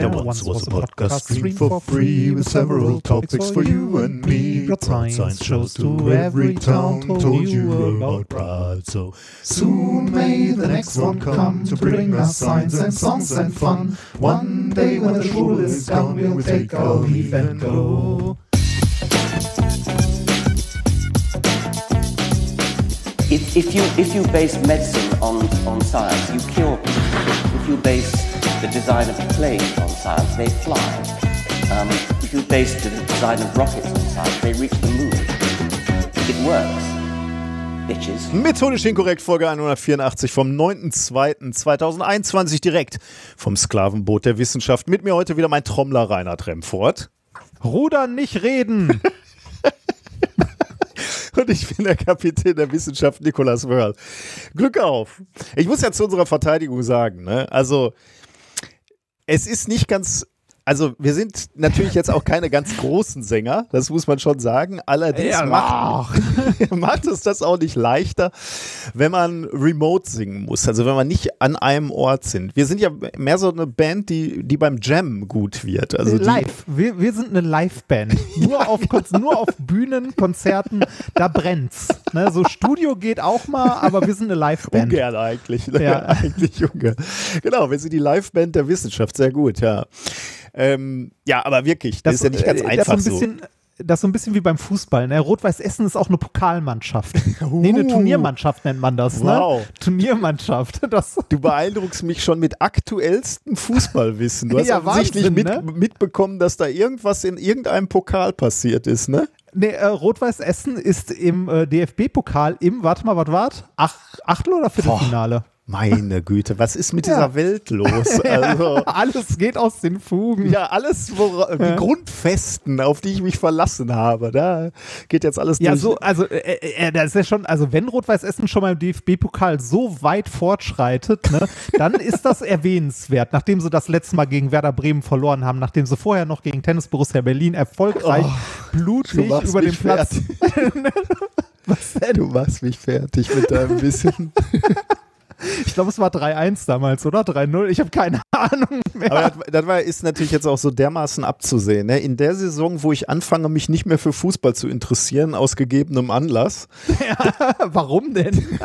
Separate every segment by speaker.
Speaker 1: There once was a podcast stream for free with several topics for you and me. Brought science shows to every town, told you about pride. So soon may the next one come to bring us science and songs and fun. One day when the shul is done, we'll take our leave and go.
Speaker 2: If, if, you, if you base medicine on, on science, you cure people. If you base the design of planes on science, they fly. Um, if you base the design of rockets on science, they reach the moon. It works. Bitches.
Speaker 3: Methodisch inkorrekt, Folge 184 vom 9.2.2021 direkt vom Sklavenboot der Wissenschaft. Mit mir heute wieder mein Trommler Reinhard Remfort.
Speaker 4: Rudern, nicht reden.
Speaker 3: Und ich bin der Kapitän der Wissenschaft, Nikolas Wörl. Glück auf. Ich muss ja zu unserer Verteidigung sagen, ne? also es ist nicht ganz also wir sind natürlich jetzt auch keine ganz großen Sänger, das muss man schon sagen. Allerdings
Speaker 4: Ja,
Speaker 3: macht, macht es das auch nicht leichter, wenn man remote singen muss, also wenn man nicht an einem Ort sind. Wir sind ja mehr so eine Band, die, die beim Jam gut wird. Also
Speaker 4: Live. Wir, wir sind eine Live-Band. Nur, auf, nur auf Bühnen, Konzerten, da brennt's. Ne? So Studio geht auch mal, aber wir sind eine Live-Band.
Speaker 3: Ungern eigentlich. Ne?
Speaker 4: Ja.
Speaker 3: eigentlich ungern. Genau, wir sind die Liveband der Wissenschaft. Sehr gut, ja. Ähm, ja, aber wirklich, das, ist ja nicht ganz
Speaker 4: äh,
Speaker 3: einfach
Speaker 4: das so. Ein bisschen, Das ist so ein bisschen wie beim Fußball. Ne? Rot-Weiß Essen ist auch eine Pokalmannschaft. nee, eine
Speaker 3: Uh.
Speaker 4: Turniermannschaft nennt man das.
Speaker 3: Wow.
Speaker 4: Ne? Turniermannschaft. Das,
Speaker 3: Du beeindruckst mich schon mit aktuellstem Fußballwissen. Du hast
Speaker 4: Ja,
Speaker 3: offensichtlich
Speaker 4: Wahnsinn,
Speaker 3: mit,
Speaker 4: ne?
Speaker 3: mitbekommen, dass da irgendwas in irgendeinem Pokal passiert ist, ne?
Speaker 4: nee, äh, Rot-Weiß Essen ist im äh, DFB-Pokal im, warte mal, was war's? Ach, Achtel- oder Viertelfinale?
Speaker 3: Meine Güte, was ist mit
Speaker 4: Ja.
Speaker 3: dieser Welt los? Also,
Speaker 4: Alles geht aus den Fugen.
Speaker 3: ja, alles, wora, die Grundfesten, auf die ich mich verlassen habe, da geht jetzt alles
Speaker 4: Ja,
Speaker 3: durch.
Speaker 4: so, also, äh, äh, das ist ja schon, also, wenn Rot-Weiß Essen schon mal im DFB-Pokal so weit fortschreitet, ne, dann ist das erwähnenswert. Nachdem sie das letzte Mal gegen Werder Bremen verloren haben, nachdem sie vorher noch gegen Tennis Borussia Berlin erfolgreich blutig
Speaker 3: machst
Speaker 4: über den Platz. Was denn?
Speaker 3: Du machst mich fertig mit deinem Wissen.
Speaker 4: Ich glaube, es war 3-1 damals, oder? 3-0. Ich habe keine Ahnung mehr.
Speaker 3: Aber das, das war, ist natürlich jetzt auch so dermaßen abzusehen. Ne? In der Saison, wo ich anfange, mich nicht mehr für Fußball zu interessieren, aus gegebenem Anlass,
Speaker 4: Warum denn?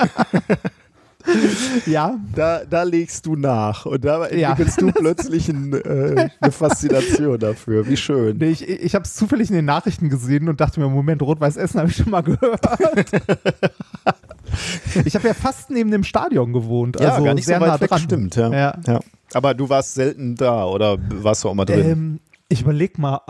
Speaker 4: ja,
Speaker 3: da, da legst du nach und da
Speaker 4: Ja.
Speaker 3: entwickelst du plötzlich ein, äh, eine Faszination dafür. Wie schön.
Speaker 4: nee, ich, ich habe es zufällig in den Nachrichten gesehen und dachte mir, Moment, Rot-Weiß Essen habe ich schon mal gehört. Ich habe ja fast neben dem Stadion gewohnt,
Speaker 3: Ja,
Speaker 4: also
Speaker 3: gar nicht
Speaker 4: sehr
Speaker 3: so weit
Speaker 4: nah
Speaker 3: weg,
Speaker 4: dran.
Speaker 3: stimmt. Ja.
Speaker 4: Ja.
Speaker 3: Ja. Aber du warst selten da oder warst du auch mal drin?
Speaker 4: Ähm, ich überleg mal,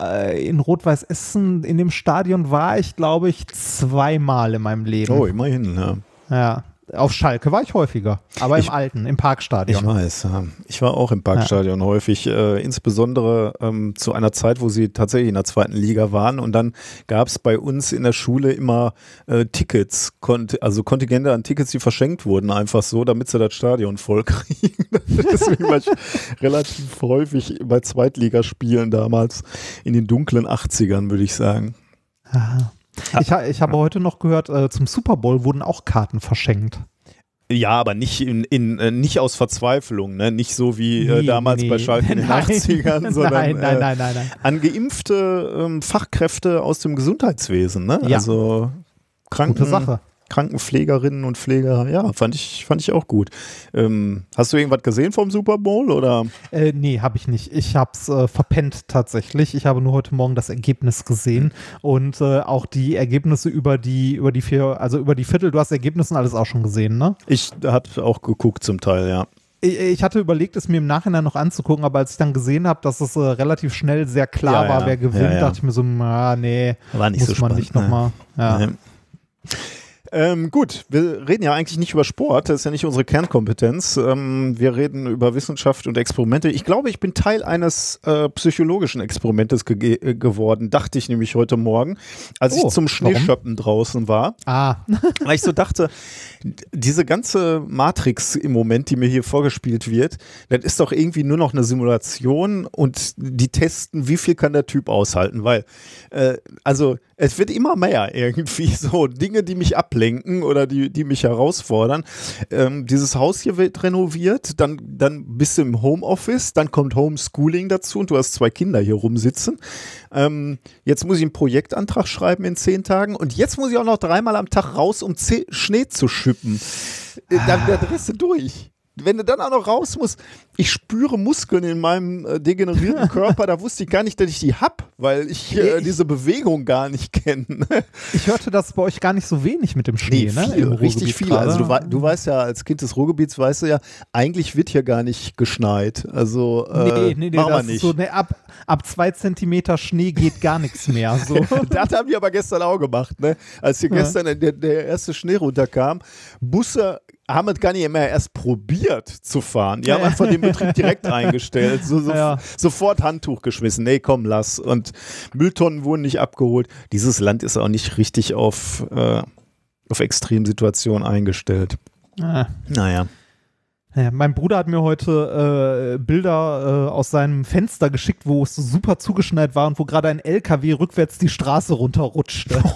Speaker 4: äh, in Rot-Weiß Essen, in dem Stadion war ich, glaube ich, zweimal in meinem Leben.
Speaker 3: oh, immerhin. Ja.
Speaker 4: Ja. Auf Schalke war ich häufiger, aber im alten, im Parkstadion.
Speaker 3: Ich weiß, ja. Ich war auch im Parkstadion häufig, äh, insbesondere ähm, zu einer Zeit, wo sie tatsächlich in der zweiten Liga waren. Und dann gab es bei uns in der Schule immer äh, Tickets, kont also Kontingente an Tickets, die verschenkt wurden, einfach so, damit sie das Stadion voll kriegen. Deswegen war ich relativ häufig bei Zweitligaspielen damals in den dunklen 80ern, würde ich sagen.
Speaker 4: Ich, ich habe heute noch gehört, äh, zum Super Bowl wurden auch Karten verschenkt.
Speaker 3: Ja, aber nicht in, in äh, nicht aus Verzweiflung, ne? Nicht so wie äh,
Speaker 4: Nee,
Speaker 3: damals
Speaker 4: nee.
Speaker 3: bei Schalke in den
Speaker 4: Nein.
Speaker 3: 80ern, sondern
Speaker 4: nein, nein,
Speaker 3: äh,
Speaker 4: nein, nein, nein.
Speaker 3: an geimpfte ähm, Fachkräfte aus dem Gesundheitswesen, ne?
Speaker 4: Ja.
Speaker 3: Also Kranken,
Speaker 4: Gute Sache.
Speaker 3: Krankenpflegerinnen und Pfleger, ja, fand ich, fand ich auch gut. Ähm, hast du irgendwas gesehen vom Super Bowl oder?
Speaker 4: Äh, nee, habe ich nicht. Ich habe es äh, verpennt tatsächlich. Ich habe nur heute Morgen das Ergebnis gesehen und äh, auch die Ergebnisse über die über die vier, also über die Viertel. Du hast Ergebnisse und alles auch schon gesehen, ne?
Speaker 3: Ich hatte auch geguckt zum Teil, ja.
Speaker 4: Ich, hatte überlegt, es mir im Nachhinein noch anzugucken, aber als ich dann gesehen habe, dass es äh, relativ schnell sehr klar
Speaker 3: Ja,
Speaker 4: war,
Speaker 3: ja.
Speaker 4: wer gewinnt,
Speaker 3: Ja,
Speaker 4: dachte ich mir so, ah, nee,
Speaker 3: War nicht
Speaker 4: muss
Speaker 3: so
Speaker 4: man
Speaker 3: spannend,
Speaker 4: nicht nochmal. Ja.
Speaker 3: Nee. Ähm, gut, wir reden ja eigentlich nicht über Sport, das ist ja nicht unsere Kernkompetenz. Ähm, wir reden über Wissenschaft und Experimente. Ich glaube, ich bin Teil eines äh, psychologischen Experimentes ge äh, geworden, dachte ich nämlich heute Morgen, als
Speaker 4: Oh,
Speaker 3: ich zum
Speaker 4: warum?
Speaker 3: Schneeschöppen draußen war.
Speaker 4: Ah,
Speaker 3: Weil ich so dachte, diese ganze Matrix im Moment, die mir hier vorgespielt wird, das ist doch irgendwie nur noch eine Simulation und die testen, wie viel kann der Typ aushalten. Weil, äh, also es wird immer mehr irgendwie so Dinge, die mich ablenken oder die, die mich herausfordern. Ähm, dieses Haus hier wird renoviert, dann, dann bist du im Homeoffice, dann kommt Homeschooling dazu und du hast zwei Kinder hier rumsitzen. Ähm, jetzt muss ich einen Projektantrag schreiben in zehn Tagen und jetzt muss ich auch noch dreimal am Tag raus, um Schnee zu schippen. Äh, dann, dann drehst du durch wenn du dann auch noch raus musst, ich spüre Muskeln in meinem äh, degenerierten Körper, da wusste ich gar nicht, dass ich die hab, weil ich äh, diese Bewegung gar nicht kenne.
Speaker 4: ich hörte das bei euch gar nicht so wenig mit dem Schnee,
Speaker 3: nee,
Speaker 4: viel,
Speaker 3: ne? richtig viel. Also du, du, weißt ja, als Kind des Ruhrgebiets weißt du ja, eigentlich wird hier gar nicht geschneit. Also äh, nee, nee, nee, machen wir nicht.
Speaker 4: So, nee, ab, ab zwei Zentimeter Schnee geht gar nichts mehr. So.
Speaker 3: das haben die aber gestern auch gemacht, ne? Als hier ja. gestern der, der erste Schnee runterkam, Busse haben es gar nicht mehr erst probiert zu fahren. Die haben einfach den Betrieb direkt eingestellt. So, so, ja. Sofort Handtuch geschmissen. Nee, komm, lass. Und Mülltonnen wurden nicht abgeholt. Dieses Land ist auch nicht richtig auf, äh, auf Extremsituationen eingestellt. Ah. Naja.
Speaker 4: Ja, mein Bruder hat mir heute äh, Bilder äh, aus seinem Fenster geschickt, wo es super zugeschneit war und wo gerade ein LKW rückwärts die Straße runterrutschte.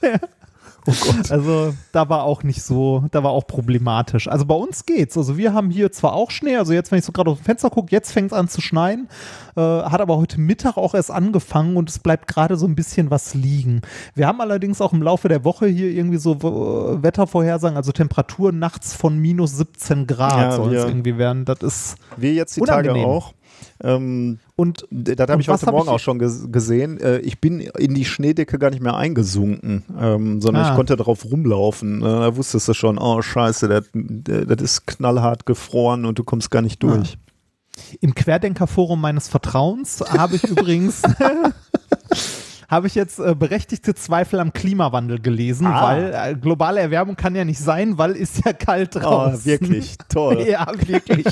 Speaker 4: Oh. Also da war auch nicht so, da war auch problematisch. Also bei uns geht's. Also wir haben hier zwar auch Schnee, also jetzt, wenn ich so gerade aus dem Fenster gucke, jetzt fängt es an zu schneien, äh, hat aber heute Mittag auch erst angefangen und es bleibt gerade so ein bisschen was liegen. Wir haben allerdings auch im Laufe der Woche hier irgendwie so äh, Wettervorhersagen, also Temperaturen nachts von minus 17 Grad ja, soll es irgendwie werden. Das ist.
Speaker 3: Wir jetzt die unangenehm. Tage auch. Ähm, und das habe ich heute Morgen ich auch schon gesehen. Äh, ich bin in die Schneedecke gar nicht mehr eingesunken, ähm, sondern ah. ich konnte darauf rumlaufen. Äh, da wusstest du schon, oh Scheiße, das, das ist knallhart gefroren und du kommst gar nicht durch.
Speaker 4: Ah. Im Querdenkerforum meines Vertrauens habe ich übrigens habe ich jetzt äh, berechtigte Zweifel am Klimawandel gelesen, ah. weil äh, globale Erwärmung kann ja nicht sein, weil ist ja kalt oh, draußen.
Speaker 3: Oh, wirklich, toll.
Speaker 4: ja, wirklich.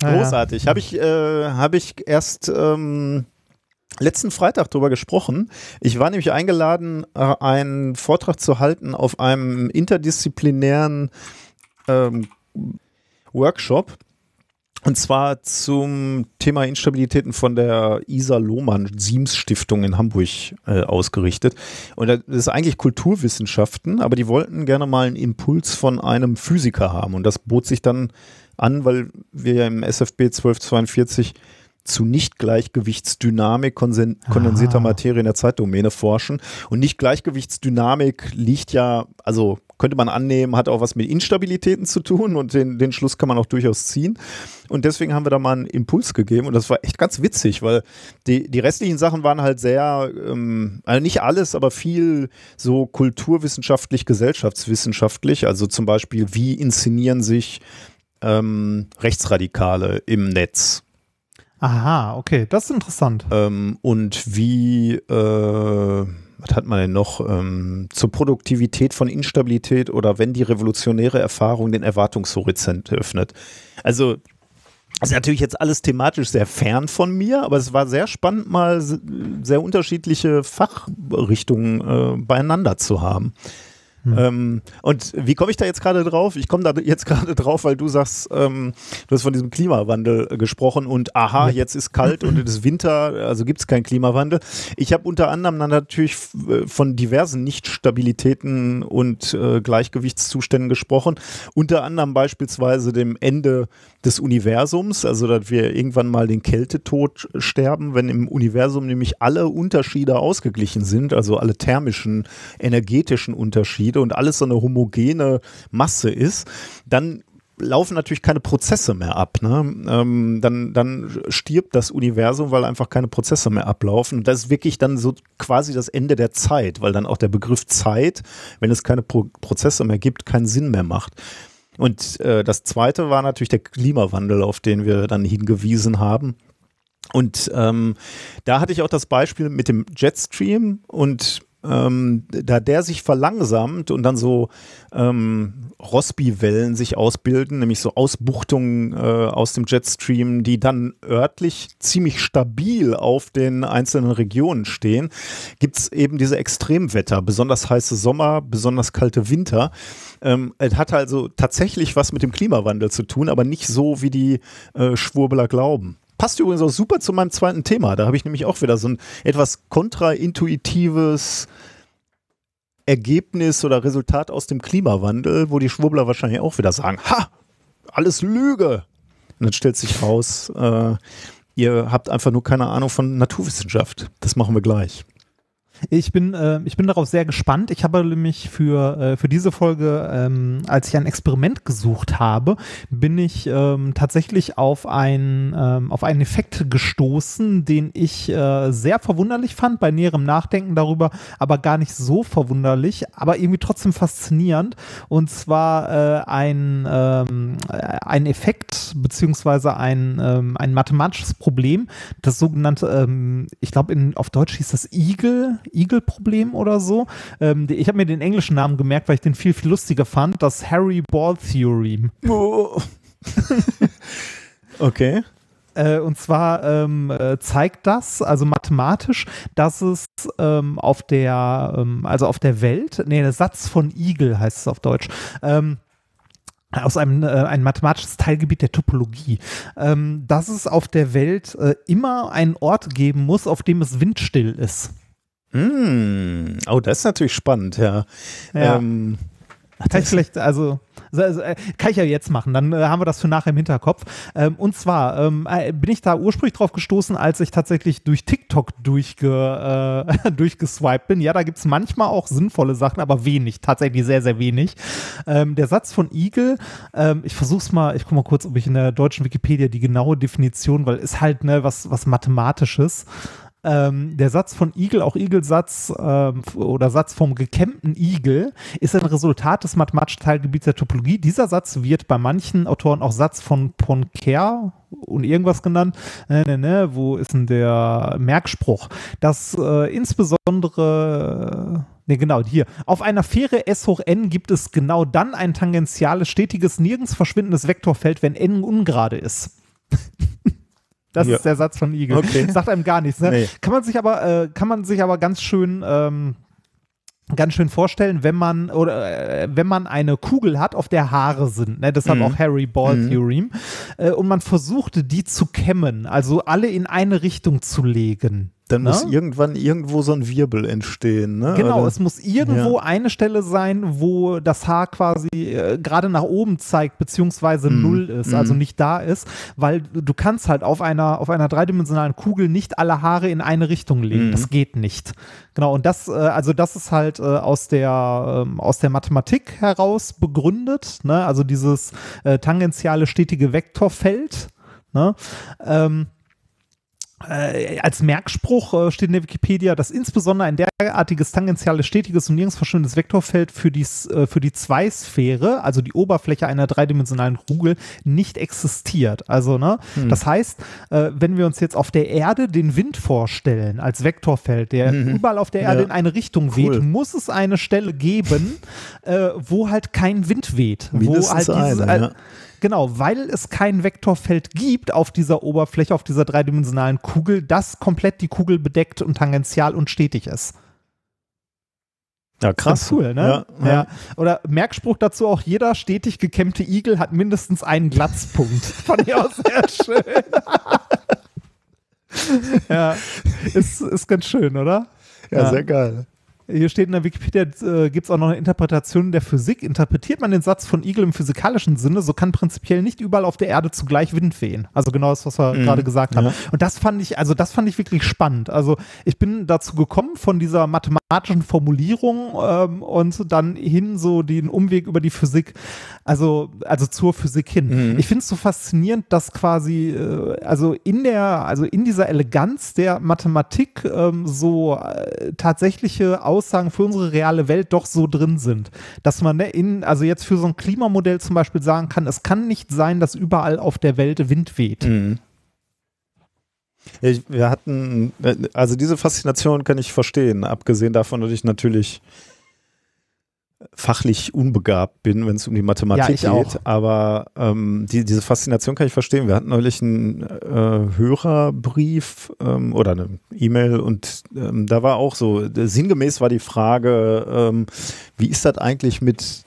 Speaker 3: Großartig. Habe ich, äh, hab ich erst ähm, letzten Freitag darüber gesprochen. Ich war nämlich eingeladen, äh, einen Vortrag zu halten auf einem interdisziplinären ähm, Workshop. Und zwar zum Thema Instabilitäten von der Isa Lohmann Siems Stiftung in Hamburg äh, ausgerichtet. Und das ist eigentlich Kulturwissenschaften, aber die wollten gerne mal einen Impuls von einem Physiker haben. Und das bot sich dann an, weil wir ja im SFB 1242 zu Nicht-Gleichgewichtsdynamik kondensierter ah. Materie in der Zeitdomäne forschen. Und Nicht-Gleichgewichtsdynamik liegt ja, also könnte man annehmen, hat auch was mit Instabilitäten zu tun und den, den Schluss kann man auch durchaus ziehen. Und deswegen haben wir da mal einen Impuls gegeben und das war echt ganz witzig, weil die, die restlichen Sachen waren halt sehr, ähm, also nicht alles, aber viel so kulturwissenschaftlich, gesellschaftswissenschaftlich. Also zum Beispiel, wie inszenieren sich ähm, Rechtsradikale im Netz.
Speaker 4: Aha, okay, das ist interessant.
Speaker 3: Ähm, und wie, äh, was hat man denn noch, ähm, zur Produktivität von Instabilität oder wenn die revolutionäre Erfahrung den Erwartungshorizont öffnet. Also das ist natürlich jetzt alles thematisch sehr fern von mir, aber es war sehr spannend, mal sehr unterschiedliche Fachrichtungen äh, beieinander zu haben. Hm. Ähm, und wie komme ich da jetzt gerade drauf? Ich komme da jetzt gerade drauf, weil du sagst, ähm, du hast von diesem Klimawandel gesprochen und aha, jetzt ist kalt und es ist Winter, also gibt es keinen Klimawandel. Ich habe unter anderem dann natürlich äh, von diversen Nichtstabilitäten und äh, Gleichgewichtszuständen gesprochen, unter anderem beispielsweise dem Ende des Universums, also dass wir irgendwann mal den Kältetod sterben, wenn im Universum nämlich alle Unterschiede ausgeglichen sind, also alle thermischen, energetischen Unterschiede und alles so eine homogene Masse ist, dann laufen natürlich keine Prozesse mehr ab. Ne? Ähm, dann, dann stirbt das Universum, weil einfach keine Prozesse mehr ablaufen. Und das ist wirklich dann so quasi das Ende der Zeit, weil dann auch der Begriff Zeit, wenn es keine Pro Prozesse mehr gibt, keinen Sinn mehr macht. Und äh, das zweite war natürlich der Klimawandel, auf den wir dann hingewiesen haben. Und ähm, da hatte ich auch das Beispiel mit dem Jetstream und ähm, da der sich verlangsamt und dann so ähm, Rossby-Wellen sich ausbilden, nämlich so Ausbuchtungen äh, aus dem Jetstream, die dann örtlich ziemlich stabil auf den einzelnen Regionen stehen, gibt es eben diese Extremwetter, besonders heiße Sommer, besonders kalte Winter. Ähm, es hat also tatsächlich was mit dem Klimawandel zu tun, aber nicht so, wie die äh, Schwurbler glauben. Passt übrigens auch super zu meinem zweiten Thema. Da habe ich nämlich auch wieder so ein etwas kontraintuitives Ergebnis oder Resultat aus dem Klimawandel, wo die Schwurbler wahrscheinlich auch wieder sagen, ha, alles Lüge. Und dann stellt sich raus, äh, ihr habt einfach nur keine Ahnung von Naturwissenschaft. Das machen wir gleich.
Speaker 4: Ich bin, äh, ich bin darauf sehr gespannt. Ich habe nämlich für, äh, für diese Folge, ähm, als ich ein Experiment gesucht habe, bin ich ähm, tatsächlich auf, ein, ähm, auf einen Effekt gestoßen, den ich äh, sehr verwunderlich fand, bei näherem Nachdenken darüber, aber gar nicht so verwunderlich, aber irgendwie trotzdem faszinierend. Und zwar äh, ein, ähm, ein Effekt beziehungsweise ein, ähm, ein mathematisches Problem, das sogenannte, ähm, ich glaube auf Deutsch hieß das Igel, Eagle-Problem oder so. Ähm, ich habe mir den englischen Namen gemerkt, weil ich den viel, viel lustiger fand. Das Harry Ball Theorem.
Speaker 3: Oh. okay.
Speaker 4: Äh, und zwar ähm, äh, zeigt das, also mathematisch, dass es ähm, auf der, ähm, also auf der Welt, nee, der Satz von Igel heißt es auf Deutsch, ähm, aus einem äh, ein mathematisches Teilgebiet der Topologie, ähm, dass es auf der Welt äh, immer einen Ort geben muss, auf dem es windstill ist.
Speaker 3: Mm. Oh, das ist natürlich spannend, ja.
Speaker 4: ja. Ähm, kann ich vielleicht, also, also, äh, kann ich ja jetzt machen, dann äh, haben wir das für nachher im Hinterkopf. Ähm, und zwar ähm, äh, bin ich da ursprünglich drauf gestoßen, als ich tatsächlich durch TikTok durchge, äh, durchgeswiped bin. Ja, da gibt es manchmal auch sinnvolle Sachen, aber wenig, tatsächlich sehr, sehr wenig. Ähm, der Satz von Eagle, ähm, ich versuch's mal, ich gucke mal kurz, ob ich in der deutschen Wikipedia die genaue Definition, weil ist halt ne, was, was Mathematisches. Ähm, der Satz von Igel, auch Igelsatz ähm, oder Satz vom gekämmten Igel, ist ein Resultat des mathematischen Teilgebiets der Topologie. Dieser Satz wird bei manchen Autoren auch Satz von Poincare und irgendwas genannt. Ne, ne, ne, wo ist denn der Merkspruch? Dass äh, insbesondere Ne, genau, hier. Auf einer Fähre S hoch n gibt es genau dann ein tangentiales, stetiges, nirgends verschwindendes Vektorfeld, wenn n ungerade ist. Das ja. ist der Satz von Igel. Okay. Sagt einem gar nichts. Ne? Nee. Kann man sich aber, äh, kann man sich aber ganz schön ähm, ganz schön vorstellen, wenn man oder äh, wenn man eine Kugel hat, auf der Haare sind, ne? deshalb mhm. auch Harry Ball mhm. Theorem, äh, und man versuchte die zu kämmen, also alle in eine Richtung zu legen.
Speaker 3: Dann ne? muss irgendwann irgendwo so ein Wirbel entstehen. Ne?
Speaker 4: Genau, Oder? es muss irgendwo ja. eine Stelle sein, wo das Haar quasi äh, gerade nach oben zeigt, beziehungsweise mm. null ist, mm. also nicht da ist, weil du kannst halt auf einer, auf einer dreidimensionalen Kugel nicht alle Haare in eine Richtung legen. Mm. Das geht nicht. Genau, und das, äh, also das ist halt äh, aus, der, ähm, aus der Mathematik heraus begründet, ne? also dieses äh, tangentiale stetige Vektorfeld. Ne? Ähm, äh, als Merkspruch äh, steht in der Wikipedia, dass insbesondere ein derartiges tangentiales, stetiges und nirgends verschwindendes Vektorfeld für die, äh, für die Zweisphäre, also die Oberfläche einer dreidimensionalen Kugel, nicht existiert. Also, ne, hm. das heißt, äh, wenn wir uns jetzt auf der Erde den Wind vorstellen als Vektorfeld, der mhm. überall auf der Erde ja. in eine Richtung weht, cool. muss es eine Stelle geben, äh, wo halt kein Wind weht.
Speaker 3: Mindestens
Speaker 4: wo halt
Speaker 3: dieses, eine, ja
Speaker 4: Genau, weil es kein Vektorfeld gibt auf dieser Oberfläche, auf dieser dreidimensionalen Kugel, das komplett die Kugel bedeckt und tangential und stetig ist.
Speaker 3: Ja, krass.
Speaker 4: Ganz cool, ne? Ja, ja. ja, Oder Merkspruch dazu auch, jeder stetig gekämmte Igel hat mindestens einen Glatzpunkt. Fand ich auch sehr schön. ja, ist, ist ganz schön, oder?
Speaker 3: Ja, ja, sehr geil.
Speaker 4: Hier steht in der Wikipedia, äh, gibt es auch noch eine Interpretation der Physik. Interpretiert man den Satz von Eagle im physikalischen Sinne, so kann prinzipiell nicht überall auf der Erde zugleich Wind wehen. Also genau das, was wir mhm. gerade gesagt haben. Ja. Und das fand ich, also das fand ich wirklich spannend. Also ich bin dazu gekommen von dieser mathematischen Formulierung ähm, und dann hin so den Umweg über die Physik, also, also zur Physik hin. Mhm. Ich finde es so faszinierend, dass quasi, äh, also in der, also in dieser Eleganz der Mathematik ähm, so äh, tatsächliche Aus Aussagen für unsere reale Welt doch so drin sind. Dass man ne, in, also jetzt für so ein Klimamodell zum Beispiel sagen kann, es kann nicht sein, dass überall auf der Welt Wind weht. Mhm.
Speaker 3: wir hatten, also diese Faszination kann ich verstehen, abgesehen davon, dass ich natürlich fachlich unbegabt bin, wenn es um die Mathematik ja, geht. Aber ähm, die, diese Faszination kann ich verstehen. Wir hatten neulich einen äh, Hörerbrief ähm, oder eine E-Mail und ähm, da war auch so, sinngemäß war die Frage, ähm, wie ist das eigentlich mit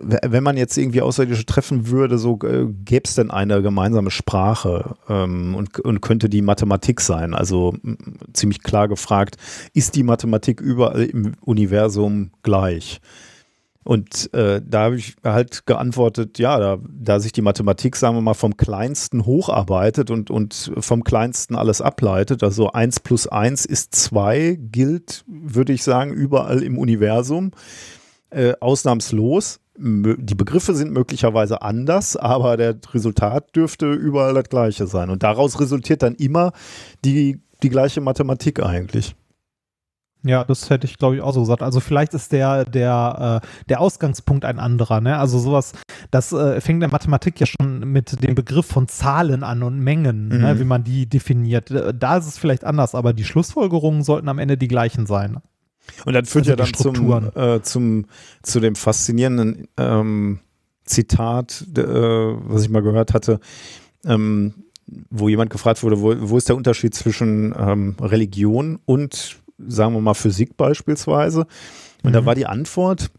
Speaker 3: wenn man jetzt irgendwie Außerirdische treffen würde, so äh, gäbe es denn eine gemeinsame Sprache ähm, und, und könnte die Mathematik sein? Also ziemlich klar gefragt, ist die Mathematik überall im Universum gleich? Und äh, da habe ich halt geantwortet, ja, da, da sich die Mathematik, sagen wir mal, vom Kleinsten hocharbeitet und, und vom Kleinsten alles ableitet, also 1 plus 1 ist 2, gilt, würde ich sagen, überall im Universum, äh, ausnahmslos. Die Begriffe sind möglicherweise anders, aber das Resultat dürfte überall das gleiche sein. Und daraus resultiert dann immer die, die gleiche Mathematik eigentlich.
Speaker 4: Ja, das hätte ich, glaube ich, auch so gesagt. Also vielleicht ist der, der, äh, der Ausgangspunkt ein anderer. Ne? Also sowas, das äh, fängt in der Mathematik ja schon mit dem Begriff von Zahlen an und Mengen, ne? mhm. ne? wie man die definiert. Da ist es vielleicht anders, aber die Schlussfolgerungen sollten am Ende die gleichen sein.
Speaker 3: Und dann führt also ja dann zum, äh, zum, zu dem faszinierenden ähm, Zitat, äh, was ich mal gehört hatte, ähm, wo jemand gefragt wurde, wo, wo ist der Unterschied zwischen ähm, Religion und sagen wir mal Physik beispielsweise. Und mhm. da war die Antwort,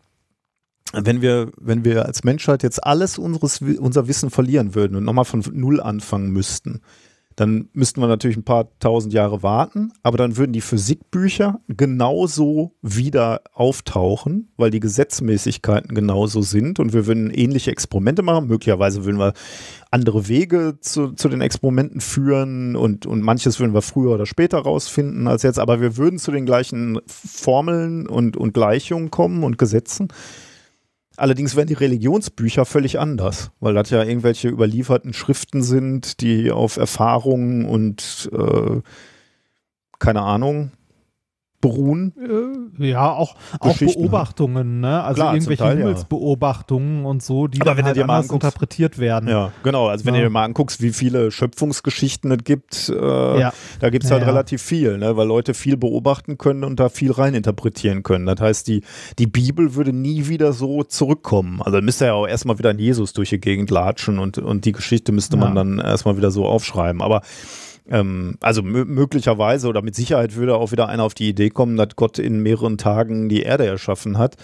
Speaker 3: wenn wir, wenn wir als Menschheit jetzt alles unseres, unser Wissen verlieren würden und nochmal von Null anfangen müssten, dann müssten wir natürlich ein paar tausend Jahre warten, aber dann würden die Physikbücher genauso wieder auftauchen, weil die Gesetzmäßigkeiten genauso sind und wir würden ähnliche Experimente machen. Möglicherweise würden wir andere Wege zu, zu den Experimenten führen und, und manches würden wir früher oder später rausfinden als jetzt, aber wir würden zu den gleichen Formeln und, und Gleichungen kommen und Gesetzen. Allerdings werden die Religionsbücher völlig anders, weil das ja irgendwelche überlieferten Schriften sind, die auf Erfahrungen und äh, keine Ahnung, beruhen.
Speaker 4: Äh, ja, auch, auch Beobachtungen, ne? Also Klar, irgendwelche Teil, Himmelsbeobachtungen ja. und so, die
Speaker 3: Aber dann halt
Speaker 4: anders anguckst, interpretiert werden.
Speaker 3: Ja, genau. Also wenn ja. du dir mal anguckst, wie viele Schöpfungsgeschichten es gibt, äh, ja. da gibt es halt relativ viel, ne? weil Leute viel beobachten können und da viel reininterpretieren können. Das heißt, die, die Bibel würde nie wieder so zurückkommen. Also müsste ja auch erstmal wieder ein Jesus durch die Gegend latschen und, und die Geschichte müsste man dann erstmal wieder so aufschreiben. Aber ähm, also möglicherweise oder mit Sicherheit würde auch wieder einer auf die Idee kommen, dass Gott in mehreren Tagen die Erde erschaffen hat.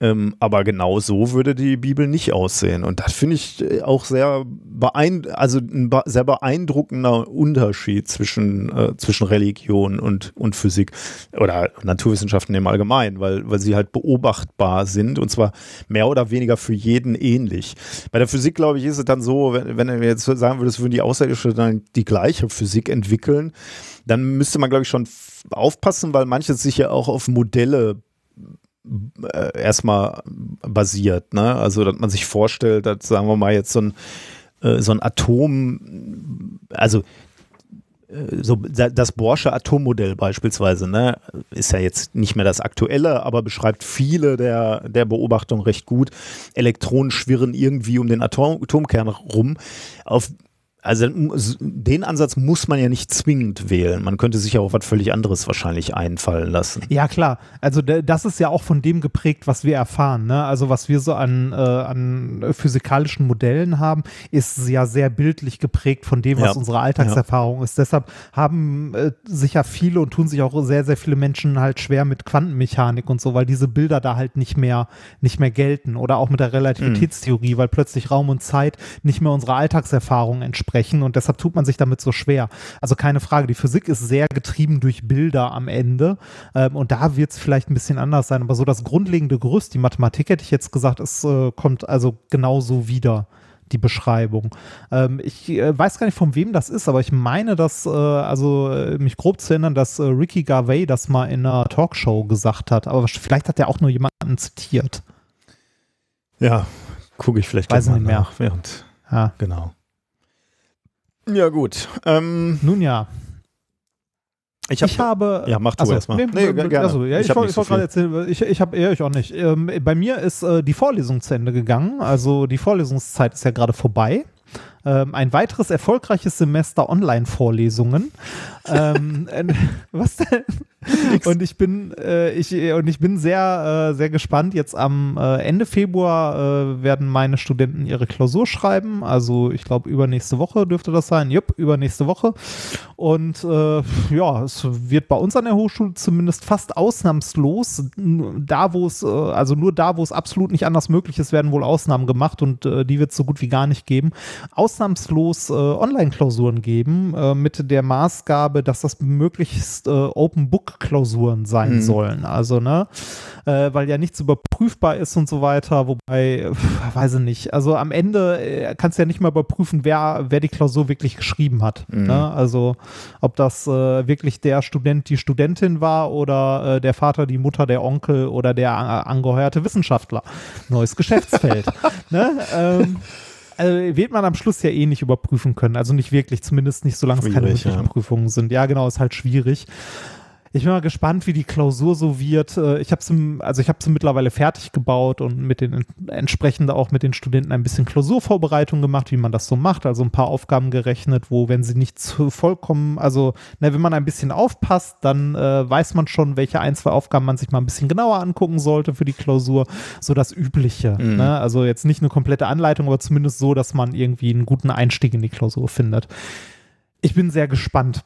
Speaker 3: Ähm, aber genau so würde die Bibel nicht aussehen. Und das finde ich äh, auch sehr, beein also ein sehr beeindruckender Unterschied zwischen, äh, zwischen Religion und, und Physik oder Naturwissenschaften im Allgemeinen, weil, weil sie halt beobachtbar sind und zwar mehr oder weniger für jeden ähnlich. Bei der Physik, glaube ich, ist es dann so, wenn, wenn du jetzt sagen würdest, würden die Außerirdischen dann die gleiche Physik entwickeln, dann müsste man, glaube ich, schon aufpassen, weil manches sich ja auch auf Modelle äh, erstmal basiert. Ne? Also, dass man sich vorstellt, dass, sagen wir mal, jetzt so ein, äh, so ein Atom, also äh, so das Borsche Atommodell beispielsweise, ne, ist ja jetzt nicht mehr das aktuelle, aber beschreibt viele der, der Beobachtungen recht gut. Elektronen schwirren irgendwie um den Atom, Atomkern rum. Auf also den Ansatz muss man ja nicht zwingend wählen. Man könnte sich ja auch was völlig anderes wahrscheinlich einfallen lassen.
Speaker 4: Ja, klar. Also das ist ja auch von dem geprägt, was wir erfahren. Ne? Also was wir so an, äh, an physikalischen Modellen haben, ist ja sehr bildlich geprägt von dem, was ja. unsere Alltagserfahrung ja. ist. Deshalb haben äh, sich ja viele und tun sich auch sehr, sehr viele Menschen halt schwer mit Quantenmechanik und so, weil diese Bilder da halt nicht mehr, nicht mehr gelten. Oder auch mit der Relativitätstheorie, mhm. weil plötzlich Raum und Zeit nicht mehr unserer Alltagserfahrung entsprechen sprechen und deshalb tut man sich damit so schwer. Also keine Frage, die Physik ist sehr getrieben durch Bilder am Ende ähm, und da wird es vielleicht ein bisschen anders sein, aber so das grundlegende Gerüst, die Mathematik hätte ich jetzt gesagt, es äh, kommt also genauso wieder die Beschreibung. Ähm, ich äh, weiß gar nicht, von wem das ist, aber ich meine, dass, äh, also äh, mich grob zu erinnern, dass äh, Ricky Garvey das mal in einer Talkshow gesagt hat, aber vielleicht hat er auch nur jemanden zitiert.
Speaker 3: Ja, gucke ich vielleicht
Speaker 4: weiß nicht mehr. Nach,
Speaker 3: während. Ja. Genau. Ja, gut.
Speaker 4: Ähm, Nun ja.
Speaker 3: Ich, hab, ich, habe.
Speaker 4: Ja, mach du
Speaker 3: also,
Speaker 4: erstmal. Nee, nee, gerne. Also, ja, ich, ich wollte so gerade erzählen, ich, ich habe eher ich auch nicht. Ähm, bei mir ist äh, die Vorlesung zu Ende gegangen. Also die Vorlesungszeit ist ja gerade vorbei. Ähm, ein weiteres erfolgreiches Semester Online-Vorlesungen. ähm, äh, was denn? Und ich bin, äh, ich, und ich bin sehr, äh, sehr gespannt. Jetzt am äh, Ende Februar äh, werden meine Studenten ihre Klausur schreiben. Also ich glaube, übernächste Woche dürfte das sein. Jupp, übernächste Woche. Und äh, ja, es wird bei uns an der Hochschule zumindest fast ausnahmslos, da wo es, äh, also nur da, wo es absolut nicht anders möglich ist, werden wohl Ausnahmen gemacht und die wird es so gut wie gar nicht geben. Ausnahmslos Online-Klausuren geben mit der Maßgabe, dass das möglichst Open Book Klausuren sein mhm. sollen. Also, ne, äh, weil ja nichts überprüfbar ist und so weiter. Wobei, pf, weiß ich nicht. Also am Ende äh, kannst du ja nicht mal überprüfen, wer, wer die Klausur wirklich geschrieben hat. Mhm. Ne? Also, ob das äh, wirklich der Student, die Studentin war oder äh, der Vater, die Mutter, der Onkel oder der äh, angeheuerte Wissenschaftler. Neues Geschäftsfeld. ne? Ähm, also wird man am Schluss ja eh nicht überprüfen können. Also nicht wirklich, zumindest nicht, solange es keine wirklichen ja. Prüfungen sind. Ja, genau, ist halt schwierig. Ich bin mal gespannt, wie die Klausur so wird. Äh, ich habe sie, also ich habe sie mittlerweile fertig gebaut und mit den entsprechend auch mit den Studenten ein bisschen Klausurvorbereitung gemacht, wie man das so macht. Also ein paar Aufgaben gerechnet, wo wenn sie nicht zu vollkommen, also na, wenn man ein bisschen aufpasst, dann äh, weiß man schon, welche ein zwei Aufgaben man sich mal ein bisschen genauer angucken sollte für die Klausur. So das Übliche. Mhm. Ne? Also jetzt nicht eine komplette Anleitung, aber zumindest so, dass man irgendwie einen guten Einstieg in die Klausur findet. Ich bin sehr gespannt.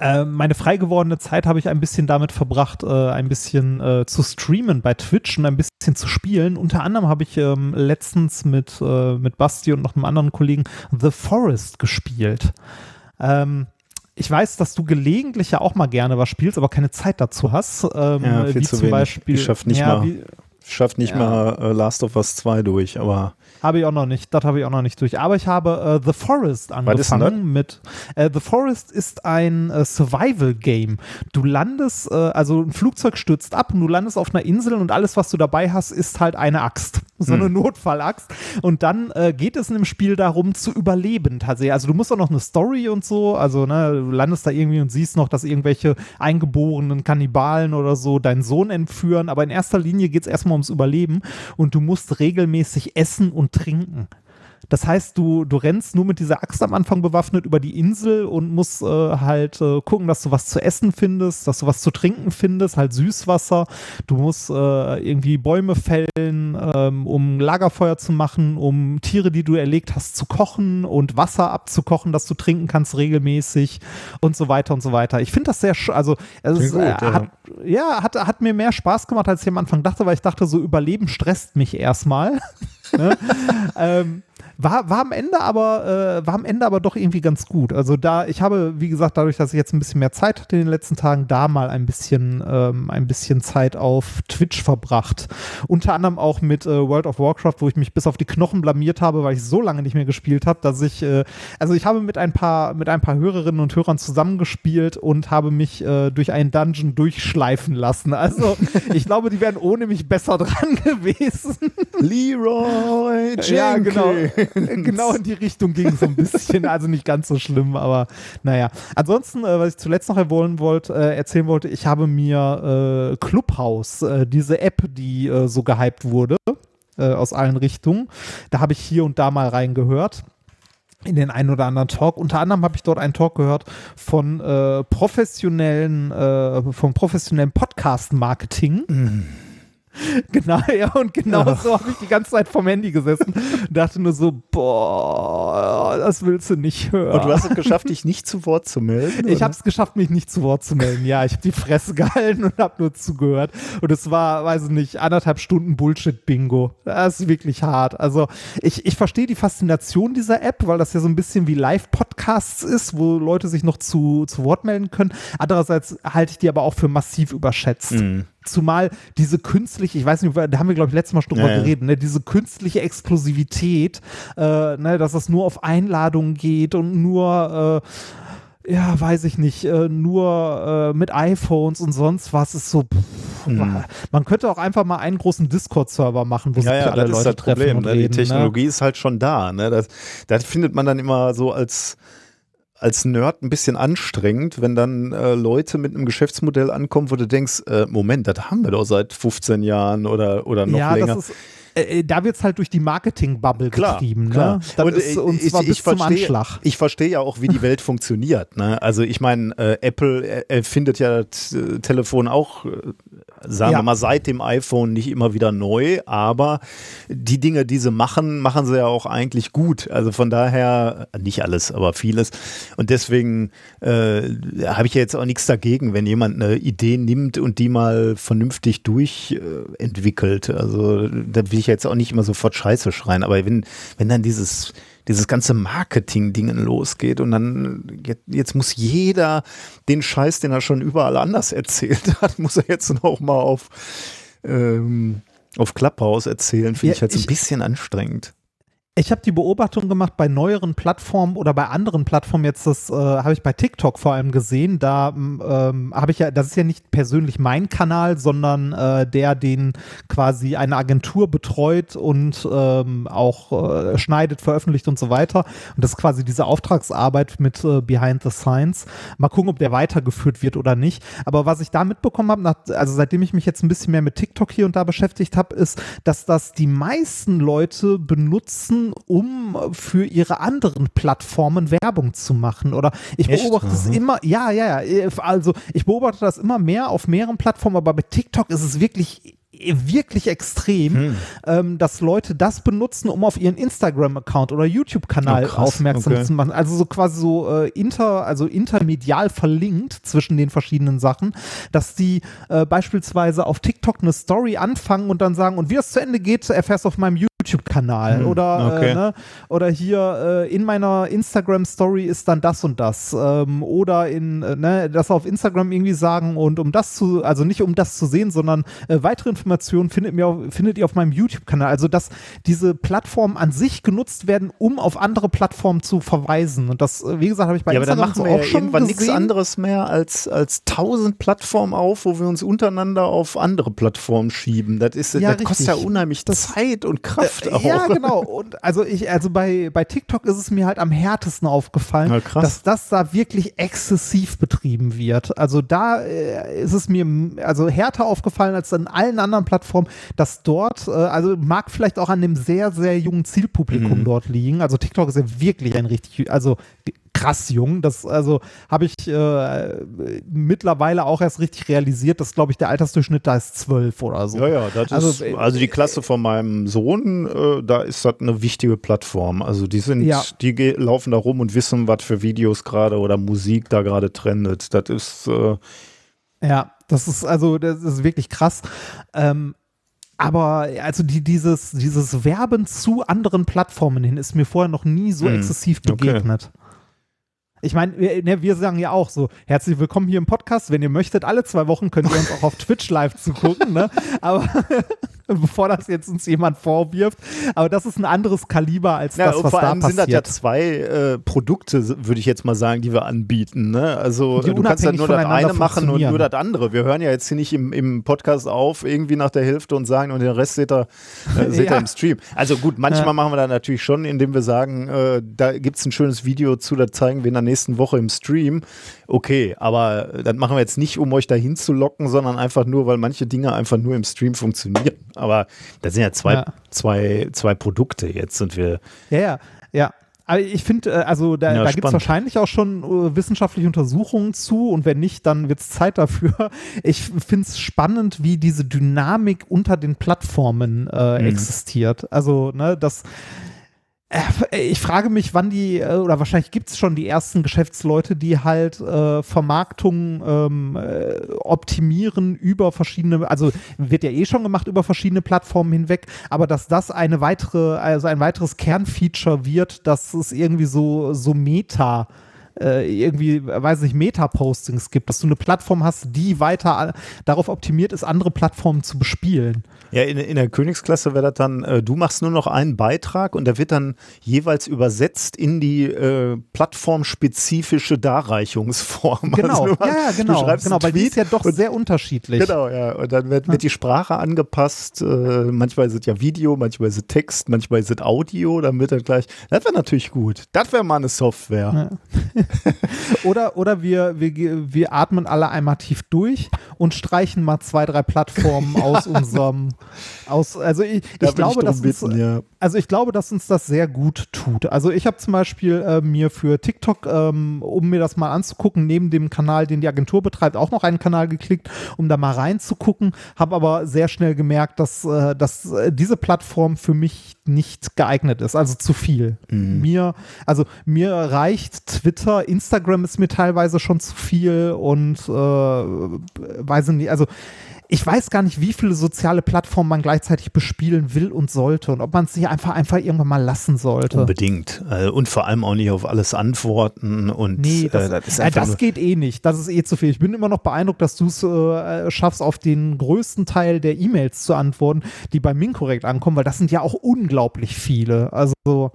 Speaker 4: Äh, meine frei gewordene Zeit habe ich ein bisschen damit verbracht, äh, ein bisschen äh, zu streamen bei Twitch und ein bisschen zu spielen. Unter anderem habe ich ähm, letztens mit, äh, mit Basti und noch einem anderen Kollegen The Forest gespielt. Ähm, ich weiß, dass du gelegentlich ja auch mal gerne was spielst, aber keine Zeit dazu hast. Ähm,
Speaker 3: ja, viel wie zu zum wenig. Beispiel. Ich schaff nicht ja, mal. Wie, schafft nicht ja. mal äh, Last of Us 2 durch, aber.
Speaker 4: Habe ich auch noch nicht, das habe ich auch noch nicht durch. Aber ich habe äh, The Forest angefangen mit. Äh, The Forest ist ein äh, Survival-Game. Du landest, äh, also ein Flugzeug stürzt ab und du landest auf einer Insel und alles, was du dabei hast, ist halt eine Axt. So hm. eine Notfallaxt. Und dann äh, geht es in dem Spiel darum, zu überleben tatsächlich. Also du musst auch noch eine Story und so, also ne, du landest da irgendwie und siehst noch, dass irgendwelche eingeborenen Kannibalen oder so deinen Sohn entführen. Aber in erster Linie geht es erstmal ums Überleben und du musst regelmäßig essen und trinken. Das heißt, du, du rennst nur mit dieser Axt am Anfang bewaffnet über die Insel und musst äh, halt äh, gucken, dass du was zu essen findest, dass du was zu trinken findest, halt Süßwasser. Du musst äh, irgendwie Bäume fällen, ähm, um Lagerfeuer zu machen, um Tiere, die du erlegt hast, zu kochen und Wasser abzukochen, dass du trinken kannst regelmäßig und so weiter und so weiter. Ich finde das sehr, also es ist, gut, ja. Hat, ja, hat, hat mir mehr Spaß gemacht, als ich am Anfang dachte, weil ich dachte, so Überleben stresst mich erstmal. ne? ähm, war, war am Ende aber, äh, war am Ende aber doch irgendwie ganz gut. Also da, ich habe, wie gesagt, dadurch, dass ich jetzt ein bisschen mehr Zeit hatte in den letzten Tagen, da mal ein bisschen, ähm, ein bisschen Zeit auf Twitch verbracht. Unter anderem auch mit äh, World of Warcraft, wo ich mich bis auf die Knochen blamiert habe, weil ich so lange nicht mehr gespielt habe, dass ich, äh, also ich habe mit ein paar, mit ein paar Hörerinnen und Hörern zusammengespielt und habe mich äh, durch einen Dungeon durchschleifen lassen. Also ich glaube, die wären ohne mich besser dran gewesen.
Speaker 3: Leroy Jenkins.
Speaker 4: Ja, genau. Genau in die Richtung ging so ein bisschen. Also nicht ganz so schlimm, aber naja. Ansonsten, äh, was ich zuletzt noch erwähnen wollte, äh, erzählen wollte, ich habe mir äh, Clubhouse, äh, diese App, die äh, so gehypt wurde, äh, aus allen Richtungen, da habe ich hier und da mal reingehört in den einen oder anderen Talk. Unter anderem habe ich dort einen Talk gehört von äh, professionellen, äh, vom professionellen Podcast-Marketing. Mm Genau, ja, und genau Ach. so habe ich die ganze Zeit vom Handy gesessen und dachte nur so, boah, das willst du nicht hören.
Speaker 3: Und du hast es geschafft, dich nicht zu Wort zu melden?
Speaker 4: Ich habe es geschafft, mich nicht zu Wort zu melden, ja. Ich habe die Fresse gehalten und habe nur zugehört. Und es war, weiß ich nicht, anderthalb Stunden Bullshit-Bingo. Das ist wirklich hart. Also ich, ich verstehe die Faszination dieser App, weil das ja so ein bisschen wie Live-Podcasts ist, wo Leute sich noch zu, zu Wort melden können. Andererseits halte ich die aber auch für massiv überschätzt. Mhm. Zumal diese künstliche, ich weiß nicht, da haben wir, glaube ich, letztes Mal schon drüber ja, geredet, ne, diese künstliche Exklusivität, äh, ne, dass das nur auf Einladungen geht und nur, äh, ja, weiß ich nicht, äh, nur äh, mit iPhones und sonst was ist so. Pff, mhm. Man könnte auch einfach mal einen großen Discord-Server machen, wo
Speaker 3: ja,
Speaker 4: sich
Speaker 3: ja,
Speaker 4: alle
Speaker 3: das
Speaker 4: Leute
Speaker 3: ist das Problem. Ne? Reden, Die Technologie ne? ist halt schon da. Ne? Das, das findet man dann immer so als als Nerd ein bisschen anstrengend, wenn dann äh, Leute mit einem Geschäftsmodell ankommen, wo du denkst, äh, Moment, das haben wir doch seit 15 Jahren oder, oder noch ja, länger. Das ist,
Speaker 4: äh, da wird es halt durch die Marketing-Bubble getrieben.
Speaker 3: Klar.
Speaker 4: Ne? Das
Speaker 3: Und
Speaker 4: ist
Speaker 3: ich-
Speaker 4: uns
Speaker 3: ich,
Speaker 4: zwar
Speaker 3: ich
Speaker 4: bis zum
Speaker 3: verstehe,
Speaker 4: Anschlag.
Speaker 3: Ich verstehe ja auch, wie die Welt funktioniert. Ne? Also ich meine, äh, Apple äh, erfindet ja das äh, Telefon auch, äh, sagen
Speaker 4: Ja.
Speaker 3: wir mal, seit dem iPhone nicht immer wieder neu, aber die Dinge, die sie machen, machen sie ja auch eigentlich gut. Also von daher, nicht alles, aber vieles. Und deswegen äh, habe ich ja jetzt auch nichts dagegen, wenn jemand eine Idee nimmt und die mal vernünftig durchentwickelt. Äh, also da will ich jetzt auch nicht immer sofort Scheiße schreien, aber wenn, wenn dann dieses dieses ganze Marketing-Dingen losgeht und dann jetzt, jetzt muss jeder den Scheiß, den er schon überall anders erzählt hat, muss er jetzt noch mal auf ähm, auf Clubhouse erzählen, finde
Speaker 4: Ja,
Speaker 3: ich halt so ein bisschen anstrengend.
Speaker 4: Ich habe die Beobachtung gemacht bei neueren Plattformen oder bei anderen Plattformen jetzt, das äh, habe ich bei TikTok vor allem gesehen. Da ähm, habe ich ja, das ist ja nicht persönlich mein Kanal, sondern äh, der, den quasi eine Agentur betreut und ähm, auch äh, schneidet, veröffentlicht und so weiter. Und das ist quasi diese Auftragsarbeit mit äh, Behind the Science. Mal gucken, ob der weitergeführt wird oder nicht. Aber was ich da mitbekommen habe, also seitdem ich mich jetzt ein bisschen mehr mit TikTok hier und da beschäftigt habe, ist, dass das die meisten Leute benutzen, um für ihre anderen Plattformen Werbung zu machen. Oder ich
Speaker 3: Echt?
Speaker 4: beobachte es
Speaker 3: Mhm.
Speaker 4: immer, ja, ja, ja, also ich beobachte das immer mehr auf mehreren Plattformen, aber bei TikTok ist es wirklich wirklich extrem,
Speaker 3: Hm.
Speaker 4: ähm, dass Leute das benutzen, um auf ihren Instagram-Account oder YouTube-Kanal
Speaker 3: Oh,
Speaker 4: aufmerksam
Speaker 3: Okay.
Speaker 4: zu machen. Also so quasi so äh, inter, also intermedial verlinkt zwischen den verschiedenen Sachen, dass die äh, beispielsweise auf TikTok eine Story anfangen und dann sagen, und wie das zu Ende geht, erfährst du auf meinem YouTube-Kanal
Speaker 3: Hm,
Speaker 4: oder
Speaker 3: okay.
Speaker 4: äh, ne? oder hier äh, in meiner Instagram-Story ist dann das und das ähm, oder in äh, ne, das auf Instagram irgendwie sagen und um das zu, also nicht um das zu sehen, sondern äh, weitere Informationen findet, mir auf, findet ihr auf meinem YouTube-Kanal. Also dass diese Plattformen an sich genutzt werden, um auf andere Plattformen zu verweisen und das, äh, wie gesagt, habe ich bei
Speaker 3: ja, aber dann
Speaker 4: Instagram
Speaker 3: machen wir
Speaker 4: auch
Speaker 3: ja
Speaker 4: schon
Speaker 3: irgendwann nichts anderes mehr als, als tausend Plattformen auf, wo wir uns untereinander auf andere Plattformen schieben. Das ist,
Speaker 4: Ja,
Speaker 3: das kostet ja
Speaker 4: richtig.
Speaker 3: unheimlich Zeit und Kraft auch.
Speaker 4: Äh, Ja, genau. Und also ich, also bei, bei TikTok ist es mir halt am härtesten aufgefallen, dass das da wirklich exzessiv betrieben wird. Also da äh, ist es mir also härter aufgefallen als an allen anderen Plattformen, dass dort, äh, also mag vielleicht auch an dem sehr, sehr jungen Zielpublikum
Speaker 3: Mhm.
Speaker 4: dort liegen. Also TikTok ist ja wirklich ein richtig, also krass jung. Das also habe ich äh, mittlerweile auch erst richtig realisiert, dass glaube ich der Altersdurchschnitt da ist zwölf oder so.
Speaker 3: Ja, ja, das
Speaker 4: Also,
Speaker 3: ist,
Speaker 4: äh,
Speaker 3: also die Klasse von meinem Sohn, äh, da ist das eine wichtige Plattform. Also die sind,
Speaker 4: Ja.
Speaker 3: die laufen da rum und wissen, was für Videos gerade oder Musik da gerade trendet. Das ist, äh,
Speaker 4: Ja, das ist also, das ist wirklich krass. Ähm, aber also die, dieses, dieses Werben zu anderen Plattformen hin ist mir vorher noch nie so
Speaker 3: Hm,
Speaker 4: exzessiv
Speaker 3: okay.
Speaker 4: Ich meine, wir, ne, wir sagen ja auch so, herzlich willkommen hier im Podcast. Wenn ihr möchtet, alle zwei Wochen könnt ihr uns auch auf Twitch live zugucken, ne? Aber bevor das jetzt uns jemand vorwirft, aber das ist ein anderes Kaliber als
Speaker 3: ja,
Speaker 4: das, was
Speaker 3: vor
Speaker 4: da
Speaker 3: allem sind das ja zwei äh, Produkte, würde ich jetzt mal sagen, die wir anbieten. Ne? Also du kannst ja
Speaker 4: unabhängig
Speaker 3: nur das eine machen und nur das andere. Wir hören ja jetzt hier nicht im, im Podcast auf, irgendwie nach der Hälfte und sagen, und den Rest seht ihr, äh, seht ihr
Speaker 4: Ja.
Speaker 3: im Stream. Also gut, manchmal
Speaker 4: Ja.
Speaker 3: machen wir da natürlich schon, indem wir sagen, äh, da gibt es ein schönes Video zu, das zeigen wir in der nächsten Woche im Stream. Okay, aber äh, das machen wir jetzt nicht, um euch dahin zu locken, sondern einfach nur, weil manche Dinge einfach nur im Stream funktionieren. Aber das sind ja zwei,
Speaker 4: Ja.
Speaker 3: zwei, zwei Produkte jetzt und wir
Speaker 4: Ja, ja, ja. Aber ich finde, äh, also da,
Speaker 3: Ja,
Speaker 4: da gibt es wahrscheinlich auch schon äh, wissenschaftliche Untersuchungen zu und wenn nicht, dann wird es Zeit dafür. Ich finde es spannend, wie diese Dynamik unter den Plattformen äh,
Speaker 3: Mhm.
Speaker 4: existiert. Also, ne, das. Äh, Ich frage mich, wann die, äh, oder wahrscheinlich gibt es schon die ersten Geschäftsleute, die halt äh, Vermarktung ähm, äh, optimieren über verschiedene, also wird ja eh schon gemacht über verschiedene Plattformen hinweg, aber dass das eine weitere, also ein weiteres Kernfeature wird, dass es irgendwie so, so Meta irgendwie, weiß nicht, Meta-Postings gibt, dass du eine Plattform hast, die weiter äh, darauf optimiert ist, andere Plattformen zu bespielen.
Speaker 3: Ja, in, in der Königsklasse wäre das dann, äh, du machst nur noch einen Beitrag und der wird dann jeweils übersetzt in die äh, plattformspezifische Darreichungsform.
Speaker 4: Genau,
Speaker 3: Also du,
Speaker 4: ja, ja,
Speaker 3: du
Speaker 4: genau,
Speaker 3: schreibst
Speaker 4: genau, weil die ist ja doch
Speaker 3: und,
Speaker 4: sehr unterschiedlich.
Speaker 3: Genau, ja. Und dann wird, wird die Sprache angepasst. Äh, manchmal ist es ja Video, manchmal ist es Text, manchmal ist es Audio. Dann wird dann gleich, das wäre natürlich gut. Das wäre mal eine Software.
Speaker 4: oder oder wir, wir, wir atmen alle einmal tief durch und streichen mal zwei, drei Plattformen aus unserem, aus, also ich,
Speaker 3: Da
Speaker 4: ich glaube, dass
Speaker 3: drum
Speaker 4: uns,
Speaker 3: bitten, ja.
Speaker 4: also ich glaube, dass uns das sehr gut tut. Also ich habe zum Beispiel äh, mir für TikTok, ähm, um mir das mal anzugucken, neben dem Kanal, den die Agentur betreibt, auch noch einen Kanal geklickt, um da mal reinzugucken, habe aber sehr schnell gemerkt, dass, äh, dass äh, diese Plattform für mich nicht geeignet ist, also zu viel. Mir, also mir reicht Twitter, Instagram ist mir teilweise schon zu viel und äh, weiß ich nicht, also ich weiß gar nicht, wie viele soziale Plattformen man gleichzeitig bespielen will und sollte und ob man es sich einfach einfach irgendwann mal lassen sollte.
Speaker 3: Unbedingt. Äh, Und vor allem auch nicht auf alles antworten und
Speaker 4: Nee, das,
Speaker 3: äh, das ist
Speaker 4: äh, das geht eh nicht. Das ist eh zu viel. Ich bin immer noch beeindruckt, dass du es äh, schaffst, auf den größten Teil der E-Mails zu antworten, die bei Minkorrekt ankommen, weil das sind ja auch unglaublich viele. Also,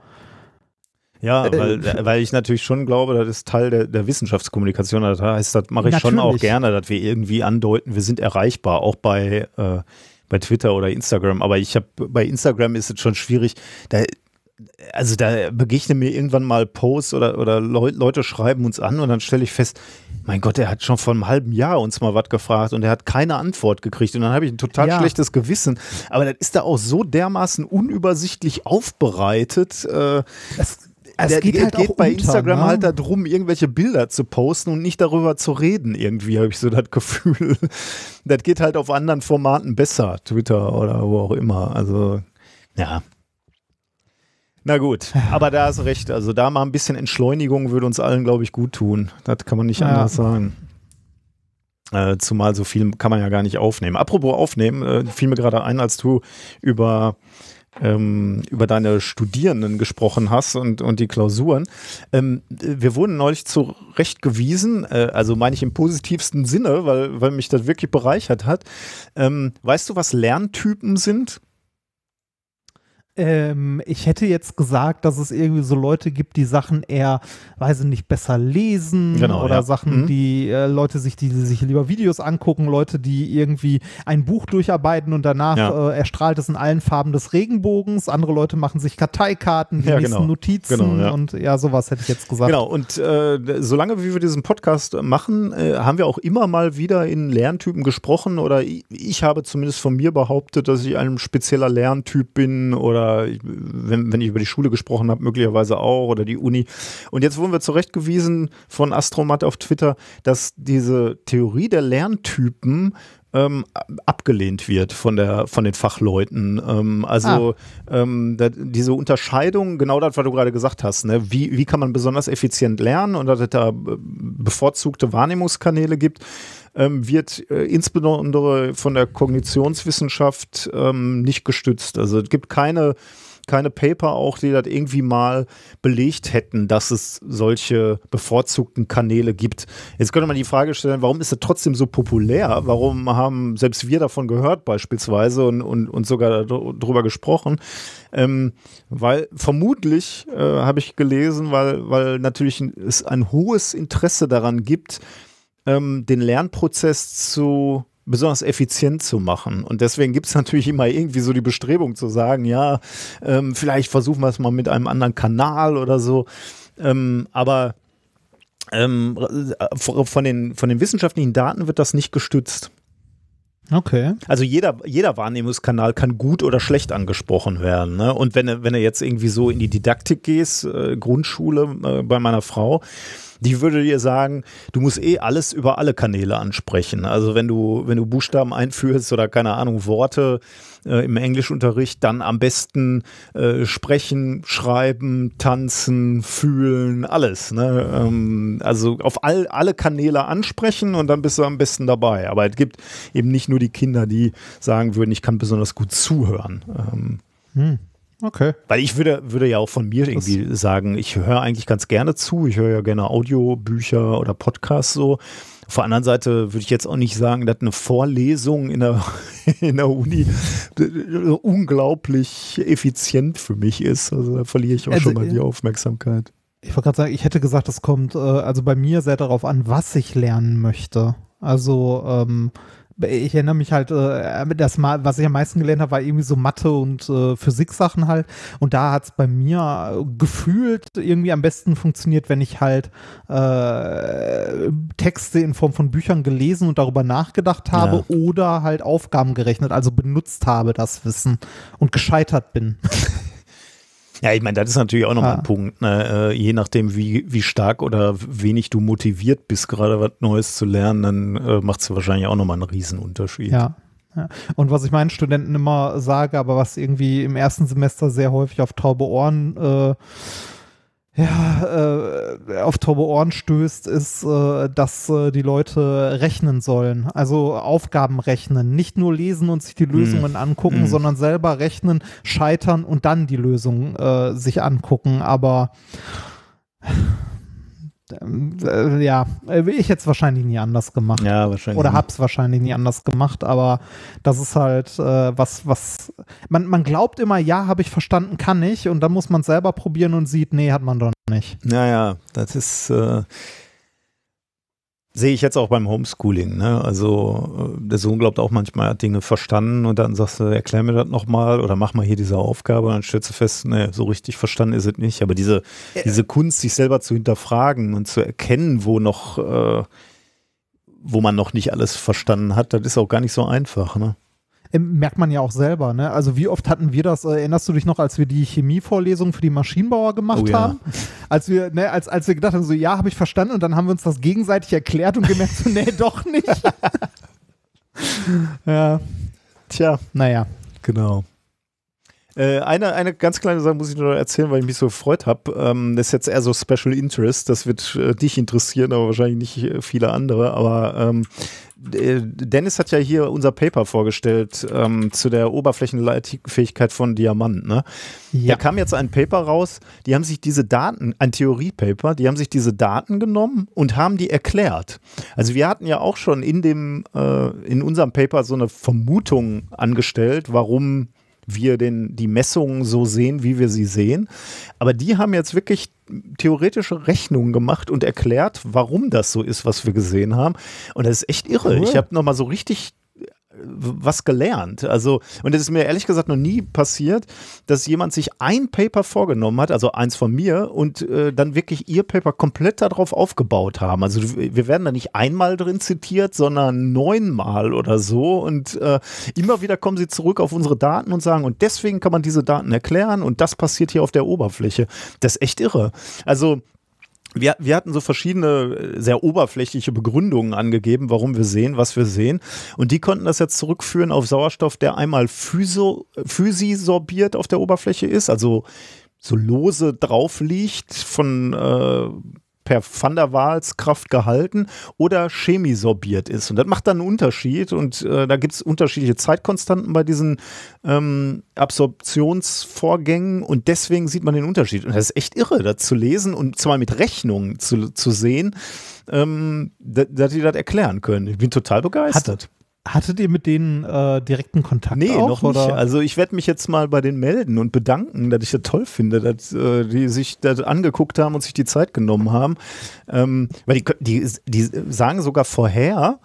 Speaker 3: Ja,
Speaker 4: Äh,
Speaker 3: weil, weil ich natürlich schon glaube, das ist Teil der, der Wissenschaftskommunikation. Das heißt, das mache ich schon auch
Speaker 4: Natürlich.
Speaker 3: gerne, dass wir irgendwie andeuten, wir sind erreichbar, auch bei, äh, bei Twitter oder Instagram. Aber ich habe bei Instagram ist es schon schwierig. Da, also da begegnen mir irgendwann mal Posts oder, oder Leu Leute schreiben uns an und dann stelle ich fest, mein Gott, er hat schon vor einem halben Jahr uns mal was gefragt und er hat keine Antwort gekriegt. Und dann habe ich ein total
Speaker 4: Ja.
Speaker 3: schlechtes Gewissen. Aber das ist da auch so dermaßen unübersichtlich aufbereitet. Äh,
Speaker 4: es, es
Speaker 3: der,
Speaker 4: geht halt auch
Speaker 3: bei
Speaker 4: unter,
Speaker 3: Instagram
Speaker 4: ne?
Speaker 3: halt darum, irgendwelche Bilder zu posten und nicht darüber zu reden. Irgendwie habe ich so das Gefühl. Das geht halt auf anderen Formaten besser, Twitter oder wo auch immer. Also, ja. Na gut, aber da hast du recht. Also da mal ein bisschen Entschleunigung würde uns allen, glaube ich, gut tun. Das kann man nicht
Speaker 4: Ja.
Speaker 3: anders sagen. Äh, zumal so viel kann man ja gar nicht aufnehmen. Apropos aufnehmen, äh, fiel mir gerade ein, als du über ähm, über deine Studierenden gesprochen hast und, und die Klausuren. Ähm, wir wurden neulich zurechtgewiesen, äh, also meine ich im positivsten Sinne, weil, weil mich das wirklich bereichert hat. Ähm, weißt du, was Lerntypen sind?
Speaker 4: Ähm, ich hätte jetzt gesagt, dass es irgendwie so Leute gibt, die Sachen eher, weiß ich nicht, besser lesen
Speaker 3: Genau,
Speaker 4: oder
Speaker 3: ja.
Speaker 4: Sachen,
Speaker 3: Mhm.
Speaker 4: die äh, Leute sich, die sich lieber Videos angucken, Leute, die irgendwie ein Buch durcharbeiten und danach
Speaker 3: Ja.
Speaker 4: äh, erstrahlt es in allen Farben des Regenbogens. Andere Leute machen sich Karteikarten, die
Speaker 3: Ja, genau.
Speaker 4: Notizen
Speaker 3: Genau,
Speaker 4: und ja, sowas hätte ich jetzt gesagt.
Speaker 3: Genau, und äh, solange wie wir diesen Podcast machen, äh, haben wir auch immer mal wieder in Lerntypen gesprochen oder ich, ich habe zumindest von mir behauptet, dass ich ein spezieller Lerntyp bin oder ich, wenn, wenn ich über die Schule gesprochen habe, möglicherweise auch oder die Uni. Und jetzt wurden wir zurechtgewiesen von Astromat auf Twitter, dass diese Theorie der Lerntypen ähm, abgelehnt wird von der von den Fachleuten. Ähm, also ähm, da, diese Unterscheidung, genau das, was du gerade gesagt hast, ne? wie, wie kann man besonders effizient lernen und dass es da äh, bevorzugte Wahrnehmungskanäle gibt, ähm, wird äh, insbesondere von der Kognitionswissenschaft ähm, nicht gestützt. Also es gibt keine keine Paper auch, die das irgendwie mal belegt hätten, dass es solche bevorzugten Kanäle gibt. Jetzt könnte man die Frage stellen, warum ist es trotzdem so populär? Warum haben selbst wir davon gehört beispielsweise und, und, und sogar darüber gesprochen? Ähm, weil vermutlich, äh, habe ich gelesen, weil, weil natürlich es ein hohes Interesse daran gibt, ähm, den Lernprozess zu besonders effizient zu machen. Und deswegen gibt es natürlich immer irgendwie so die Bestrebung zu sagen, ja, ähm, vielleicht versuchen wir es mal mit einem anderen Kanal oder so. Ähm, aber ähm, von, den, von den wissenschaftlichen Daten wird das nicht gestützt.
Speaker 4: Okay.
Speaker 3: Also jeder, jeder Wahrnehmungskanal kann gut oder schlecht angesprochen werden. Ne? Und wenn, wenn du jetzt irgendwie so in die Didaktik gehst, äh, Grundschule äh, bei meiner Frau, die würde dir sagen, du musst eh alles über alle Kanäle ansprechen. Also wenn du, wenn du Buchstaben einführst oder keine Ahnung, Worte äh, im Englischunterricht, dann am besten äh, sprechen, schreiben, tanzen, fühlen, alles. Ne? Ähm, also auf all, alle Kanäle ansprechen und dann bist du am besten dabei. Aber es gibt eben nicht nur die Kinder, die sagen würden, ich kann besonders gut zuhören. Ähm,
Speaker 4: Hm. Okay.
Speaker 3: weil ich würde, würde ja auch von mir irgendwie sagen, ich höre eigentlich ganz gerne zu. Ich höre ja gerne Audiobücher oder Podcasts so. Auf der anderen Seite würde ich jetzt auch nicht sagen, dass eine Vorlesung in der, in der Uni unglaublich effizient für mich ist. Also da verliere ich auch
Speaker 4: Also,
Speaker 3: schon mal
Speaker 4: äh,
Speaker 3: die Aufmerksamkeit.
Speaker 4: Ich wollte gerade sagen, ich hätte gesagt, es kommt äh, also bei mir sehr darauf an, was ich lernen möchte. Also ähm, ich erinnere mich halt, äh, das mal, was ich am meisten gelernt habe, war irgendwie so Mathe und äh, Physik-Sachen halt. Und da hat es bei mir gefühlt irgendwie am besten funktioniert, wenn ich halt äh, Texte in Form von Büchern gelesen und darüber nachgedacht habe ja. oder halt Aufgaben gerechnet, also benutzt habe das Wissen und gescheitert bin.
Speaker 3: Ja, ich meine, das ist natürlich auch nochmal ah. ein Punkt. Ne? Äh, je nachdem, wie, wie stark oder wenig du motiviert bist, gerade was Neues zu lernen, dann äh, macht es wahrscheinlich auch nochmal einen Riesenunterschied.
Speaker 4: Ja. ja. Und was ich meinen Studenten immer sage, aber was irgendwie im ersten Semester sehr häufig auf taube Ohren äh, ja, äh, auf taube Ohren stößt, ist, äh, dass äh, die Leute rechnen sollen. Also Aufgaben rechnen. Nicht nur lesen und sich die hm. Lösungen mm. angucken, mm. sondern selber rechnen, scheitern und dann die Lösung äh, sich angucken. Aber äh, ja, äh, ich hätte es wahrscheinlich nie anders gemacht.
Speaker 3: Ja, wahrscheinlich.
Speaker 4: Oder hab's wahrscheinlich nie anders gemacht, aber das ist halt äh, was, was, man, man glaubt immer, ja, habe ich verstanden, kann ich, und dann muss man selber probieren und sieht, nee, hat man doch nicht.
Speaker 3: Naja, das ist, äh, Sehe ich jetzt auch beim Homeschooling. Ne? Also äh, der Sohn glaubt auch manchmal, er hat Dinge verstanden und dann sagst du, erklär mir das nochmal oder mach mal hier diese Aufgabe und dann stellst du fest, ne, so richtig verstanden ist es nicht. Aber diese, ja. diese Kunst, sich selber zu hinterfragen und zu erkennen, wo noch, äh, wo man noch nicht alles verstanden hat, das ist auch gar nicht so einfach. Ne?
Speaker 4: Merkt man ja auch selber. Ne? Also wie oft hatten wir das, äh, erinnerst du dich noch, als wir die Chemievorlesung für die Maschinenbauer gemacht oh, ja. haben? Als wir, ne, als, als wir gedacht haben, so ja, habe ich verstanden und dann haben wir uns das gegenseitig erklärt und gemerkt, so nee, doch nicht. ja. Tja, naja.
Speaker 3: Genau. Äh, eine, eine ganz kleine Sache muss ich nur erzählen, weil ich mich so gefreut habe. Ähm, das ist jetzt eher so Special Interest. Das wird äh, dich interessieren, aber wahrscheinlich nicht äh, viele andere. Aber ähm, äh, Dennis hat ja hier unser Paper vorgestellt ähm, zu der Oberflächenleitfähigkeit von Diamant. Ne? Ja. Da kam jetzt ein Paper raus, die haben sich diese Daten, ein Theoriepaper, die haben sich diese Daten genommen und haben die erklärt. Also wir hatten ja auch schon in dem, äh, in unserem Paper so eine Vermutung angestellt, warum wir den, die Messungen so sehen, wie wir sie sehen. Aber die haben jetzt wirklich theoretische Rechnungen gemacht und erklärt, warum das so ist, was wir gesehen haben. Und das ist echt irre. Cool. Ich habe nochmal so richtig was gelernt. Also, und es ist mir ehrlich gesagt noch nie passiert, dass jemand sich ein Paper vorgenommen hat, also eins von mir, und äh, dann wirklich ihr Paper komplett darauf aufgebaut haben. Also wir werden da nicht einmal drin zitiert, sondern neunmal oder so. Und äh, immer wieder kommen sie zurück auf unsere Daten und sagen, und deswegen kann man diese Daten erklären und das passiert hier auf der Oberfläche. Das ist echt irre. Also wir, wir hatten so verschiedene äh, sehr oberflächliche Begründungen angegeben, warum wir sehen, was wir sehen. Und die konnten das jetzt zurückführen auf Sauerstoff, der einmal physo, physisorbiert auf der Oberfläche ist, also so lose drauf liegt von äh, per Van der Waals Kraft gehalten oder chemisorbiert ist. Und das macht dann einen Unterschied. Und äh, da gibt es unterschiedliche Zeitkonstanten bei diesen ähm, Absorptionsvorgängen. Und deswegen sieht man den Unterschied. Und das ist echt irre, das zu lesen und zwar mit Rechnungen zu, zu sehen, ähm, dass die das erklären können. Ich bin total begeistert.
Speaker 4: Hat, Hattet ihr mit denen äh, direkten Kontakt?
Speaker 3: Nee, auch, noch oder? nicht. Also ich werde mich jetzt mal bei denen melden und bedanken, dass ich das toll finde, dass äh, die sich das angeguckt haben und sich die Zeit genommen haben. Ähm, weil die, die, die sagen sogar vorher,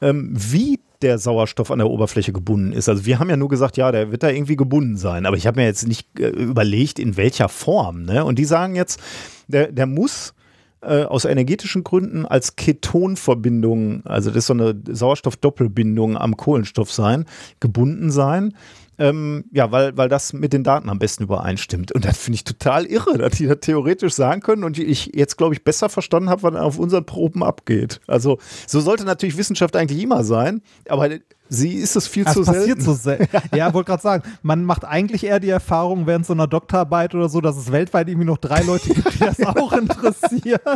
Speaker 3: ähm, wie der Sauerstoff an der Oberfläche gebunden ist. Also wir haben ja nur gesagt, ja, der wird da irgendwie gebunden sein. Aber ich habe mir jetzt nicht äh, überlegt, in welcher Form. Ne? Und die sagen jetzt, der, der muss äh, aus energetischen Gründen als Ketonverbindung, also das ist so eine Sauerstoffdoppelbindung am Kohlenstoff sein, gebunden sein. Ähm, ja, weil, weil das mit den Daten am besten übereinstimmt. Und das finde ich total irre, dass die das theoretisch sagen können und ich jetzt, glaube ich, besser verstanden habe, was auf unseren Proben abgeht. Also, so sollte natürlich Wissenschaft eigentlich immer sein, aber Sie ist es viel das zu passiert selten.
Speaker 4: so selten. ja, wollte gerade sagen, man macht eigentlich eher die Erfahrung während so einer Doktorarbeit oder so, dass es weltweit irgendwie noch drei Leute gibt, die das auch interessiert.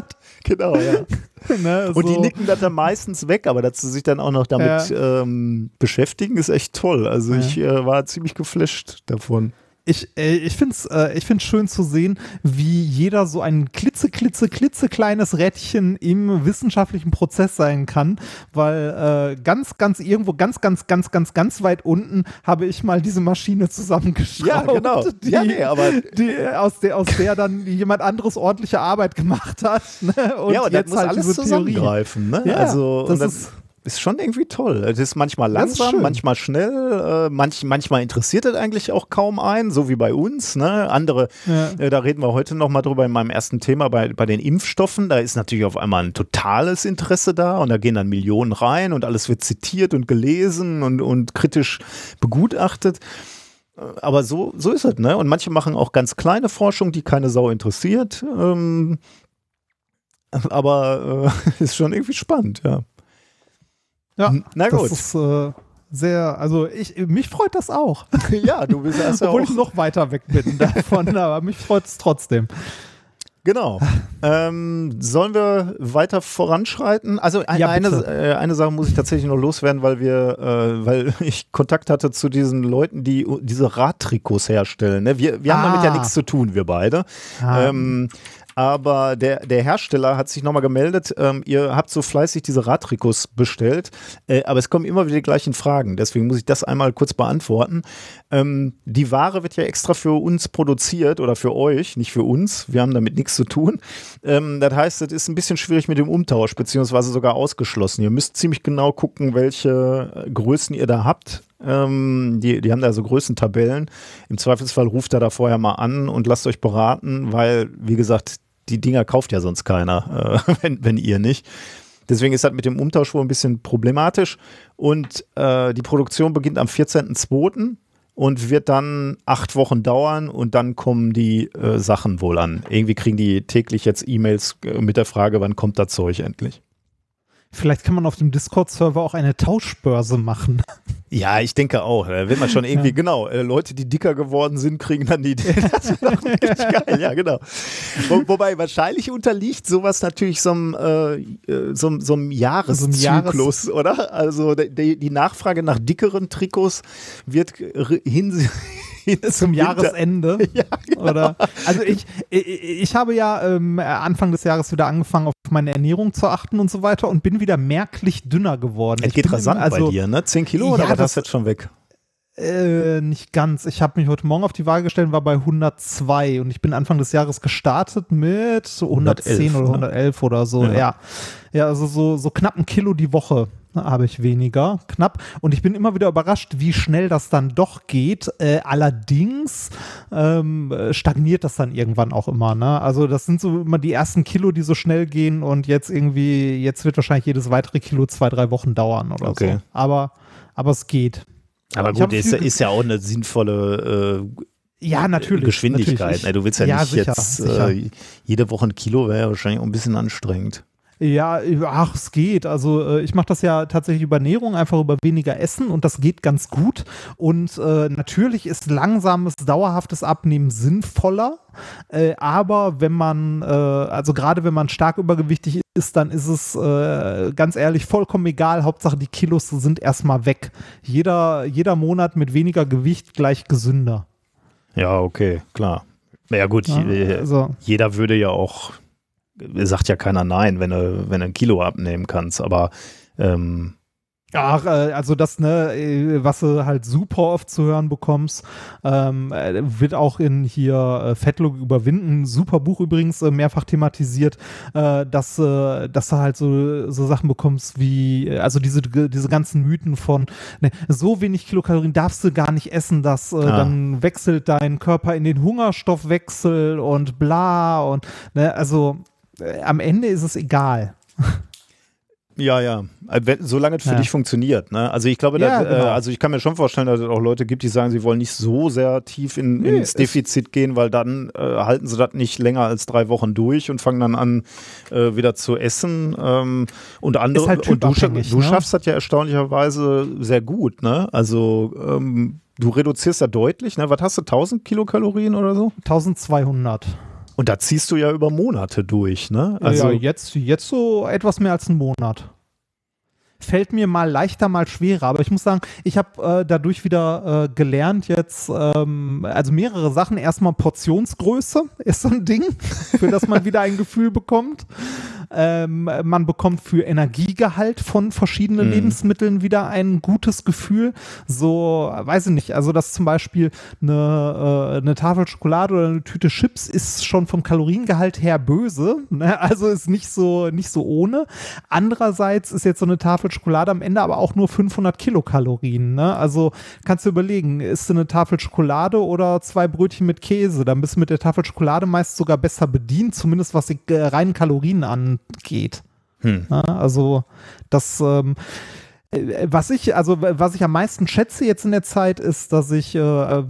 Speaker 3: Genau, ja. ne, so. Und die nicken das dann meistens weg, aber dass sie sich dann auch noch damit ja. ähm, beschäftigen, ist echt toll. Also ja. ich äh, war ziemlich geflasht davon
Speaker 4: ich, äh, ich finde es äh, ich find's schön zu sehen, wie jeder so ein klitze, klitze, klitze kleines Rädchen im wissenschaftlichen Prozess sein kann, weil äh, ganz, ganz irgendwo, ganz, ganz, ganz, ganz, ganz weit unten habe ich mal diese Maschine zusammengeschraubt. Ja,
Speaker 3: genau.
Speaker 4: Die,
Speaker 3: ja, nee, aber
Speaker 4: die, aus, der, aus der dann jemand anderes ordentliche Arbeit gemacht hat.
Speaker 3: Ne? Und ja, und jetzt muss halt alles zusammengreifen. Ne?
Speaker 4: Ja, also, das ist
Speaker 3: ist schon irgendwie toll. Es ist manchmal langsam, ist manchmal schnell, äh, manch, manchmal interessiert es eigentlich auch kaum einen, so wie bei uns. Ne? Andere, ja. äh, da reden wir heute nochmal drüber in meinem ersten Thema bei, bei den Impfstoffen. Da ist natürlich auf einmal ein totales Interesse da und da gehen dann Millionen rein und alles wird zitiert und gelesen und, und kritisch begutachtet. Äh, aber so, so ist es, ne? Und manche machen auch ganz kleine Forschung, die keine Sau interessiert. Ähm, aber äh, ist schon irgendwie spannend, ja.
Speaker 4: Ja, na gut. Das ist äh, sehr, also ich, mich freut das auch.
Speaker 3: ja, du bist erst
Speaker 4: ja Obwohl ich noch weiter weg bin davon, aber mich freut es trotzdem.
Speaker 3: Genau. ähm, sollen wir weiter voranschreiten? Also ein, ja, eine, äh, eine Sache muss ich tatsächlich noch loswerden, weil wir, äh, weil ich Kontakt hatte zu diesen Leuten, die diese Radtrikots herstellen. Ne? Wir, wir ah. haben damit ja ah. nichts zu tun, wir beide. Ah. Ähm, aber der, der Hersteller hat sich nochmal gemeldet, ähm, ihr habt so fleißig diese Radtrikots bestellt, äh, aber es kommen immer wieder die gleichen Fragen, deswegen muss ich das einmal kurz beantworten. Ähm, die Ware wird ja extra für uns produziert oder für euch, nicht für uns, wir haben damit nichts zu tun. Ähm, das heißt, es ist ein bisschen schwierig mit dem Umtausch, beziehungsweise sogar ausgeschlossen. Ihr müsst ziemlich genau gucken, welche Größen ihr da habt. Ähm, die, die haben da so Größentabellen. Im Zweifelsfall ruft er da vorher mal an und lasst euch beraten, weil, wie gesagt, die Dinger kauft ja sonst keiner, äh, wenn, wenn ihr nicht. Deswegen ist das mit dem Umtausch wohl ein bisschen problematisch. Und äh, die Produktion beginnt am 14.02. und wird dann acht Wochen dauern und dann kommen die äh, Sachen wohl an. Irgendwie kriegen die täglich jetzt E-Mails äh, mit der Frage, wann kommt das Zeug endlich.
Speaker 4: Vielleicht kann man auf dem Discord-Server auch eine Tauschbörse machen.
Speaker 3: Ja, ich denke auch. Da wird man schon irgendwie, ja. genau, äh, Leute, die dicker geworden sind, kriegen dann die Idee. Das doch richtig geil, ja, genau. Wo, wobei wahrscheinlich unterliegt sowas natürlich so einem, äh, äh so, so einem Jahreszyklus, so Jahres oder? Also die, die Nachfrage nach dickeren Trikots wird hin
Speaker 4: zum Jahresende. Ja, genau. Oder, also ich, ich, ich habe ja ähm, Anfang des Jahres wieder angefangen, auf meine Ernährung zu achten und so weiter und bin wieder merklich dünner geworden.
Speaker 3: Es geht rasant also, bei dir, ne? 10 Kilo oder ja, war das, das jetzt schon weg?
Speaker 4: Äh, nicht ganz. Ich habe mich heute Morgen auf die Waage gestellt und war bei 102 und ich bin Anfang des Jahres gestartet mit so 110 111, oder 111 ne? oder so. Ja. ja. ja, also so, so knapp ein Kilo die Woche habe ich weniger, knapp. Und ich bin immer wieder überrascht, wie schnell das dann doch geht. Äh, allerdings ähm, stagniert das dann irgendwann auch immer. Ne? Also das sind so immer die ersten Kilo, die so schnell gehen und jetzt irgendwie, jetzt wird wahrscheinlich jedes weitere Kilo zwei, drei Wochen dauern oder okay. so. Aber, aber es geht.
Speaker 3: Aber gut, ist, ist, ja auch eine sinnvolle äh,
Speaker 4: ja, natürlich.
Speaker 3: Geschwindigkeit.
Speaker 4: Natürlich.
Speaker 3: Ne? Du willst ja, ja nicht sicher, jetzt sicher. Äh, jede Woche ein Kilo, wäre ja wahrscheinlich auch ein bisschen anstrengend.
Speaker 4: Ja, ach, es geht. Also äh, ich mache das ja tatsächlich über Ernährung, einfach über weniger Essen und das geht ganz gut. Und äh, natürlich ist langsames, dauerhaftes Abnehmen sinnvoller. Äh, aber wenn man, äh, also gerade wenn man stark übergewichtig ist, dann ist es äh, ganz ehrlich vollkommen egal. Hauptsache die Kilos sind erstmal weg. Jeder, jeder Monat mit weniger Gewicht gleich gesünder.
Speaker 3: Ja, okay, klar. Ja gut, ja, also. jeder würde ja auch sagt ja keiner nein, wenn du, wenn du ein Kilo abnehmen kannst, aber ähm,
Speaker 4: Ach, äh, also das, ne, äh, was du halt super oft zu hören bekommst, ähm, äh, wird auch in hier Fettlog überwinden, super Buch übrigens, mehrfach thematisiert, äh, dass, äh, dass du halt so, so Sachen bekommst wie, also diese, diese ganzen Mythen von, ne, so wenig Kilokalorien darfst du gar nicht essen, dass äh, ah. dann wechselt dein Körper in den Hungerstoffwechsel und bla und, ne, also am Ende ist es egal.
Speaker 3: Ja, ja. Äh, wenn, solange es für ja. dich funktioniert. Ne? Also ich glaube, ja, dass, äh, genau. äh, also ich kann mir schon vorstellen, dass es auch Leute gibt, die sagen, sie wollen nicht so sehr tief in, nee, ins Defizit gehen, weil dann äh, halten sie das nicht länger als drei Wochen durch und fangen dann an, äh, wieder zu essen. Ähm, und andere halt und du, du ne? schaffst das ja erstaunlicherweise sehr gut. Ne? Also ähm, du reduzierst ja deutlich. Ne? Was hast du? 1000 Kilokalorien oder so?
Speaker 4: 1200.
Speaker 3: Und da ziehst du ja über Monate durch, ne? Also
Speaker 4: ja, jetzt, jetzt so etwas mehr als einen Monat. Fällt mir mal leichter, mal schwerer. Aber ich muss sagen, ich habe äh, dadurch wieder äh, gelernt jetzt, ähm, also mehrere Sachen. Erstmal Portionsgröße ist so ein Ding, für das man wieder ein Gefühl bekommt. Ähm, man bekommt für Energie Kaloriengehalt von verschiedenen
Speaker 3: Mhm.
Speaker 4: Lebensmitteln wieder ein gutes Gefühl. So, weiß ich nicht, also dass zum Beispiel eine, äh, eine Tafel Schokolade oder eine Tüte Chips ist schon vom Kaloriengehalt her böse. Ne? Also ist nicht so, nicht so ohne. Andererseits ist jetzt so eine Tafel Schokolade am Ende aber auch nur 500 Kilokalorien. Ne? Also kannst du überlegen, isst du eine Tafel Schokolade oder zwei Brötchen mit Käse? Dann bist du mit der Tafel Schokolade meist sogar besser bedient, zumindest was die äh, reinen Kalorien angeht.
Speaker 3: Hm.
Speaker 4: Ja, also das, ähm, äh, was ich, also was ich am meisten schätze jetzt in der Zeit, ist, dass ich äh,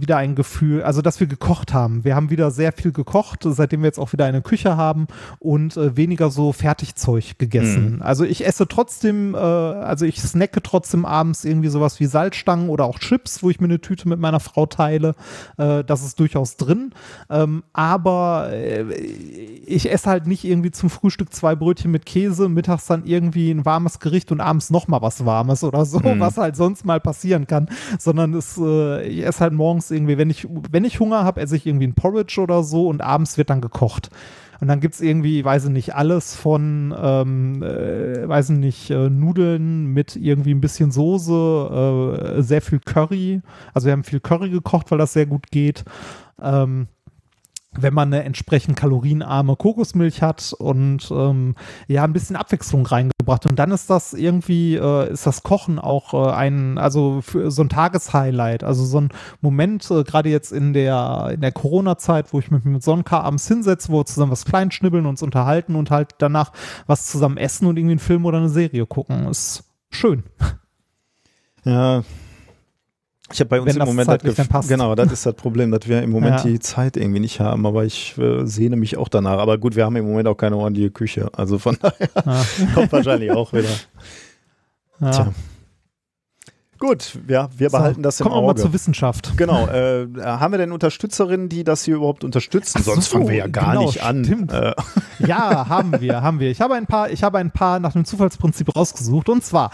Speaker 4: wieder ein Gefühl, also dass wir gekocht haben. Wir haben wieder sehr viel gekocht, seitdem wir jetzt auch wieder eine Küche haben und äh, weniger so Fertigzeug gegessen. Also ich esse trotzdem, äh, also ich snacke trotzdem abends irgendwie sowas wie Salzstangen oder auch Chips, wo ich mir eine Tüte mit meiner Frau teile. Äh, das ist durchaus drin. Ähm, aber äh, ich esse halt nicht irgendwie zum Frühstück zwei Brötchen mit Käse, mittags dann irgendwie ein warmes Gericht und abends noch mal was Warmes oder so, was halt sonst mal passieren kann, sondern es, äh, ich esse halt morgens irgendwie, wenn ich, wenn ich Hunger habe, esse ich irgendwie ein Porridge oder so und abends wird dann gekocht. Und dann gibt es irgendwie, weiß ich nicht, alles von, ähm, äh, weiß ich nicht, äh, Nudeln mit irgendwie ein bisschen Soße, äh, sehr viel Curry. Also wir haben viel Curry gekocht, weil das sehr gut geht. Ähm, wenn man eine entsprechend kalorienarme Kokosmilch hat und ähm, ja ein bisschen Abwechslung reingebracht und dann ist das irgendwie äh, ist das Kochen auch äh, ein also für so ein Tageshighlight. Also so ein Moment äh, gerade jetzt in der in der Corona-Zeit wo ich mich mit Sonka abends hinsetze wo wir zusammen was klein schnibbeln uns unterhalten und halt danach was zusammen essen und irgendwie einen Film oder eine Serie gucken. Ist schön.
Speaker 3: Ja. Ich habe bei uns
Speaker 4: Wenn
Speaker 3: im
Speaker 4: das
Speaker 3: Moment das
Speaker 4: passt.
Speaker 3: genau, das ist das Problem, dass wir im Moment
Speaker 4: Ja.
Speaker 3: die Zeit irgendwie nicht haben, aber ich äh, sehne mich auch danach. Aber gut, wir haben im Moment auch keine ordentliche Küche, also von daher
Speaker 4: ja,
Speaker 3: kommt wahrscheinlich auch wieder.
Speaker 4: ja.
Speaker 3: Tja. Gut, ja, wir behalten das im
Speaker 4: kommen wir mal
Speaker 3: Auge.
Speaker 4: zur Wissenschaft
Speaker 3: Genau, äh, haben wir denn Unterstützerinnen, die das hier überhaupt unterstützen?
Speaker 4: Ach
Speaker 3: Sonst
Speaker 4: so,
Speaker 3: fangen wir ja gar
Speaker 4: genau,
Speaker 3: nicht an.
Speaker 4: stimmt.
Speaker 3: Äh,
Speaker 4: Ja, haben wir, haben wir. Ich habe ein paar, ich habe ein paar nach dem Zufallsprinzip rausgesucht. Und zwar,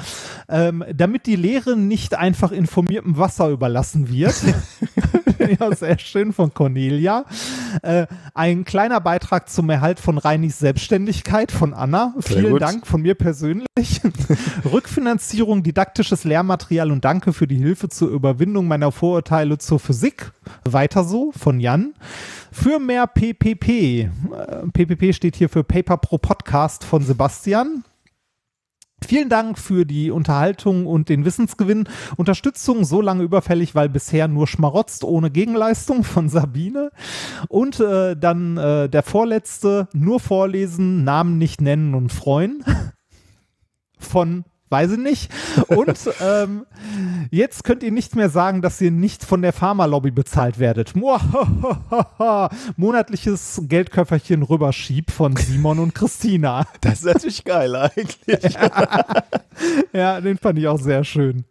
Speaker 4: ähm, damit die Lehre nicht einfach informiertem Wasser überlassen wird. ja, sehr schön von Cornelia. Äh, ein kleiner Beitrag zum Erhalt von Reinis Selbstständigkeit von Anna.
Speaker 3: Sehr
Speaker 4: Vielen
Speaker 3: gut.
Speaker 4: Dank von mir persönlich. Rückfinanzierung didaktisches Lehrmaterial und danke für die Hilfe zur Überwindung meiner Vorurteile zur Physik. Weiter so von Jan. Für mehr PPP. Äh, PPP steht hier für Paper Pro Podcast von Sebastian. Vielen Dank für die Unterhaltung und den Wissensgewinn. Unterstützung so lange überfällig, weil bisher nur schmarotzt ohne Gegenleistung von Sabine. Und äh, dann äh, der vorletzte, nur vorlesen, Namen nicht nennen und freuen. Von weiß ich nicht. Und ähm, jetzt könnt ihr nicht mehr sagen, dass ihr nicht von der Pharmalobby bezahlt werdet. Monatliches Geldköfferchen rüberschieb von Simon und Christina.
Speaker 3: das ist natürlich geil eigentlich.
Speaker 4: Ja, den fand ich auch sehr schön.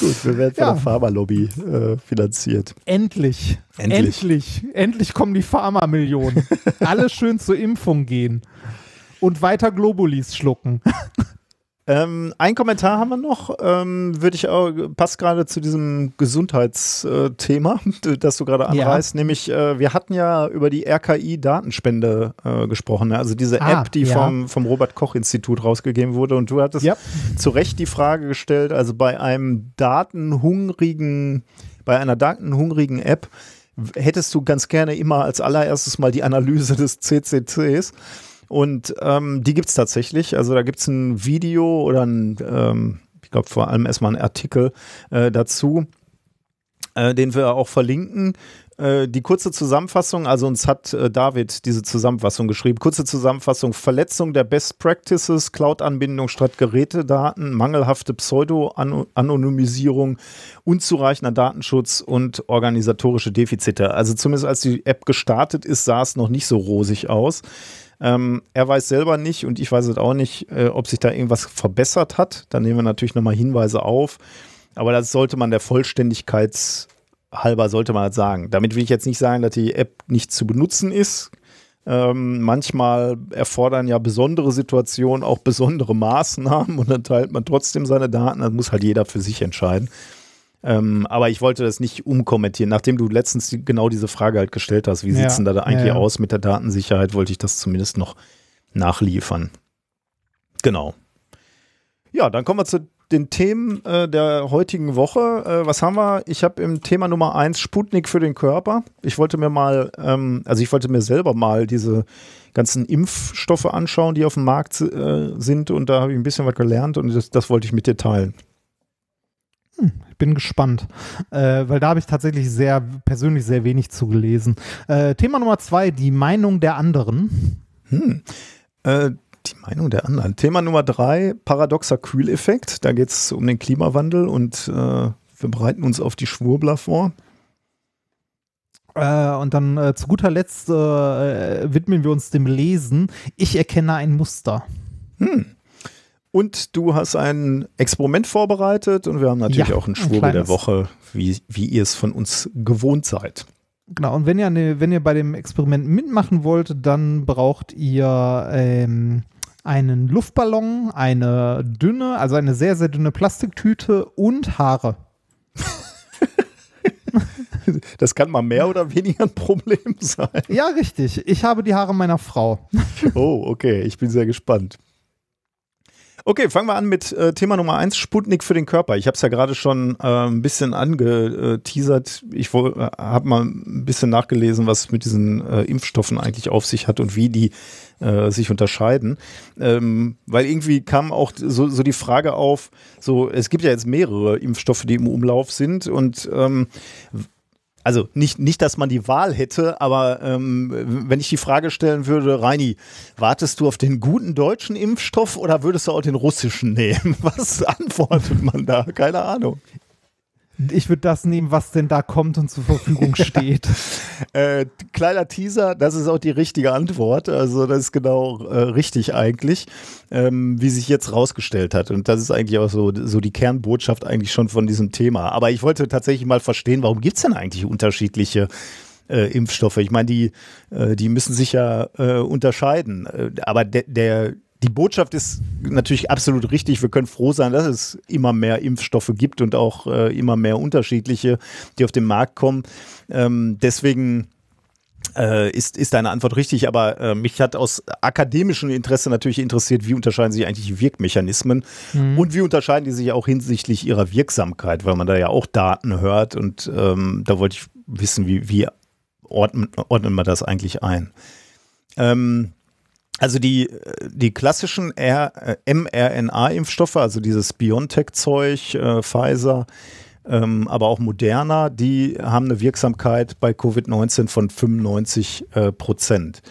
Speaker 3: Gut, wir werden von
Speaker 4: Ja.
Speaker 3: der Pharmalobby äh, finanziert.
Speaker 4: Endlich.
Speaker 3: Endlich.
Speaker 4: Endlich. Endlich kommen die Pharma-Millionen. Alle schön zur Impfung gehen. Und weiter Globulis schlucken.
Speaker 3: Ähm, ein Kommentar haben wir noch, ähm, würde ich auch, passt gerade zu diesem Gesundheitsthema, das du gerade
Speaker 4: Ja.
Speaker 3: anreißt, nämlich äh, wir hatten ja über die RKI-Datenspende äh, gesprochen, ne? also diese
Speaker 4: Ah,
Speaker 3: App, die
Speaker 4: ja.
Speaker 3: vom, vom Robert-Koch-Institut rausgegeben wurde und du hattest
Speaker 4: Ja.
Speaker 3: zu Recht die Frage gestellt, also bei einem datenhungrigen, bei einer datenhungrigen App hättest du ganz gerne immer als allererstes mal die Analyse des CCCs. Und ähm, die gibt's tatsächlich. Also da gibt's ein Video oder ein, ähm, ich glaube vor allem erstmal einen Artikel äh, dazu, äh, den wir auch verlinken. Äh, die kurze Zusammenfassung, also uns hat äh, David diese Zusammenfassung geschrieben. Kurze Zusammenfassung: Verletzung der Best Practices, Cloud-Anbindung statt Gerätedaten, mangelhafte Pseudo-Anonymisierung, unzureichender Datenschutz und organisatorische Defizite. Also zumindest als die App gestartet ist, sah es noch nicht so rosig aus. Ähm, er weiß selber nicht und ich weiß es auch nicht, äh, ob sich da irgendwas verbessert hat. Da nehmen wir natürlich nochmal Hinweise auf. Aber das sollte man der Vollständigkeit halber sollte man das sagen. Damit will ich jetzt nicht sagen, dass die App nicht zu benutzen ist. Ähm, manchmal erfordern ja besondere Situationen auch besondere Maßnahmen und dann teilt man trotzdem seine Daten. Das muss halt jeder für sich entscheiden. Ähm, aber ich wollte das nicht umkommentieren. Nachdem du letztens genau diese Frage halt gestellt hast, wie
Speaker 4: Ja,
Speaker 3: sieht es denn da eigentlich
Speaker 4: ja,
Speaker 3: aus mit der Datensicherheit, wollte ich das zumindest noch nachliefern. Genau. Ja, dann kommen wir zu den Themen äh, der heutigen Woche. Äh, was haben wir? Ich habe im Thema Nummer eins Sputnik für den Körper. Ich wollte mir mal, ähm, also ich wollte mir selber mal diese ganzen Impfstoffe anschauen, die auf dem Markt äh, sind und da habe ich ein bisschen was gelernt und das, das wollte ich mit dir teilen.
Speaker 4: Hm, ich bin gespannt, äh, weil da habe ich tatsächlich sehr persönlich sehr wenig zugelesen. Äh, Thema Nummer zwei, die Meinung der anderen.
Speaker 3: Hm. Äh, die Meinung der anderen. Thema Nummer drei, paradoxer Kühleffekt. Da geht es um den Klimawandel und äh, wir bereiten uns auf die Schwurbler vor.
Speaker 4: Äh, und dann äh, zu guter Letzt widmen wir uns dem Lesen. Ich erkenne ein Muster.
Speaker 3: Hm. Und du hast ein Experiment vorbereitet und wir haben natürlich ja, auch einen Schwurbel der Woche, wie, wie ihr es von uns gewohnt seid.
Speaker 4: Genau, und wenn ihr, eine, wenn ihr bei dem Experiment mitmachen wollt, dann braucht ihr ähm, einen Luftballon, eine dünne, also eine sehr, sehr dünne Plastiktüte und Haare.
Speaker 3: Das kann mal mehr oder weniger ein Problem sein.
Speaker 4: Ja, richtig. Ich habe die Haare meiner Frau.
Speaker 3: Oh, okay. Ich bin sehr gespannt. Okay, fangen wir an mit äh, Thema Nummer eins, Sputnik für den Körper. Ich habe es ja gerade schon äh, ein bisschen angeteasert. Ich äh, habe mal ein bisschen nachgelesen, was mit diesen äh, Impfstoffen eigentlich auf sich hat und wie die äh, sich unterscheiden. Ähm, weil irgendwie kam auch so, so die Frage auf, so es gibt ja jetzt mehrere Impfstoffe, die im Umlauf sind und ähm, also nicht, nicht, dass man die Wahl hätte, aber ähm, wenn ich die Frage stellen würde, Reini, wartest du auf den guten deutschen Impfstoff oder würdest du auch den russischen nehmen? Was antwortet man da? Keine Ahnung.
Speaker 4: Ich würde das nehmen, was denn da kommt und zur Verfügung steht.
Speaker 3: äh, kleiner Teaser, das ist auch die richtige Antwort. Also das ist genau äh, richtig eigentlich, ähm, wie sich jetzt rausgestellt hat. Und das ist eigentlich auch so, so die Kernbotschaft eigentlich schon von diesem Thema. Aber ich wollte tatsächlich mal verstehen, warum gibt es denn eigentlich unterschiedliche äh, Impfstoffe? Ich meine, die, äh, die müssen sich ja äh, unterscheiden. Äh, aber de der die Botschaft ist natürlich absolut richtig. Wir können froh sein, dass es immer mehr Impfstoffe gibt und auch äh, immer mehr unterschiedliche, die auf den Markt kommen. Ähm, deswegen äh, ist, ist deine Antwort richtig, aber äh, mich hat aus akademischem Interesse natürlich interessiert, wie unterscheiden sich eigentlich die Wirkmechanismen mhm. und wie unterscheiden die sich auch hinsichtlich ihrer Wirksamkeit, weil man da ja auch Daten hört und ähm, da wollte ich wissen, wie, wie ordnen, ordnen wir das eigentlich ein. Ähm, also die, die klassischen äh, mRNA-Impfstoffe, also dieses BioNTech-Zeug, äh, Pfizer, ähm, aber auch Moderna, die haben eine Wirksamkeit bei Covid-19 von 95 äh, Prozent.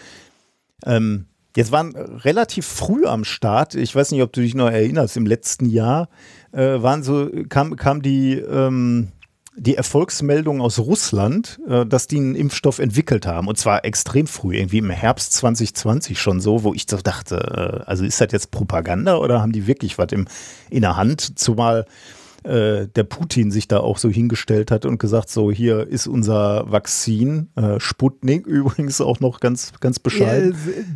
Speaker 3: Ähm, jetzt waren relativ früh am Start, ich weiß nicht, ob du dich noch erinnerst, im letzten Jahr äh, waren so, kam, kam die ähm, die Erfolgsmeldung aus Russland, äh, dass die einen Impfstoff entwickelt haben. Und zwar extrem früh, irgendwie im Herbst 2020 schon so, wo ich so dachte, äh, also ist das jetzt Propaganda oder haben die wirklich was in der Hand? Zumal äh, der Putin sich da auch so hingestellt hat und gesagt, so hier ist unser Vakzin, äh, Sputnik übrigens auch noch ganz, ganz bescheiden.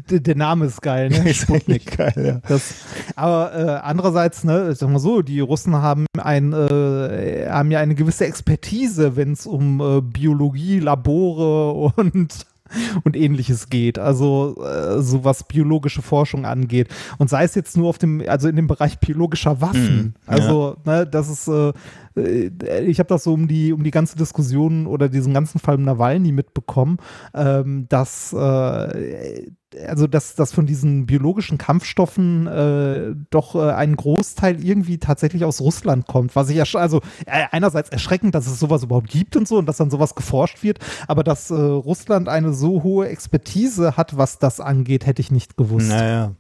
Speaker 4: Ja, der Name ist geil, ne? Sputnik. geil, ja. Das, aber äh, andererseits, ne, sag mal so, die Russen haben ein, äh, haben ja eine gewisse Expertise, wenn es um äh, Biologie, Labore und und ähnliches geht. Also äh, so was biologische Forschung angeht. Und sei es jetzt nur auf dem, also in dem Bereich biologischer Waffen. Mm, also, ja. ne, das ist, äh, äh, ich habe das so um die, um die ganze Diskussion oder diesen ganzen Fall Nawalny mitbekommen, ähm, dass äh, also dass, dass von diesen biologischen Kampfstoffen äh, doch äh, ein Großteil irgendwie tatsächlich aus Russland kommt, was ich ja also äh, einerseits erschreckend, dass es sowas überhaupt gibt und so und dass dann sowas geforscht wird, aber dass äh, Russland eine so hohe Expertise hat, was das angeht, hätte ich nicht gewusst.
Speaker 3: Naja.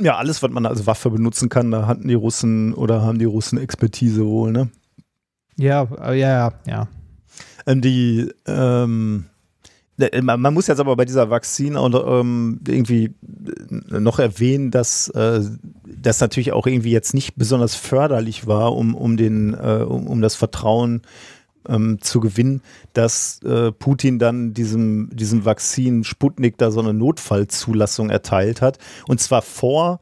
Speaker 3: Ja, alles, was man als Waffe benutzen kann, da hatten die Russen oder haben die Russen Expertise wohl, ne?
Speaker 4: Ja, äh, ja, ja, ja.
Speaker 3: Ähm, die, ähm, äh, man muss jetzt aber bei dieser Vakzin auch ähm, irgendwie noch erwähnen, dass äh, das natürlich auch irgendwie jetzt nicht besonders förderlich war, um, um, den, äh, um, um das Vertrauen ähm, zu gewinnen, dass äh, Putin dann diesem, diesem Vakzin Sputnik da so eine Notfallzulassung erteilt hat. Und zwar vor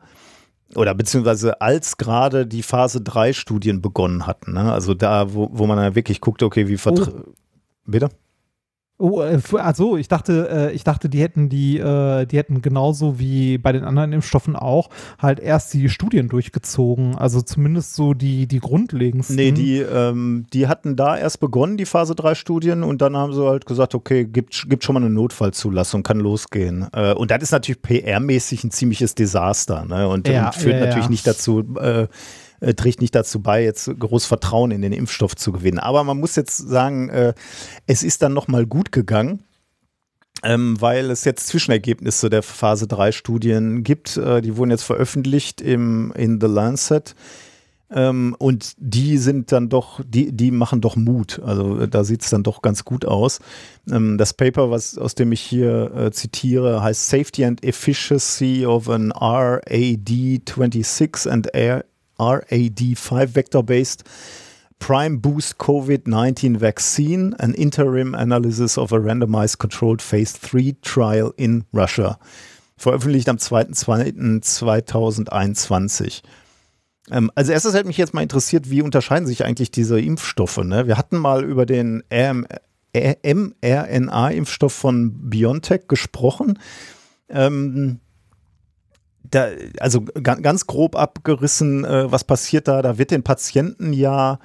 Speaker 3: oder beziehungsweise als gerade die Phase 3 Studien begonnen hatten. Ne? Also da, wo, wo man dann wirklich guckte, okay, wie vertra oh. Bitte?
Speaker 4: Oh, also ich dachte, äh, ich dachte, die hätten die, äh, die hätten genauso wie bei den anderen Impfstoffen auch halt erst die Studien durchgezogen. Also zumindest so die, die grundlegendsten.
Speaker 3: Nee, die, ähm, die hatten da erst begonnen, die Phase 3 Studien, und dann haben sie halt gesagt, okay, gibt, gibt schon mal eine Notfallzulassung, kann losgehen. Und das ist natürlich PR-mäßig ein ziemliches Desaster, ne? Und, ja, und führt ja, natürlich ja. nicht dazu, äh, äh, trägt nicht dazu bei, jetzt groß Vertrauen in den Impfstoff zu gewinnen. Aber man muss jetzt sagen, äh, es ist dann nochmal gut gegangen. Ähm, weil es jetzt Zwischenergebnisse der Phase 3 Studien gibt. Äh, die wurden jetzt veröffentlicht im, in The Lancet. Ähm, und die sind dann doch, die, die machen doch Mut. Also äh, da sieht es dann doch ganz gut aus. Ähm, das Paper, was, aus dem ich hier äh, zitiere, heißt Safety and Efficiency of an RAD26 and Air RAD5 vector-based prime boost COVID-19 vaccine, an interim analysis of a randomized controlled phase 3 trial in Russia. Veröffentlicht am 2.2.2021. Ähm, als erstes hätte mich jetzt mal interessiert, wie unterscheiden sich eigentlich diese Impfstoffe? Ne? Wir hatten mal über den mRNA-Impfstoff von BioNTech gesprochen. Ähm, da, also ganz grob abgerissen, äh, was passiert da? Da wird den Patienten ja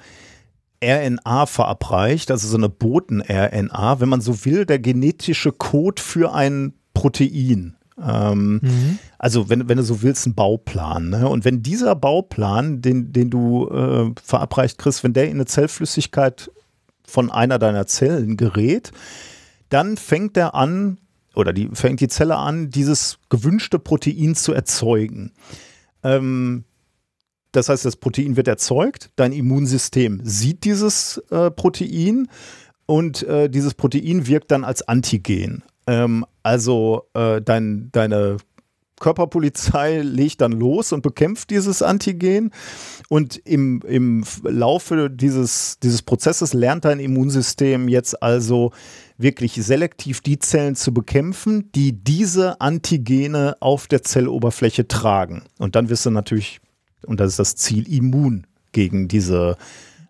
Speaker 3: RNA verabreicht, also so eine Boten-RNA, wenn man so will, der genetische Code für ein Protein. Ähm, mhm. Also wenn, wenn du so willst, ein Bauplan. Ne? Und wenn dieser Bauplan, den, den du äh, verabreicht kriegst, wenn der in eine Zellflüssigkeit von einer deiner Zellen gerät, dann fängt er an, oder die fängt die Zelle an, dieses gewünschte Protein zu erzeugen. Ähm, das heißt, das Protein wird erzeugt, dein Immunsystem sieht dieses äh, Protein und äh, dieses Protein wirkt dann als Antigen. Ähm, also äh, dein, deine Körperpolizei legt dann los und bekämpft dieses Antigen. Und im, im Laufe dieses, dieses Prozesses lernt dein Immunsystem jetzt also wirklich selektiv die Zellen zu bekämpfen, die diese Antigene auf der Zelloberfläche tragen. Und dann wirst du natürlich, und das ist das Ziel, immun gegen diese,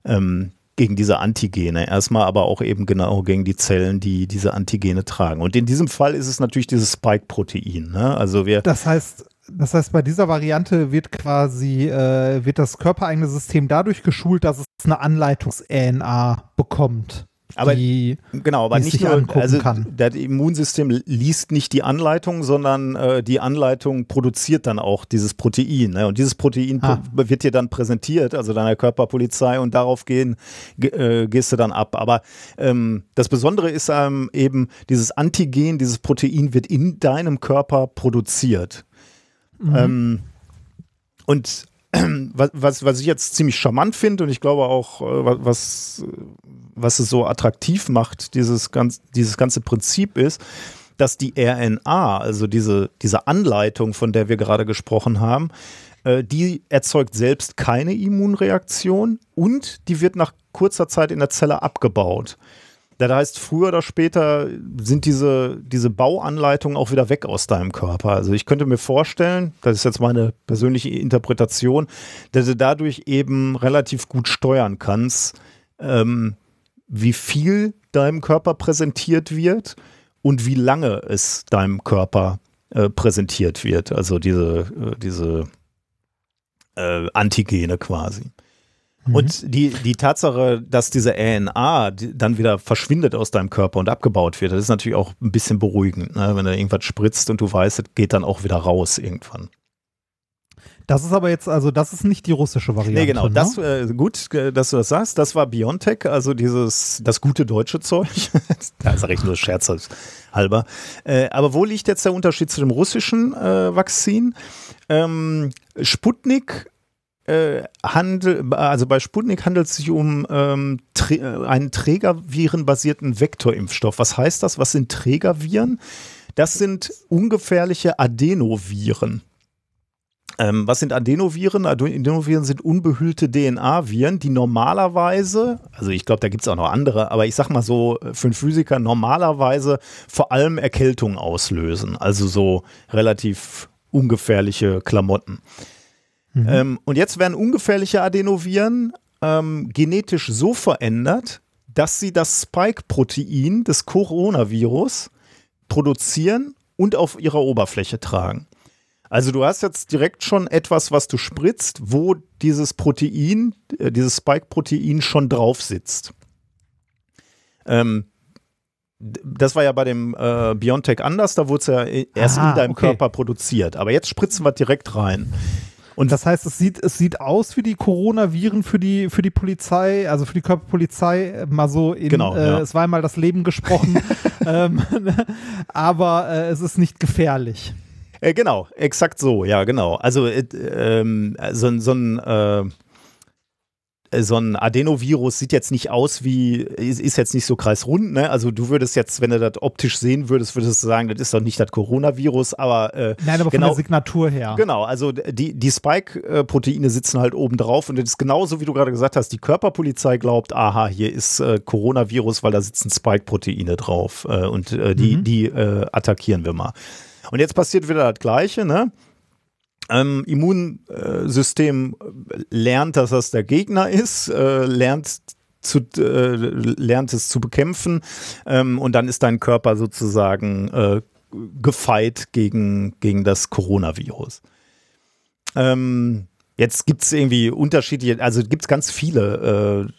Speaker 3: ähm, gegen diese Antigene. Erstmal aber auch eben genau gegen die Zellen, die diese Antigene tragen. Und in diesem Fall ist es natürlich dieses Spike-Protein. Ne? Also wir.
Speaker 4: Das heißt, das heißt, bei dieser Variante wird quasi äh, wird das körpereigene System dadurch geschult, dass es eine Anleitungs-RNA bekommt
Speaker 3: aber die, genau, aber nicht nur, also kann. das Immunsystem liest nicht die Anleitung, sondern äh, die Anleitung produziert dann auch dieses Protein. Ne? Und dieses Protein ah. wird dir dann präsentiert, also deiner Körperpolizei, und darauf gehen, äh, gehst du dann ab. Aber ähm, das Besondere ist ähm, eben, dieses Antigen, dieses Protein wird in deinem Körper produziert. Mhm. Ähm, und was, was, ich jetzt ziemlich charmant finde und ich glaube auch, äh, was, was es so attraktiv macht, dieses, ganz, dieses ganze Prinzip ist, dass die RNA, also diese, diese Anleitung, von der wir gerade gesprochen haben, äh, die erzeugt selbst keine Immunreaktion und die wird nach kurzer Zeit in der Zelle abgebaut. Das heißt, früher oder später sind diese, diese Bauanleitungen auch wieder weg aus deinem Körper. Also ich könnte mir vorstellen, das ist jetzt meine persönliche Interpretation, dass du dadurch eben relativ gut steuern kannst, ähm, wie viel deinem Körper präsentiert wird und wie lange es deinem Körper äh, präsentiert wird. Also diese, äh, diese äh, Antigene quasi. Mhm. Und die, die Tatsache, dass diese RNA dann wieder verschwindet aus deinem Körper und abgebaut wird, das ist natürlich auch ein bisschen beruhigend, ne? wenn da irgendwas spritzt und du weißt, es geht dann auch wieder raus irgendwann.
Speaker 4: Das ist aber jetzt, also das ist nicht die russische Variante. Nee,
Speaker 3: genau.
Speaker 4: Ne?
Speaker 3: Das, äh, gut, äh, dass du das sagst. Das war Biontech, also dieses, das gute deutsche Zeug. da sage ich nur scherzhalber. Äh, aber wo liegt jetzt der Unterschied zu dem russischen äh, Vakzin? Ähm, Sputnik äh, handel, also bei Sputnik handelt es sich um ähm, äh, einen trägervirenbasierten Vektorimpfstoff. Was heißt das? Was sind Trägerviren? Das sind ungefährliche Adenoviren. Ähm, was sind Adenoviren? Adenoviren sind unbehüllte DNA-Viren, die normalerweise, also ich glaube, da gibt es auch noch andere, aber ich sag mal so äh, für einen Physiker normalerweise vor allem Erkältung auslösen. Also so relativ ungefährliche Klamotten. Mhm. Ähm, und jetzt werden ungefährliche Adenoviren ähm, genetisch so verändert, dass sie das Spike-Protein des Coronavirus produzieren und auf ihrer Oberfläche tragen. Also du hast jetzt direkt schon etwas, was du spritzt, wo dieses Protein, äh, dieses Spike-Protein schon drauf sitzt. Ähm, das war ja bei dem äh, Biontech anders, da wurde es ja erst Aha, in deinem okay. Körper produziert. Aber jetzt spritzen wir direkt rein.
Speaker 4: Und das heißt, es sieht, es sieht aus wie die Coronaviren für die, für die Polizei, also für die Körperpolizei, mal so in, genau, äh, ja. es war einmal das Leben gesprochen, ähm, aber äh, es ist nicht gefährlich.
Speaker 3: Äh, genau, exakt so, ja, genau. Also äh, ähm, so, so ein äh, so ein Adenovirus sieht jetzt nicht aus wie, ist jetzt nicht so kreisrund, ne? Also du würdest jetzt, wenn du das optisch sehen würdest, würdest du sagen, das ist doch nicht das Coronavirus, aber
Speaker 4: äh, Nein, aber genau, von der Signatur her.
Speaker 3: Genau, also die, die Spike-Proteine sitzen halt oben drauf und das ist genauso, wie du gerade gesagt hast, die Körperpolizei glaubt, aha, hier ist äh, Coronavirus, weil da sitzen Spike-Proteine drauf äh, und äh, die, mhm. die äh, attackieren wir mal. Und jetzt passiert wieder das Gleiche, ne? Ähm, Immunsystem lernt, dass das der Gegner ist, äh, lernt zu, äh, lernt es zu bekämpfen ähm, und dann ist dein Körper sozusagen äh, gefeit gegen, gegen das Coronavirus. Ähm, Jetzt gibt es irgendwie unterschiedliche, also gibt es ganz viele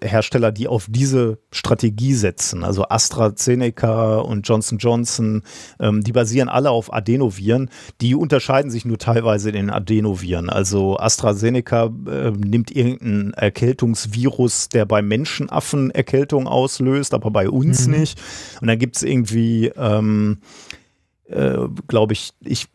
Speaker 3: äh, Hersteller, die auf diese Strategie setzen. Also AstraZeneca und Johnson Johnson, ähm, die basieren alle auf Adenoviren. Die unterscheiden sich nur teilweise in den Adenoviren. Also AstraZeneca äh, nimmt irgendeinen Erkältungsvirus, der bei Menschenaffen Erkältung auslöst, aber bei uns mhm. nicht. Und dann gibt es irgendwie ähm, äh, glaube ich, ich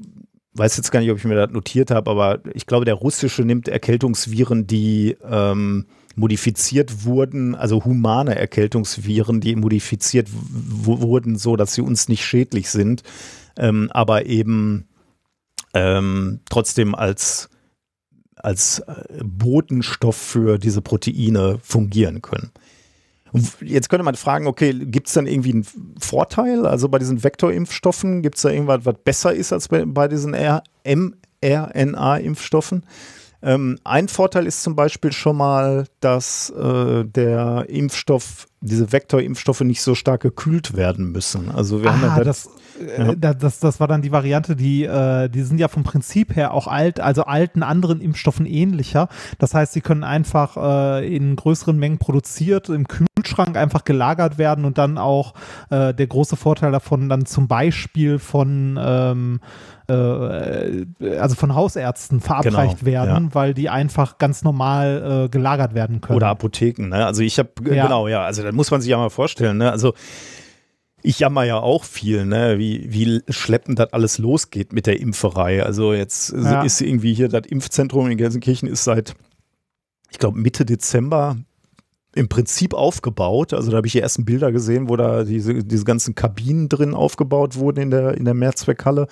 Speaker 3: weiß jetzt gar nicht, ob ich mir das notiert habe, aber ich glaube, der russische nimmt Erkältungsviren, die ähm, modifiziert wurden, also humane Erkältungsviren, die modifiziert wurden, so dass sie uns nicht schädlich sind, ähm, aber eben ähm, trotzdem als, als äh, Botenstoff für diese Proteine fungieren können. Jetzt könnte man fragen, okay, gibt es dann irgendwie einen Vorteil? Also bei diesen Vektorimpfstoffen, gibt es da irgendwas, was besser ist als bei, bei diesen mRNA-Impfstoffen? Ähm, ein Vorteil ist zum Beispiel schon mal, dass äh, der Impfstoff, diese Vektorimpfstoffe nicht so stark gekühlt werden müssen. Also wir ah, haben ja
Speaker 4: das, äh, ja. das, das war dann die Variante, die, äh, die sind ja vom Prinzip her auch alt, also alten anderen Impfstoffen ähnlicher. Das heißt, sie können einfach äh, in größeren Mengen produziert, im Kühlschrank einfach gelagert werden und dann auch äh, der große Vorteil davon dann zum Beispiel von ähm, äh, also von Hausärzten verabreicht genau, werden, ja. weil die einfach ganz normal äh, gelagert werden können.
Speaker 3: Oder Apotheken, ne? Also ich habe, ja. genau, ja, also da muss man sich ja mal vorstellen, ne? Also ich jammer ja auch viel, ne, wie, wie schleppend das alles losgeht mit der Impferei. Also jetzt ja. ist irgendwie hier das Impfzentrum in Gelsenkirchen ist seit, ich glaube, Mitte Dezember im Prinzip aufgebaut. Also da habe ich die ersten Bilder gesehen, wo da diese, diese ganzen Kabinen drin aufgebaut wurden in der, in der Mehrzweckhalle.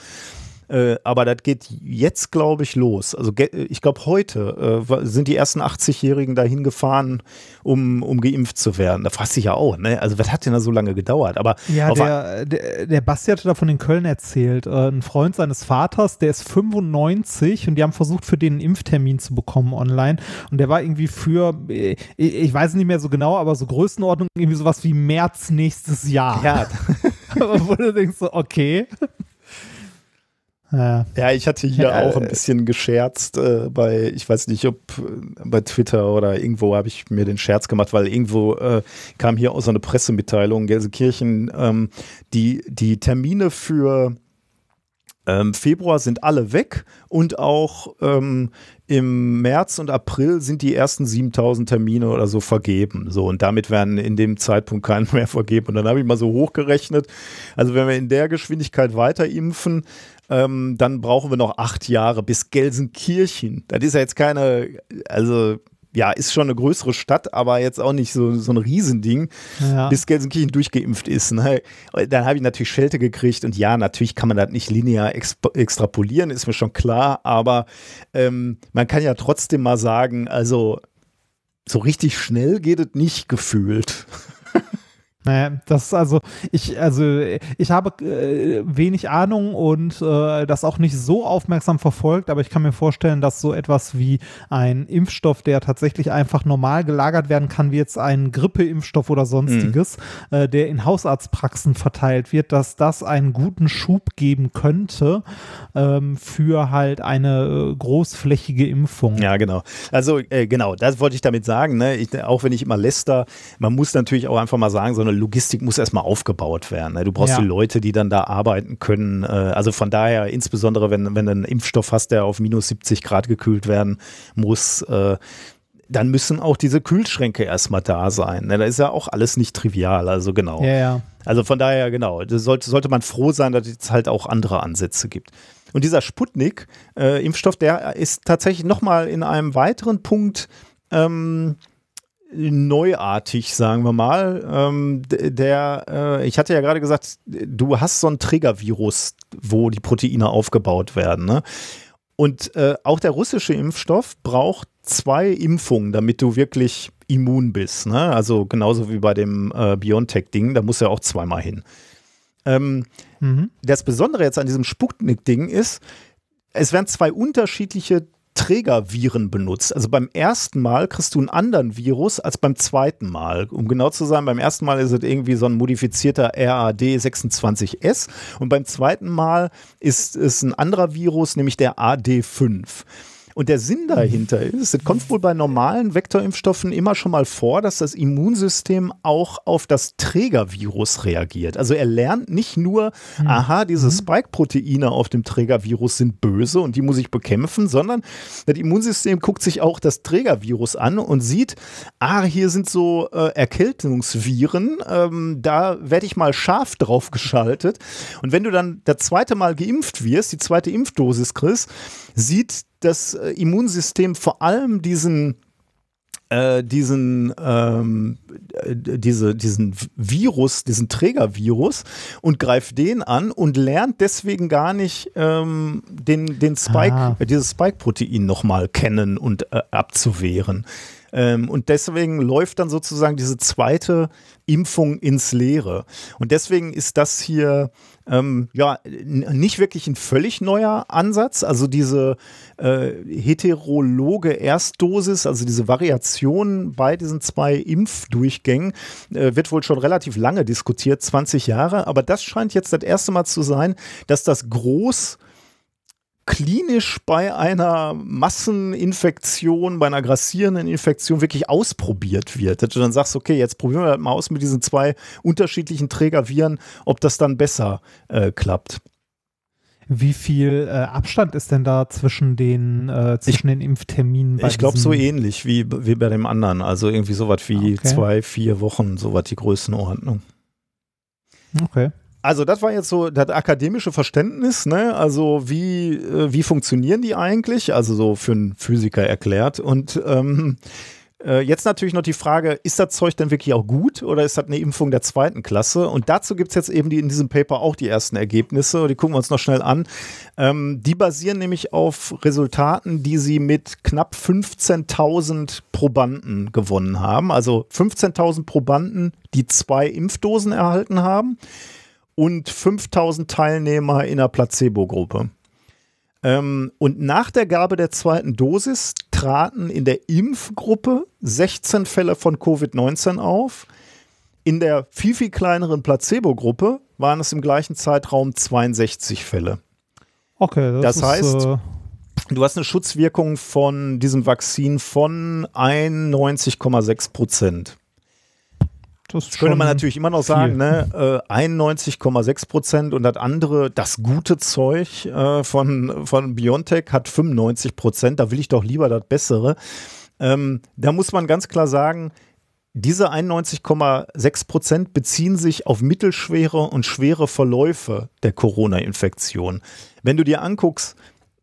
Speaker 3: Äh, aber das geht jetzt, glaube ich, los. Also ich glaube, heute äh, sind die ersten 80-Jährigen dahin gefahren, um, um geimpft zu werden. Da fragst du dich ja auch, ne? Also was hat denn da so lange gedauert? Aber
Speaker 4: ja, der, der, der Basti hatte davon in Köln erzählt. Äh, ein Freund seines Vaters, der ist 95 und die haben versucht, für den einen Impftermin zu bekommen online. Und der war irgendwie für, äh, ich weiß nicht mehr so genau, aber so Größenordnung irgendwie sowas wie März nächstes Jahr. Ja. Wo du denkst so, okay.
Speaker 3: Ja. ja, ich hatte hier ja, auch ein bisschen gescherzt äh, bei, ich weiß nicht, ob äh, bei Twitter oder irgendwo habe ich mir den Scherz gemacht, weil irgendwo äh, kam hier auch so eine Pressemitteilung, Gelsenkirchen, ähm, die, die Termine für ähm, Februar sind alle weg und auch ähm, im März und April sind die ersten 7000 Termine oder so vergeben. So, und damit werden in dem Zeitpunkt keine mehr vergeben. Und dann habe ich mal so hochgerechnet. Also, wenn wir in der Geschwindigkeit weiter impfen, ähm, dann brauchen wir noch acht Jahre bis Gelsenkirchen. Das ist ja jetzt keine, also ja, ist schon eine größere Stadt, aber jetzt auch nicht so, so ein Riesending, ja. bis Gelsenkirchen durchgeimpft ist. Ne? Dann habe ich natürlich Schelte gekriegt und ja, natürlich kann man das nicht linear extrapolieren, ist mir schon klar, aber ähm, man kann ja trotzdem mal sagen, also so richtig schnell geht es nicht gefühlt.
Speaker 4: Naja, das ist also, ich, also ich habe äh, wenig Ahnung und äh, das auch nicht so aufmerksam verfolgt, aber ich kann mir vorstellen, dass so etwas wie ein Impfstoff, der tatsächlich einfach normal gelagert werden kann, wie jetzt ein Grippeimpfstoff oder sonstiges, mhm. äh, der in Hausarztpraxen verteilt wird, dass das einen guten Schub geben könnte ähm, für halt eine äh, großflächige Impfung.
Speaker 3: Ja, genau. Also äh, genau, das wollte ich damit sagen. Ne? Ich, auch wenn ich immer läster, man muss natürlich auch einfach mal sagen, so eine Logistik muss erstmal aufgebaut werden. Ne? Du brauchst ja. die Leute, die dann da arbeiten können. Äh, also von daher, insbesondere wenn, wenn du einen Impfstoff hast, der auf minus 70 Grad gekühlt werden muss, äh, dann müssen auch diese Kühlschränke erstmal da sein. Ne? Da ist ja auch alles nicht trivial. Also genau.
Speaker 4: Ja, ja.
Speaker 3: Also von daher, genau, sollte, sollte man froh sein, dass es halt auch andere Ansätze gibt. Und dieser Sputnik-Impfstoff, äh, der ist tatsächlich nochmal in einem weiteren Punkt ähm, neuartig, sagen wir mal. Ähm, der, äh, ich hatte ja gerade gesagt, du hast so ein Triggervirus, wo die Proteine aufgebaut werden. Ne? Und äh, auch der russische Impfstoff braucht zwei Impfungen, damit du wirklich immun bist. Ne? Also genauso wie bei dem äh, BioNTech-Ding, da muss ja auch zweimal hin. Ähm, mhm. Das Besondere jetzt an diesem Sputnik-Ding ist, es werden zwei unterschiedliche Trägerviren benutzt. Also beim ersten Mal kriegst du einen anderen Virus als beim zweiten Mal. Um genau zu sein, beim ersten Mal ist es irgendwie so ein modifizierter RAD 26S und beim zweiten Mal ist es ein anderer Virus, nämlich der AD5. Und der Sinn dahinter ist, es kommt wohl bei normalen Vektorimpfstoffen immer schon mal vor, dass das Immunsystem auch auf das Trägervirus reagiert. Also er lernt nicht nur, mhm. aha, diese mhm. Spike-Proteine auf dem Trägervirus sind böse und die muss ich bekämpfen, sondern das Immunsystem guckt sich auch das Trägervirus an und sieht, ah, hier sind so äh, Erkältungsviren, ähm, da werde ich mal scharf drauf geschaltet. Und wenn du dann das zweite Mal geimpft wirst, die zweite Impfdosis kriegst, sieht das äh, Immunsystem vor allem diesen äh, diesen, ähm, äh, diese, diesen Virus, diesen Trägervirus und greift den an und lernt deswegen gar nicht ähm, den, den Spike, ah. dieses Spike-Protein nochmal kennen und äh, abzuwehren. Ähm, und deswegen läuft dann sozusagen diese zweite Impfung ins Leere. Und deswegen ist das hier ähm, ja nicht wirklich ein völlig neuer Ansatz. Also diese äh, heterologe Erstdosis, also diese Variation bei diesen zwei Impfdurchgängen, äh, wird wohl schon relativ lange diskutiert, 20 Jahre. Aber das scheint jetzt das erste Mal zu sein, dass das groß klinisch bei einer Masseninfektion, bei einer grassierenden Infektion wirklich ausprobiert wird. Dass du dann sagst, okay, jetzt probieren wir das mal aus mit diesen zwei unterschiedlichen Trägerviren, ob das dann besser äh, klappt.
Speaker 4: Wie viel äh, Abstand ist denn da zwischen den, äh, zwischen ich, den Impfterminen?
Speaker 3: ich glaube so ähnlich wie, wie bei dem anderen. Also irgendwie sowas wie okay. zwei, vier Wochen, sowas die Größenordnung.
Speaker 4: Okay
Speaker 3: also das war jetzt so das akademische Verständnis, ne? Also wie, äh, wie funktionieren die eigentlich? Also so für einen Physiker erklärt. Und ähm, äh, jetzt natürlich noch die Frage, ist das Zeug denn wirklich auch gut oder ist das eine Impfung der zweiten Klasse? Und dazu gibt es jetzt eben die, in diesem Paper auch die ersten Ergebnisse. Die gucken wir uns noch schnell an. Ähm, die basieren nämlich auf Resultaten, die sie mit knapp 15.000 Probanden gewonnen haben. Also 15.000 Probanden, die zwei Impfdosen erhalten haben und 5000 Teilnehmer in der Placebo-Gruppe. Ähm, und nach der Gabe der zweiten Dosis traten in der Impfgruppe 16 Fälle von Covid-19 auf. In der viel, viel kleineren Placebo-Gruppe waren es im gleichen Zeitraum 62 Fälle.
Speaker 4: Okay,
Speaker 3: das, das heißt, äh du hast eine Schutzwirkung von diesem Vakzin von 91,6 Prozent. Das, könnte man natürlich immer noch sagen, ne? Äh, 91,6 Prozent und das andere, das gute Zeug äh, von, von Biontech hat 95 Prozent. Da will ich doch lieber das Bessere. Ähm, da muss man ganz klar sagen, diese 91,6 Prozent beziehen sich auf mittelschwere und schwere Verläufe der Corona-Infektion. Wenn du dir anguckst,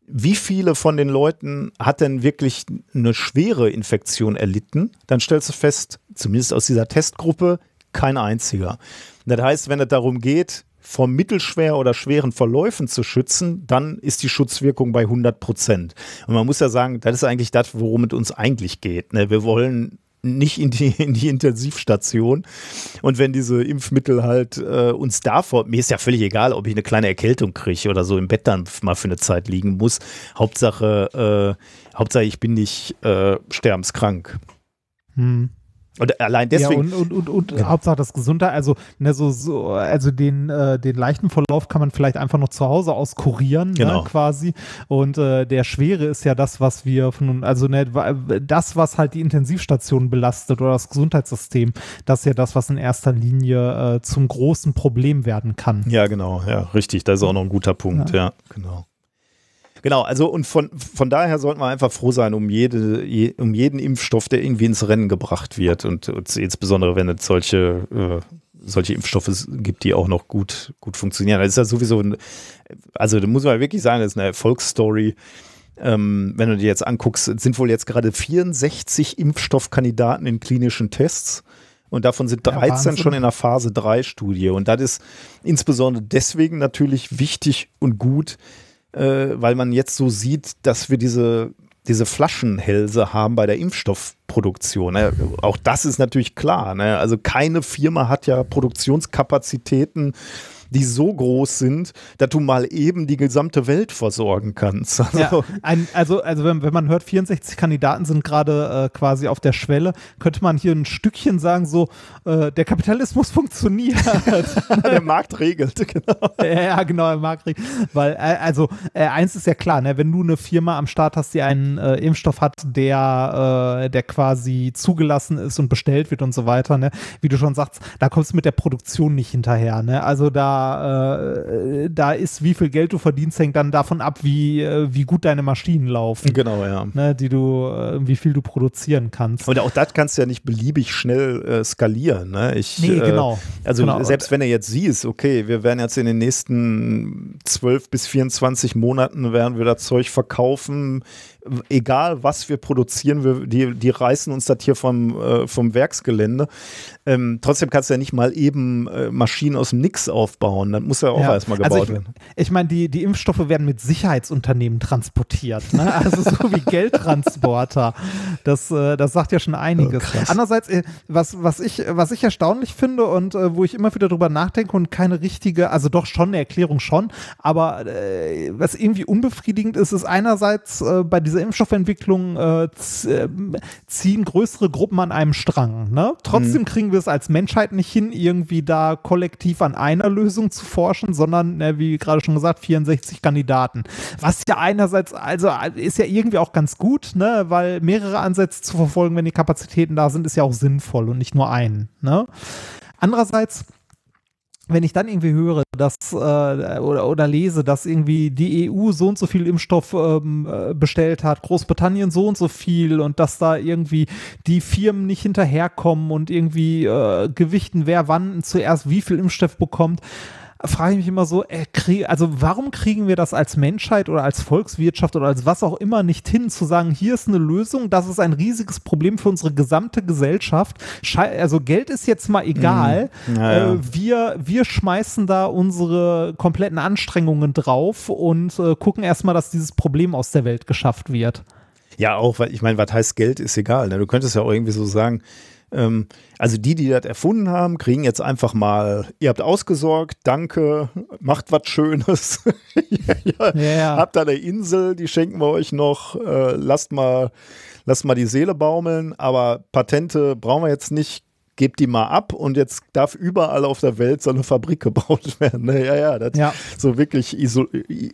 Speaker 3: wie viele von den Leuten hat denn wirklich eine schwere Infektion erlitten, dann stellst du fest, zumindest aus dieser Testgruppe, kein einziger. Das heißt, wenn es darum geht, vor mittelschwer oder schweren Verläufen zu schützen, dann ist die Schutzwirkung bei 100 Prozent. Und man muss ja sagen, das ist eigentlich das, worum es uns eigentlich geht. Ne? Wir wollen nicht in die, in die Intensivstation. Und wenn diese Impfmittel halt äh, uns davor, mir ist ja völlig egal, ob ich eine kleine Erkältung kriege oder so im Bett dann mal für eine Zeit liegen muss. Hauptsache, äh, Hauptsache ich bin nicht äh, sterbenskrank. Hm. Und allein deswegen.
Speaker 4: Ja, und, und, und, und ja. Hauptsache das Gesundheit, also, ne, so, so, also den, äh, den leichten Verlauf kann man vielleicht einfach noch zu Hause aus kurieren, ne, genau. ne, quasi. Und äh, der schwere ist ja das, was wir von, also ne, das, was halt die Intensivstation belastet oder das Gesundheitssystem, das ist ja das, was in erster Linie äh, zum großen Problem werden kann.
Speaker 3: Ja, genau, ja, richtig. Das ist auch noch ein guter Punkt, ja, ja genau. Genau, also und von, von daher sollten wir einfach froh sein um, jede, je, um jeden Impfstoff, der irgendwie ins Rennen gebracht wird. Und, und insbesondere, wenn es solche, äh, solche Impfstoffe gibt, die auch noch gut, gut funktionieren. Das ist ja sowieso, ein, also da muss man wirklich sagen, das ist eine Erfolgsstory. Ähm, wenn du dir jetzt anguckst, sind wohl jetzt gerade 64 Impfstoffkandidaten in klinischen Tests. Und davon sind 13 ja, schon in der Phase 3 Studie. Und das ist insbesondere deswegen natürlich wichtig und gut, äh, weil man jetzt so sieht, dass wir diese, diese Flaschenhälse haben bei der Impfstoffproduktion. Ne? Auch das ist natürlich klar. Ne? Also keine Firma hat ja Produktionskapazitäten die so groß sind, dass du mal eben die gesamte Welt versorgen kannst.
Speaker 4: Also, ja, ein, also, also wenn, wenn, man hört, 64 Kandidaten sind gerade äh, quasi auf der Schwelle, könnte man hier ein Stückchen sagen, so, äh, der Kapitalismus funktioniert.
Speaker 3: der Markt regelt,
Speaker 4: genau. Ja, genau, der Markt regelt. Weil, äh, also, äh, eins ist ja klar, ne, wenn du eine Firma am Start hast, die einen äh, Impfstoff hat, der, äh, der quasi zugelassen ist und bestellt wird und so weiter, ne, wie du schon sagst, da kommst du mit der Produktion nicht hinterher. Ne? Also da äh, da ist, wie viel Geld du verdienst, hängt dann davon ab, wie, äh, wie gut deine Maschinen laufen.
Speaker 3: Genau, ja.
Speaker 4: Ne, die du, äh, wie viel du produzieren kannst.
Speaker 3: Und auch das kannst du ja nicht beliebig schnell äh, skalieren. Ne? Ich,
Speaker 4: nee, genau.
Speaker 3: also
Speaker 4: genau.
Speaker 3: selbst wenn du jetzt siehst, okay, wir werden jetzt in den nächsten 12 bis 24 Monaten werden wir das Zeug verkaufen, egal was wir produzieren, wir, die, die reißen uns das hier vom, äh, vom Werksgelände. Ähm, trotzdem kannst du ja nicht mal eben äh, Maschinen aus dem Nix aufbauen. Das muss ja auch ja. erstmal gebaut
Speaker 4: also ich,
Speaker 3: werden.
Speaker 4: Ich meine, die, die Impfstoffe werden mit Sicherheitsunternehmen transportiert. Ne? Also so wie Geldtransporter. Das, äh, das sagt ja schon einiges. Oh, Andererseits, äh, was, was, ich, was ich erstaunlich finde und äh, wo ich immer wieder drüber nachdenke und keine richtige, also doch schon eine Erklärung schon, aber äh, was irgendwie unbefriedigend ist, ist einerseits bei dieser Impfstoffentwicklung ziehen größere Gruppen an einem Strang. Ne? Trotzdem mhm. kriegen wir es als Menschheit nicht hin, irgendwie da kollektiv an einer Lösung zu forschen, sondern, ne, wie gerade schon gesagt, 64 Kandidaten. Was ja einerseits, also ist ja irgendwie auch ganz gut, ne, weil mehrere Ansätze zu verfolgen, wenn die Kapazitäten da sind, ist ja auch sinnvoll und nicht nur einen. Ne? Andererseits wenn ich dann irgendwie höre, dass äh, oder, oder lese, dass irgendwie die EU so und so viel Impfstoff ähm, äh, bestellt hat, Großbritannien so und so viel und dass da irgendwie die Firmen nicht hinterherkommen und irgendwie äh, gewichten, wer wann zuerst wie viel Impfstoff bekommt, frage ich mich immer so, äh, also warum kriegen wir das als Menschheit oder als Volkswirtschaft oder als was auch immer nicht hin, zu sagen, hier ist eine Lösung, das ist ein riesiges Problem für unsere gesamte Gesellschaft. Also Geld ist jetzt mal egal. Mhm. Ja, ja. Äh, wir, wir schmeißen da unsere kompletten Anstrengungen drauf und äh, gucken erstmal, dass dieses Problem aus der Welt geschafft wird.
Speaker 3: Ja, auch, weil ich meine, was heißt Geld ist egal. Ne? Du könntest ja auch irgendwie so sagen, ähm, also die, die das erfunden haben, kriegen jetzt einfach mal, ihr habt ausgesorgt, danke, macht was Schönes. ja, yeah. Habt da eine Insel, die schenken wir euch noch, äh, lasst mal, lasst mal die Seele baumeln, aber Patente brauchen wir jetzt nicht, gebt die mal ab und jetzt darf überall auf der Welt so eine Fabrik gebaut werden. Ne? Ja, ja, das ja. so wirklich so,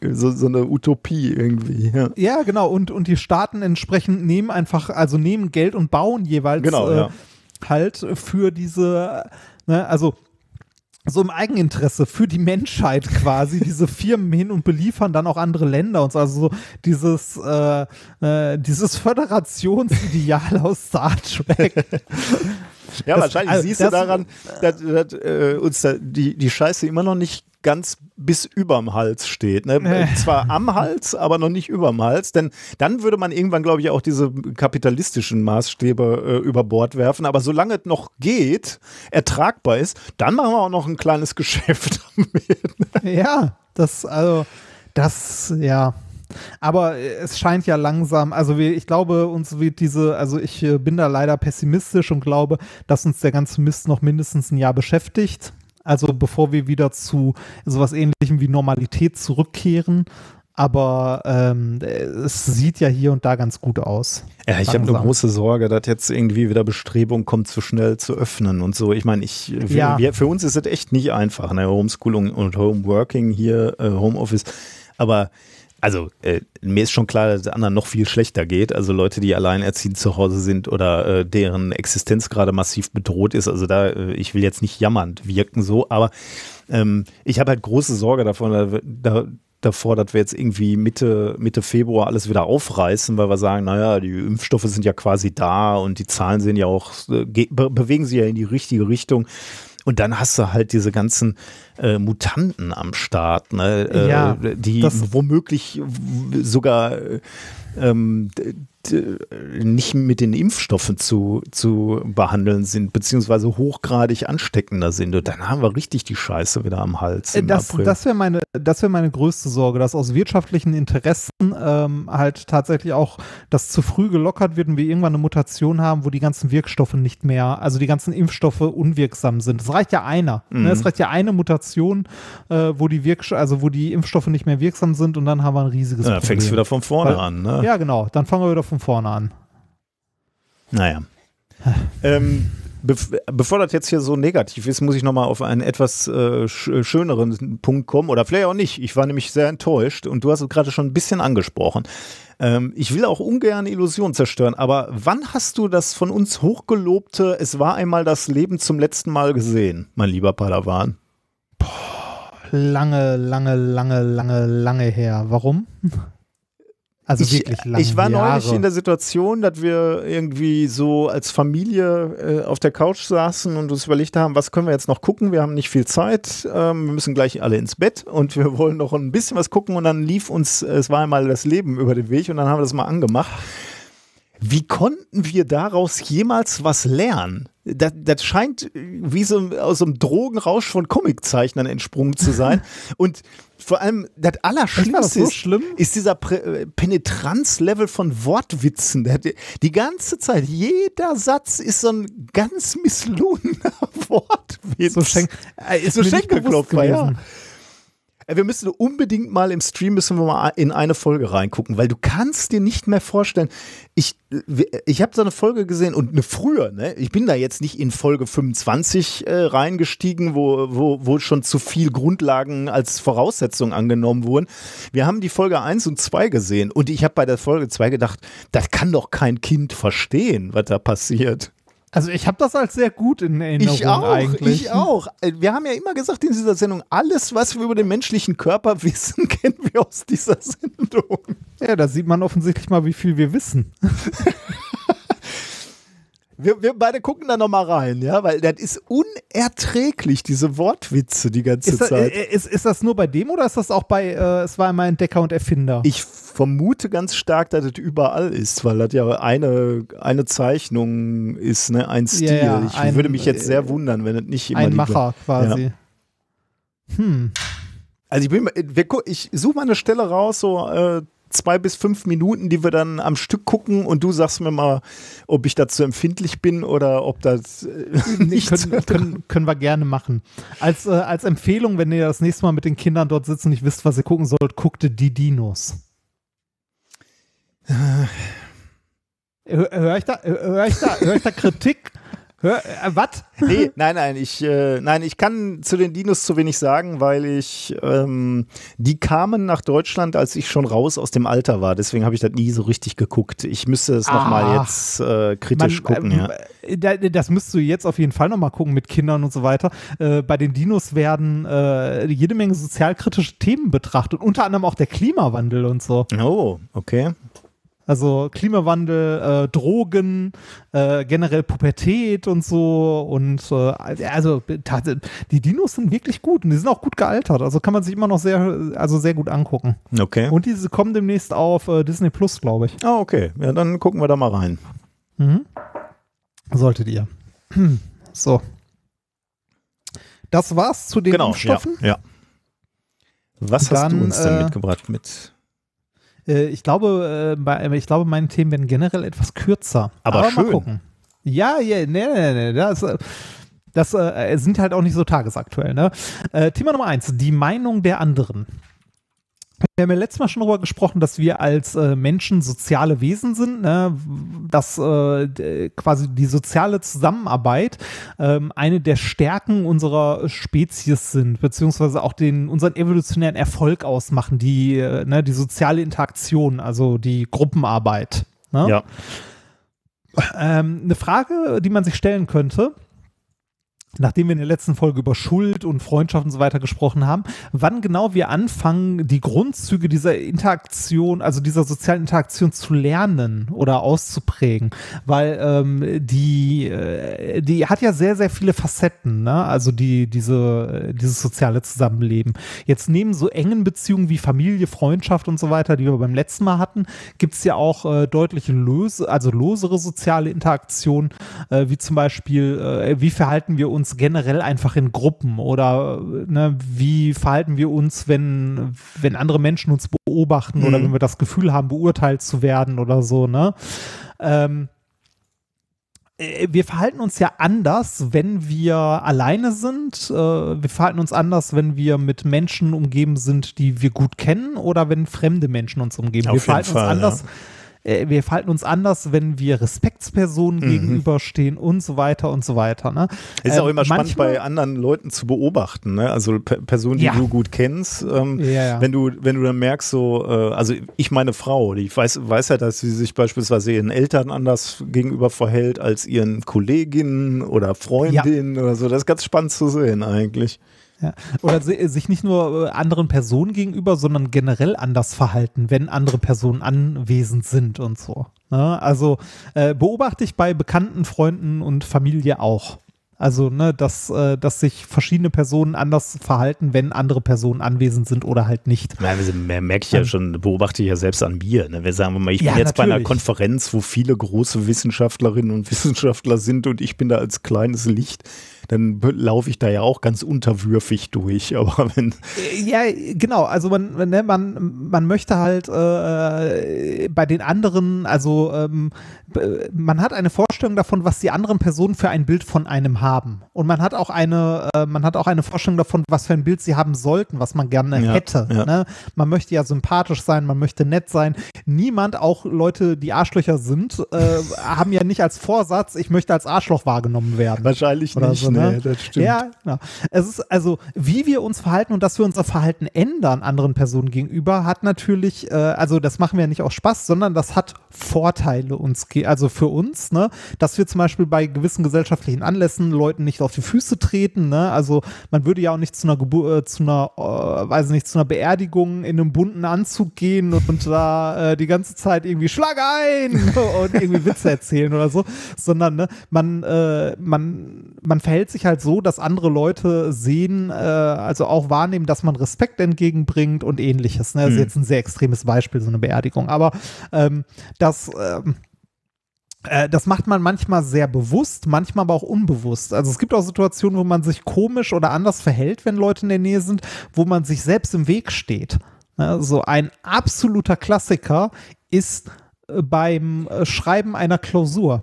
Speaker 3: so, eine Utopie irgendwie. Ja.
Speaker 4: ja, genau. Und, und die Staaten entsprechend nehmen einfach, also nehmen Geld und bauen jeweils
Speaker 3: genau, äh, ja
Speaker 4: halt für diese, ne, also so im Eigeninteresse für die Menschheit quasi diese Firmen hin und beliefern dann auch andere Länder und so. Also so dieses, äh, äh, dieses Föderationsideal aus Star Trek.
Speaker 3: Ja, das, wahrscheinlich also, siehst du daran, dass, dass äh, uns da die, die Scheiße immer noch nicht ganz bis überm Hals steht. Ne? Zwar am Hals, aber noch nicht überm Hals. Denn dann würde man irgendwann, glaube ich, auch diese kapitalistischen Maßstäbe äh, über Bord werfen. Aber solange es noch geht, ertragbar ist, dann machen wir auch noch ein kleines Geschäft
Speaker 4: damit. Ja, das, also, das, ja. Aber es scheint ja langsam, also ich glaube, uns wird diese, also ich äh, bin da leider pessimistisch und glaube, dass uns der ganze Mist noch mindestens ein Jahr beschäftigt. Also bevor wir wieder zu sowas ähnlichem wie Normalität zurückkehren. Aber ähm, es sieht ja hier und da ganz gut aus.
Speaker 3: Ja, ich habe eine große Sorge, dass jetzt irgendwie wieder Bestrebung kommt, zu schnell zu öffnen und so. Ich meine, ich, ja. wir, für uns ist es echt nicht einfach, ne? Homeschooling und Homeworking hier, äh, Homeoffice. Aber also äh, mir ist schon klar, dass es anderen noch viel schlechter geht. Also Leute, die alleinerziehend zu Hause sind oder äh, deren Existenz gerade massiv bedroht ist. Also da, äh, ich will jetzt nicht jammernd wirken so, aber ähm, ich habe halt große Sorge davon, da, da, davor, dass wir jetzt irgendwie Mitte, Mitte Februar alles wieder aufreißen, weil wir sagen, naja, die Impfstoffe sind ja quasi da und die Zahlen sind ja auch, äh, be bewegen sich ja in die richtige Richtung. Und dann hast du halt diese ganzen äh, Mutanten am Start, ne? Äh, ja, die womöglich sogar ähm, nicht mit den Impfstoffen zu, zu behandeln sind, beziehungsweise hochgradig ansteckender sind. Und dann haben wir richtig die Scheiße wieder am Hals.
Speaker 4: Im das das wäre meine, wär meine größte Sorge, dass aus wirtschaftlichen Interessen ähm, halt tatsächlich auch das zu früh gelockert wird und wir irgendwann eine Mutation haben, wo die ganzen Wirkstoffe nicht mehr, also die ganzen Impfstoffe unwirksam sind. Es reicht ja einer. Ne? Mhm. Ne? Es reicht ja eine Mutation, äh, wo die also wo die Impfstoffe nicht mehr wirksam sind und dann haben wir ein riesiges ja,
Speaker 3: Problem. Dann fängst du wieder von vorne Weil, an, ne?
Speaker 4: Ja, genau. Dann fangen wir wieder von vorne an.
Speaker 3: Naja. ähm, be bevor das jetzt hier so negativ ist, muss ich nochmal auf einen etwas äh, schöneren Punkt kommen. Oder vielleicht auch nicht. Ich war nämlich sehr enttäuscht und du hast es gerade schon ein bisschen angesprochen. Ähm, ich will auch ungern Illusionen zerstören, aber wann hast du das von uns hochgelobte Es war einmal das Leben zum letzten Mal gesehen, mein lieber Padawan?
Speaker 4: Boah, lange, lange, lange, lange, lange her. Warum?
Speaker 3: Also ich, wirklich lange Ich war Jahre. neulich in der Situation, dass wir irgendwie so als Familie äh, auf der Couch saßen und uns überlegt haben, was können wir jetzt noch gucken? Wir haben nicht viel Zeit, ähm, wir müssen gleich alle ins Bett und wir wollen noch ein bisschen was gucken und dann lief uns, es war einmal das Leben über den Weg und dann haben wir das mal angemacht. Wie konnten wir daraus jemals was lernen? Das, das scheint wie so aus einem Drogenrausch von Comiczeichnern entsprungen zu sein. Und vor allem das Allerschlimmste
Speaker 4: das so
Speaker 3: ist, dieser Prä Penetranzlevel von Wortwitzen. Die, ganze Zeit, jeder Satz ist so ein ganz misslungener Wortwitz.
Speaker 4: So, Schenk,
Speaker 3: äh, so Schenkelklopfer, ja. Wir müssen unbedingt mal im Stream müssen wir mal in eine Folge reingucken, weil du kannst dir nicht mehr vorstellen. Ich, ich habe so eine Folge gesehen und eine früher, ne? Ich bin da jetzt nicht in Folge 25 äh, reingestiegen, wo, wo, wo schon zu viel Grundlagen als Voraussetzung angenommen wurden. Wir haben die Folge 1 und 2 gesehen und ich habe bei der Folge 2 gedacht, das kann doch kein Kind verstehen, was da passiert.
Speaker 4: Also ich habe das als sehr gut in Erinnerung
Speaker 3: ich auch,
Speaker 4: eigentlich.
Speaker 3: Ich auch. Wir haben ja immer gesagt in dieser Sendung, alles, was wir über den menschlichen Körper wissen, kennen wir aus dieser Sendung.
Speaker 4: Ja, da sieht man offensichtlich mal, wie viel wir wissen.
Speaker 3: Wir, wir beide gucken da nochmal rein, ja, weil das ist unerträglich, diese Wortwitze die ganze
Speaker 4: ist das,
Speaker 3: Zeit.
Speaker 4: Äh, ist, ist das nur bei dem oder ist das auch bei, äh, es war einmal Entdecker und Erfinder?
Speaker 3: Ich vermute ganz stark, dass das überall ist, weil das ja eine, eine Zeichnung ist, ne, ein Stil. Ja, ja, ich ein, würde mich jetzt sehr wundern, wenn es nicht immer
Speaker 4: Ein Macher quasi. Ja.
Speaker 3: Hm. Also ich bin, ich suche mal eine Stelle raus, so äh, zwei bis fünf Minuten, die wir dann am Stück gucken und du sagst mir mal, ob ich dazu empfindlich bin oder ob das
Speaker 4: äh, nicht können, können, können, wir gerne machen. Als, äh, als Empfehlung, wenn ihr das nächste Mal mit den Kindern dort sitzt und nicht wisst, was ihr gucken sollt, guckte die Dinos. Hör ich da, hör ich da, hör ich da Kritik? Hör, äh, was?
Speaker 3: Nee, nein, nein, ich, äh, nein, ich kann zu den Dinos zu wenig sagen, weil ich, ähm, die kamen nach Deutschland, als ich schon raus aus dem Alter war. Deswegen habe ich das nie so richtig geguckt. Ich müsste es ah, nochmal jetzt äh, kritisch man, gucken,
Speaker 4: äh, ja. Das müsstest du jetzt auf jeden Fall nochmal gucken mit Kindern und so weiter. Äh, bei den Dinos werden äh, jede Menge sozialkritische Themen betrachtet, unter anderem auch der Klimawandel und so.
Speaker 3: Oh, okay.
Speaker 4: Also Klimawandel, äh, Drogen, äh, generell Pubertät und so. Und äh, also die Dinos sind wirklich gut und die sind auch gut gealtert. Also kann man sich immer noch sehr, also sehr gut angucken.
Speaker 3: Okay.
Speaker 4: Und diese kommen demnächst auf äh, Disney Plus, glaube ich.
Speaker 3: Ah, okay. Ja, dann gucken wir da mal rein.
Speaker 4: Mhm. Solltet ihr. so. Das war's zu den
Speaker 3: genau,
Speaker 4: Impfstoffen.
Speaker 3: Ja. ja. Was dann, hast du uns denn äh, mitgebracht mit?
Speaker 4: Äh, ich, glaube, äh, bei, ich glaube, meine Themen werden generell etwas kürzer.
Speaker 3: Aber, Aber schön.
Speaker 4: mal gucken. Ja, ja, nee, nee, nee. Das, äh, das äh, sind halt auch nicht so tagesaktuell. Ne? Äh, Thema Nummer eins, die Meinung der anderen. Wir haben ja letztes Mal schon darüber gesprochen, dass wir als äh, Menschen soziale Wesen sind, ne? dass äh, quasi die soziale Zusammenarbeit ähm, eine der Stärken unserer Spezies sind, beziehungsweise auch den, unseren evolutionären Erfolg ausmachen, die, äh, ne, die soziale Interaktion, also die Gruppenarbeit. Ne?
Speaker 3: Ja.
Speaker 4: Ähm, eine Frage, die man sich stellen könnte, nachdem wir in der letzten Folge über Schuld und Freundschaft und so weiter gesprochen haben, wann genau wir anfangen, die Grundzüge dieser Interaktion, also dieser sozialen Interaktion zu lernen oder auszuprägen. Weil ähm, die, äh, die hat ja sehr, sehr viele Facetten, ne? also die, diese, dieses soziale Zusammenleben. Jetzt neben so engen Beziehungen wie Familie, Freundschaft und so weiter, die wir beim letzten Mal hatten, gibt es ja auch äh, deutliche löse, also losere soziale Interaktionen, äh, wie zum Beispiel, äh, wie verhalten wir uns uns generell einfach in Gruppen oder ne, wie verhalten wir uns, wenn, wenn andere Menschen uns beobachten mhm. oder wenn wir das Gefühl haben, beurteilt zu werden oder so, ne? Ähm, äh, wir verhalten uns ja anders, wenn wir alleine sind. Äh, wir verhalten uns anders, wenn wir mit Menschen umgeben sind, die wir gut kennen, oder wenn fremde Menschen uns umgeben.
Speaker 3: Auf
Speaker 4: wir verhalten
Speaker 3: Fall,
Speaker 4: uns anders. Ja äh, wir verhalten uns anders, wenn wir Respektspersonen mhm. gegenüberstehen und so weiter und so weiter. Ne?
Speaker 3: Es ist ähm, auch immer spannend bei anderen Leuten zu beobachten, ne? also P Personen, die ja. du gut kennst. Ähm, ja, ja. Wenn du wenn du dann merkst so, äh, also ich meine Frau, die weiß weiß ja, dass sie sich beispielsweise ihren Eltern anders gegenüber verhält als ihren Kolleginnen oder Freundinnen oder so. Das ist ganz spannend zu sehen eigentlich.
Speaker 4: Ja. Oder sich nicht nur äh, anderen Personen gegenüber, sondern generell anders verhalten, wenn andere Personen anwesend sind und so. Ne? Also äh, beobachte ich bei bekannten Freunden und Familie auch. Also, ne, dass, äh, dass sich verschiedene Personen anders verhalten, wenn andere Personen anwesend sind oder halt nicht.
Speaker 3: Ja, merke ich ja schon, beobachte ich ja selbst an mir. Ne? Wir sagen mal, ich ja, bin jetzt natürlich. bei einer Konferenz, wo viele große Wissenschaftlerinnen und Wissenschaftler sind und ich bin da als kleines Licht dann laufe ich da ja auch ganz unterwürfig durch. Aber wenn.
Speaker 4: Ja, genau. Also man, ne, man, man möchte halt äh, bei den anderen, also ähm, man hat eine Vorstellung davon, was die anderen Personen für ein Bild von einem haben. Und man hat auch eine, äh, man hat auch eine Vorstellung davon, was für ein Bild sie haben sollten, was man gerne ja, hätte. Ja. Ne? Man möchte ja sympathisch sein, man möchte nett sein. Niemand, auch Leute, die Arschlöcher sind, äh, haben ja nicht als Vorsatz, ich möchte als Arschloch wahrgenommen werden.
Speaker 3: Wahrscheinlich nicht, so, ne? Nee, das stimmt.
Speaker 4: Ja, genau. Es ist also, wie wir uns verhalten und dass wir unser Verhalten ändern anderen Personen gegenüber, hat natürlich, äh, also das machen wir ja nicht aus Spaß, sondern das hat Vorteile uns also für uns, ne, dass wir zum Beispiel bei gewissen gesellschaftlichen Anlässen Leuten nicht auf die Füße treten, ne, also man würde ja auch nicht zu einer Geburt, äh, zu einer, äh, weiß nicht, zu einer Beerdigung in einem bunten Anzug gehen und, und da äh, die ganze Zeit irgendwie Schlag ein und irgendwie Witze erzählen oder so, sondern ne, man, äh, man, man verhält sich halt so, dass andere Leute sehen, äh, also auch wahrnehmen, dass man Respekt entgegenbringt und ähnliches. Ne? Das ist mhm. jetzt ein sehr extremes Beispiel, so eine Beerdigung. Aber ähm, das, ähm, äh, das macht man manchmal sehr bewusst, manchmal aber auch unbewusst. Also es gibt auch Situationen, wo man sich komisch oder anders verhält, wenn Leute in der Nähe sind, wo man sich selbst im Weg steht. So ein absoluter Klassiker ist äh, beim äh, Schreiben einer Klausur.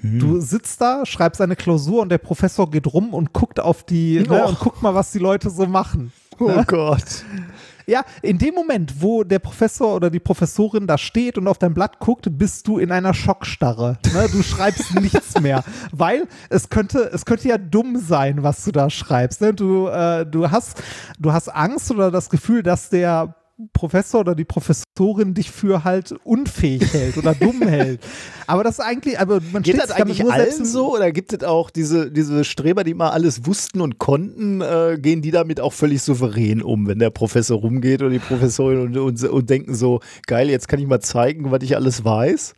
Speaker 4: Hm. Du sitzt da, schreibst eine Klausur und der Professor geht rum und guckt auf die ne, und guckt mal, was die Leute so machen.
Speaker 3: Oh ne? Gott.
Speaker 4: Ja, in dem Moment, wo der Professor oder die Professorin da steht und auf dein Blatt guckt, bist du in einer Schockstarre. Ne? Du schreibst nichts mehr, weil es könnte, es könnte ja dumm sein, was du da schreibst. Ne? Du, äh, du hast, du hast Angst oder das Gefühl, dass der Professor oder die Professorin dich für halt unfähig hält oder dumm hält. Aber das ist eigentlich, aber man
Speaker 3: Geht das eigentlich allen so oder gibt es auch diese, diese Streber, die mal alles wussten und konnten, äh, gehen die damit auch völlig souverän um, wenn der Professor rumgeht oder die Professorin und, und, und denken so, geil, jetzt kann ich mal zeigen, was ich alles weiß?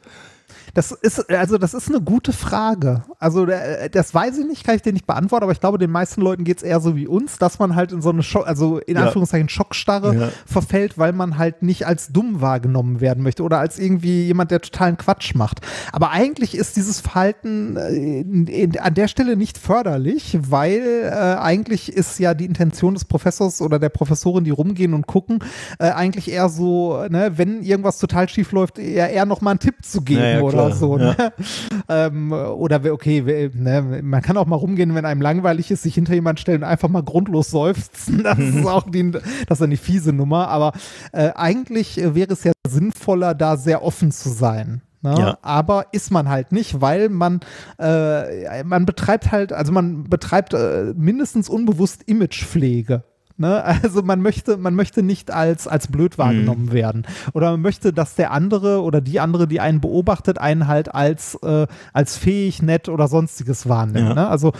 Speaker 4: Das ist, also das ist eine gute Frage. Also das weiß ich nicht, kann ich dir nicht beantworten, aber ich glaube, den meisten Leuten geht es eher so wie uns, dass man halt in so eine Schock, also in
Speaker 3: Ja.
Speaker 4: Anführungszeichen Schockstarre
Speaker 3: Ja.
Speaker 4: verfällt, weil man halt nicht als dumm wahrgenommen werden möchte oder als irgendwie jemand, der totalen Quatsch macht. Aber eigentlich ist dieses Verhalten äh, in, in, an der Stelle nicht förderlich, weil äh, eigentlich ist ja die Intention des Professors oder der Professorin, die rumgehen und gucken, äh, eigentlich eher so, ne, wenn irgendwas total schief läuft, eher, eher noch mal einen Tipp zu geben
Speaker 3: ja,
Speaker 4: oder
Speaker 3: klar.
Speaker 4: so. Ne? ähm, oder okay, ne, man kann auch mal rumgehen, wenn einem langweilig ist, sich hinter jemand stellen und einfach mal grundlos seufzen. Das ist auch die, das ist eine fiese Nummer, aber äh, eigentlich äh, wäre es ja sinnvoller, da sehr offen zu sein. Ne?
Speaker 3: Ja.
Speaker 4: Aber ist man halt nicht, weil man, äh, man betreibt halt, also man betreibt äh, mindestens unbewusst Imagepflege. Ne? Also man möchte, man möchte nicht als, als blöd wahrgenommen werden. Oder man möchte, dass der andere oder die andere, die einen beobachtet, einen halt als, äh, als fähig, nett oder sonstiges wahrnimmt.
Speaker 3: Ja.
Speaker 4: Ne? Also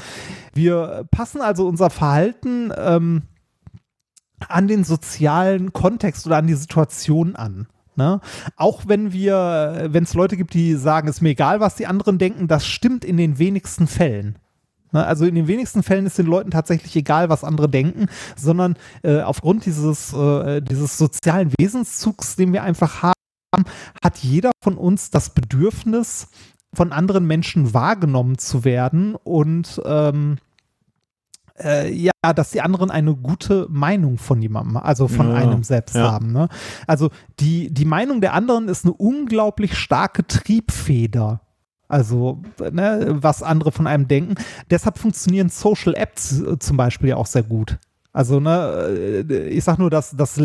Speaker 4: wir passen also unser Verhalten ähm, an den sozialen Kontext oder an die Situation an. Ne? Auch wenn wir, wenn es Leute gibt, die sagen, ist mir egal, was die anderen denken, das stimmt in den wenigsten Fällen. Ne? Also in den wenigsten Fällen ist den Leuten tatsächlich egal, was andere denken, sondern äh, aufgrund dieses, äh, dieses sozialen Wesenszugs, den wir einfach haben, hat jeder von uns das Bedürfnis, von anderen Menschen wahrgenommen zu werden und ähm, äh, ja, dass die anderen eine gute Meinung von jemandem, also von
Speaker 3: Ja,
Speaker 4: einem selbst
Speaker 3: ja.
Speaker 4: haben. Ne? Also die, die Meinung der anderen ist eine unglaublich starke Triebfeder. Also, ne, was andere von einem denken. Deshalb funktionieren Social Apps äh, zum Beispiel ja auch sehr gut. Also, ne, äh, ich sag nur, dass das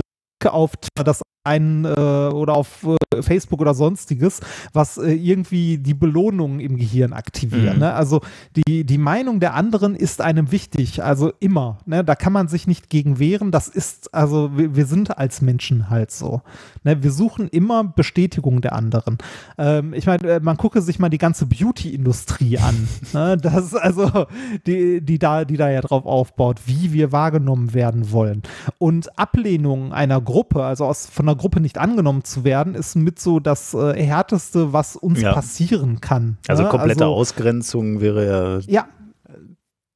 Speaker 4: Like auf das einen äh, oder auf äh, Facebook oder sonstiges, was äh, irgendwie die Belohnung im Gehirn aktivieren.
Speaker 3: Mhm.
Speaker 4: Ne? Also die, die Meinung der anderen ist einem wichtig, also immer. Ne? Da kann man sich nicht gegen wehren. Das ist, also wir, wir sind als Menschen halt so. Ne? Wir suchen immer Bestätigung der anderen. Ähm, ich meine, äh, man gucke sich mal die ganze Beauty-Industrie an. ne? Das ist also, die, die, da, die da ja drauf aufbaut, wie wir wahrgenommen werden wollen. Und Ablehnung einer Gruppe, also aus, von einer Gruppe nicht angenommen zu werden, ist mit so das äh, Härteste, was uns
Speaker 3: Ja.
Speaker 4: passieren kann.
Speaker 3: Also
Speaker 4: ne?
Speaker 3: komplette
Speaker 4: Also,
Speaker 3: Ausgrenzung wäre
Speaker 4: Ja,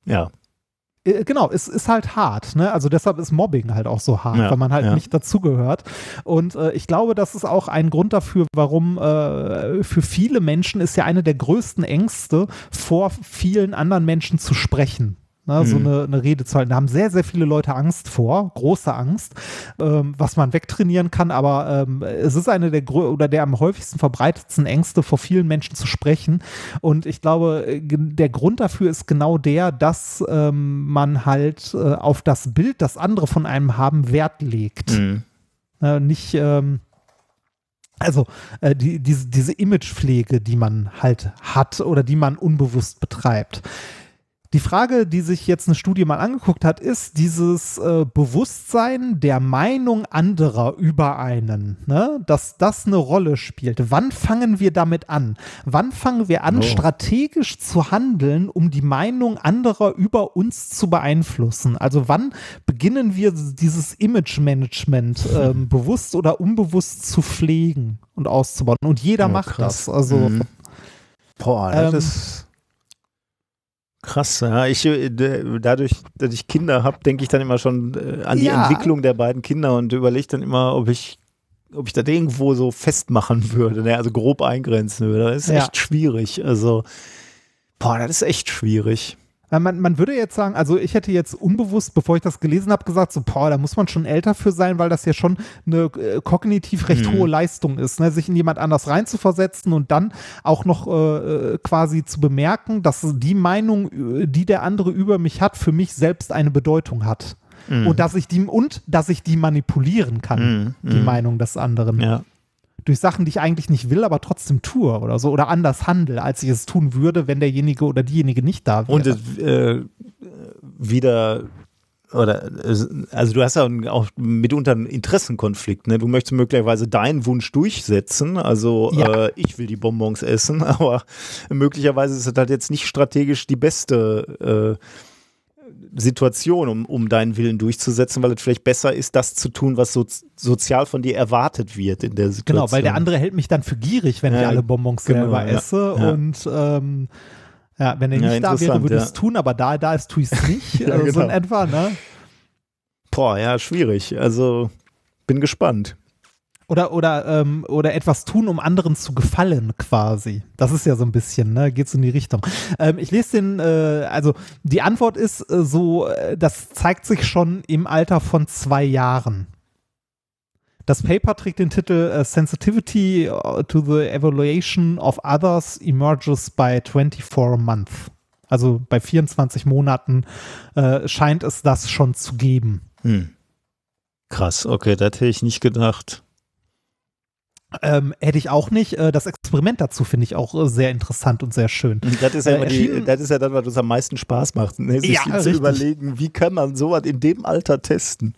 Speaker 3: ja,
Speaker 4: äh, genau, es ist halt hart, ne? Also deshalb ist Mobbing halt auch so hart,
Speaker 3: Ja,
Speaker 4: weil man halt
Speaker 3: ja.
Speaker 4: nicht dazugehört. Und äh, ich glaube, das ist auch ein Grund dafür, warum äh, für viele Menschen ist ja eine der größten Ängste, vor vielen anderen Menschen zu sprechen. Ne, so
Speaker 3: Mhm.
Speaker 4: eine, eine Rede zu halten. Da haben sehr, sehr viele Leute Angst vor, große Angst, ähm, was man wegtrainieren kann, aber ähm, es ist eine der oder der am häufigsten verbreitetsten Ängste, vor vielen Menschen zu sprechen. Und ich glaube, äh, der Grund dafür ist genau der, dass ähm, man halt äh, auf das Bild, das andere von einem haben, Wert legt.
Speaker 3: Mhm.
Speaker 4: Äh, nicht, ähm, also äh, die, diese, diese Imagepflege, die man halt hat oder die man unbewusst betreibt. Die Frage, die sich jetzt eine Studie mal angeguckt hat, ist dieses äh, Bewusstsein der Meinung anderer über einen, ne? dass das eine Rolle spielt. Wann fangen wir damit an? Wann fangen wir an,
Speaker 3: Oh.
Speaker 4: strategisch zu handeln, um die Meinung anderer über uns zu beeinflussen? Also wann beginnen wir dieses Image-Management ähm, bewusst oder unbewusst zu pflegen und auszubauen? Und jeder
Speaker 3: Oh,
Speaker 4: macht
Speaker 3: krass.
Speaker 4: das. Also
Speaker 3: Mhm. Boah, das
Speaker 4: Ähm,
Speaker 3: ist krass. Ja, ich, äh, dadurch, dass ich Kinder habe, denke ich dann immer schon äh, an die
Speaker 4: Ja.
Speaker 3: Entwicklung der beiden Kinder und überlege dann immer, ob ich ob ich das irgendwo so festmachen würde, ne? also grob eingrenzen würde. Das ist
Speaker 4: Ja.
Speaker 3: echt schwierig. Also, boah, das ist echt schwierig.
Speaker 4: Äh, Man, man würde jetzt sagen, also ich hätte jetzt unbewusst, bevor ich das gelesen habe, gesagt, so, boah, da muss man schon älter für sein, weil das ja schon eine äh, kognitiv recht
Speaker 3: Mhm.
Speaker 4: hohe Leistung ist, ne? sich in jemand anders reinzuversetzen und dann auch noch äh, äh, quasi zu bemerken, dass die Meinung, äh, die der andere über mich hat, für mich selbst eine Bedeutung hat.
Speaker 3: Mhm.
Speaker 4: Und dass ich die und dass ich die manipulieren kann,
Speaker 3: Mhm,
Speaker 4: die
Speaker 3: mhm.
Speaker 4: Meinung des anderen.
Speaker 3: Ja.
Speaker 4: Durch Sachen, die ich eigentlich nicht will, aber trotzdem tue oder so. Oder anders handle, als ich es tun würde, wenn derjenige oder diejenige nicht da wäre.
Speaker 3: Und äh, wieder oder also du hast ja auch mitunter einen Interessenkonflikt, ne? Du möchtest möglicherweise deinen Wunsch durchsetzen, also
Speaker 4: Ja.
Speaker 3: äh, ich will die Bonbons essen, aber möglicherweise ist es halt jetzt nicht strategisch die beste äh, Situation, um, um deinen Willen durchzusetzen, weil es vielleicht besser ist, das zu tun, was so, sozial von dir erwartet wird in der Situation.
Speaker 4: Genau, weil der andere hält mich dann für gierig, wenn
Speaker 3: Ja,
Speaker 4: ich alle Bonbons
Speaker 3: genau,
Speaker 4: selber
Speaker 3: ja,
Speaker 4: esse.
Speaker 3: ja.
Speaker 4: Und ähm, ja, wenn er nicht da wäre, würde ich es tun, aber da er da ist, tue ich es nicht.
Speaker 3: Ja,
Speaker 4: äh, So
Speaker 3: genau.
Speaker 4: in etwa, ne?
Speaker 3: Boah, ja, schwierig. Also bin gespannt.
Speaker 4: Oder, oder, ähm, oder etwas tun, um anderen zu gefallen, quasi. Das ist ja so ein bisschen, ne? Geht so in die Richtung. Ähm, ich lese den, äh, also die Antwort ist äh, so, äh, das zeigt sich schon im Alter von zwei Jahren. Das Paper trägt den Titel äh, Sensitivity äh, to the Evaluation of Others emerges by 24 month. Also bei 24 Monaten äh, scheint es das schon zu geben.
Speaker 3: Hm. Krass, okay, das hätte ich nicht gedacht.
Speaker 4: Ähm, hätte ich auch nicht. Äh, das Experiment dazu finde ich auch äh, sehr interessant und sehr schön.
Speaker 3: Das ist ja,
Speaker 4: Äh,
Speaker 3: die, das ist ja das, was uns am meisten Spaß macht, ne? sich
Speaker 4: Ja,
Speaker 3: zu überlegen, wie kann man sowas in dem Alter testen.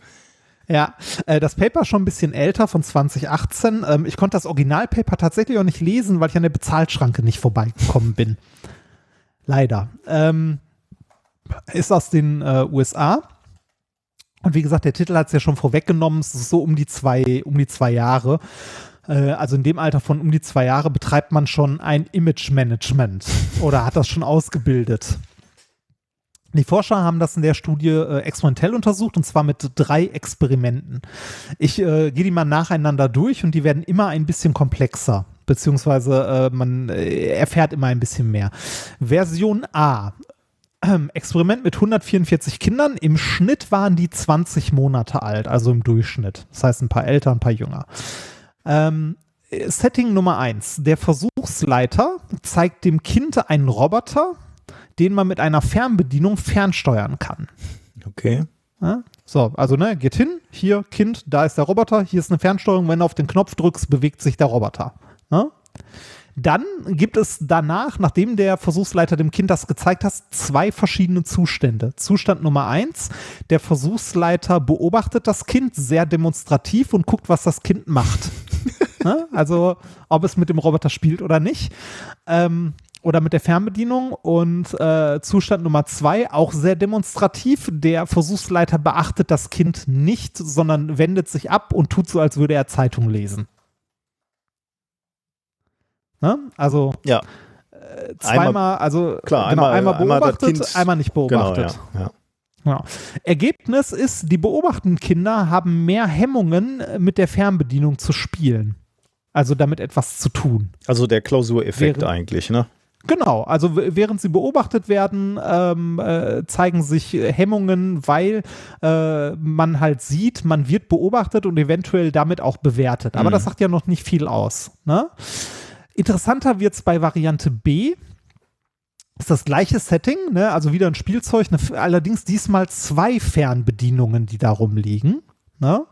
Speaker 4: Ja, äh, das Paper ist schon ein bisschen älter, von 2018. Ähm, ich konnte das Originalpaper tatsächlich auch nicht lesen, weil ich an der Bezahlschranke nicht vorbeigekommen bin. Leider. Ähm, ist aus den äh, USA. Und wie gesagt, der Titel hat es ja schon vorweggenommen. Es ist so um die zwei, um die zwei Jahre. Äh, also in dem Alter von um die zwei Jahre betreibt man schon ein Image-Management oder hat das schon ausgebildet. Die Forscher haben das in der Studie äh, experimentell untersucht und zwar mit drei Experimenten. Ich äh, gehe die mal nacheinander durch und die werden immer ein bisschen komplexer, beziehungsweise äh, man äh, erfährt immer ein bisschen mehr. Version A. Ähm, Experiment mit 144 Kindern. Im Schnitt waren die 20 Monate alt, also im Durchschnitt. Das heißt ein paar älter, ein paar jünger. Ähm, Setting Nummer eins. Der Versuchsleiter zeigt dem Kind einen Roboter, den man mit einer Fernbedienung fernsteuern kann.
Speaker 3: Okay.
Speaker 4: Ja? So, also ne, geht hin, hier Kind, da ist der Roboter, hier ist eine Fernsteuerung, wenn du auf den Knopf drückst, bewegt sich der Roboter. Ne? Dann gibt es danach, nachdem der Versuchsleiter dem Kind das gezeigt hat, zwei verschiedene Zustände. Zustand Nummer eins, der Versuchsleiter beobachtet das Kind sehr demonstrativ und guckt, was das Kind macht. Ne? Also, ob es mit dem Roboter spielt oder nicht. Ähm, oder mit der Fernbedienung. Und äh, Zustand Nummer zwei, auch sehr demonstrativ. Der Versuchsleiter beachtet das Kind nicht, sondern wendet sich ab und tut so, als würde er Zeitung lesen. Ne? Also
Speaker 3: Ja,
Speaker 4: äh, zweimal, also
Speaker 3: klar,
Speaker 4: genau,
Speaker 3: einmal-
Speaker 4: einmal
Speaker 3: einmal
Speaker 4: beobachtet,
Speaker 3: Kind-
Speaker 4: einmal nicht
Speaker 3: genau,
Speaker 4: beobachtet.
Speaker 3: ja. ja.
Speaker 4: Ja. Ergebnis ist, die beobachtenden Kinder haben mehr Hemmungen, äh, mit der Fernbedienung zu spielen. Also damit etwas zu tun.
Speaker 3: Also der Klausureffekt eigentlich, ne?
Speaker 4: Genau, also während sie beobachtet werden, ähm, äh, zeigen sich Hemmungen, weil äh, man halt sieht, man wird beobachtet und eventuell damit auch bewertet. Aber
Speaker 3: Mhm.
Speaker 4: das sagt ja noch nicht viel aus. Ne? Interessanter wird es bei Variante B. Ist das gleiche Setting, ne? also wieder ein Spielzeug, F- allerdings diesmal zwei Fernbedienungen, die da rumliegen. Ne?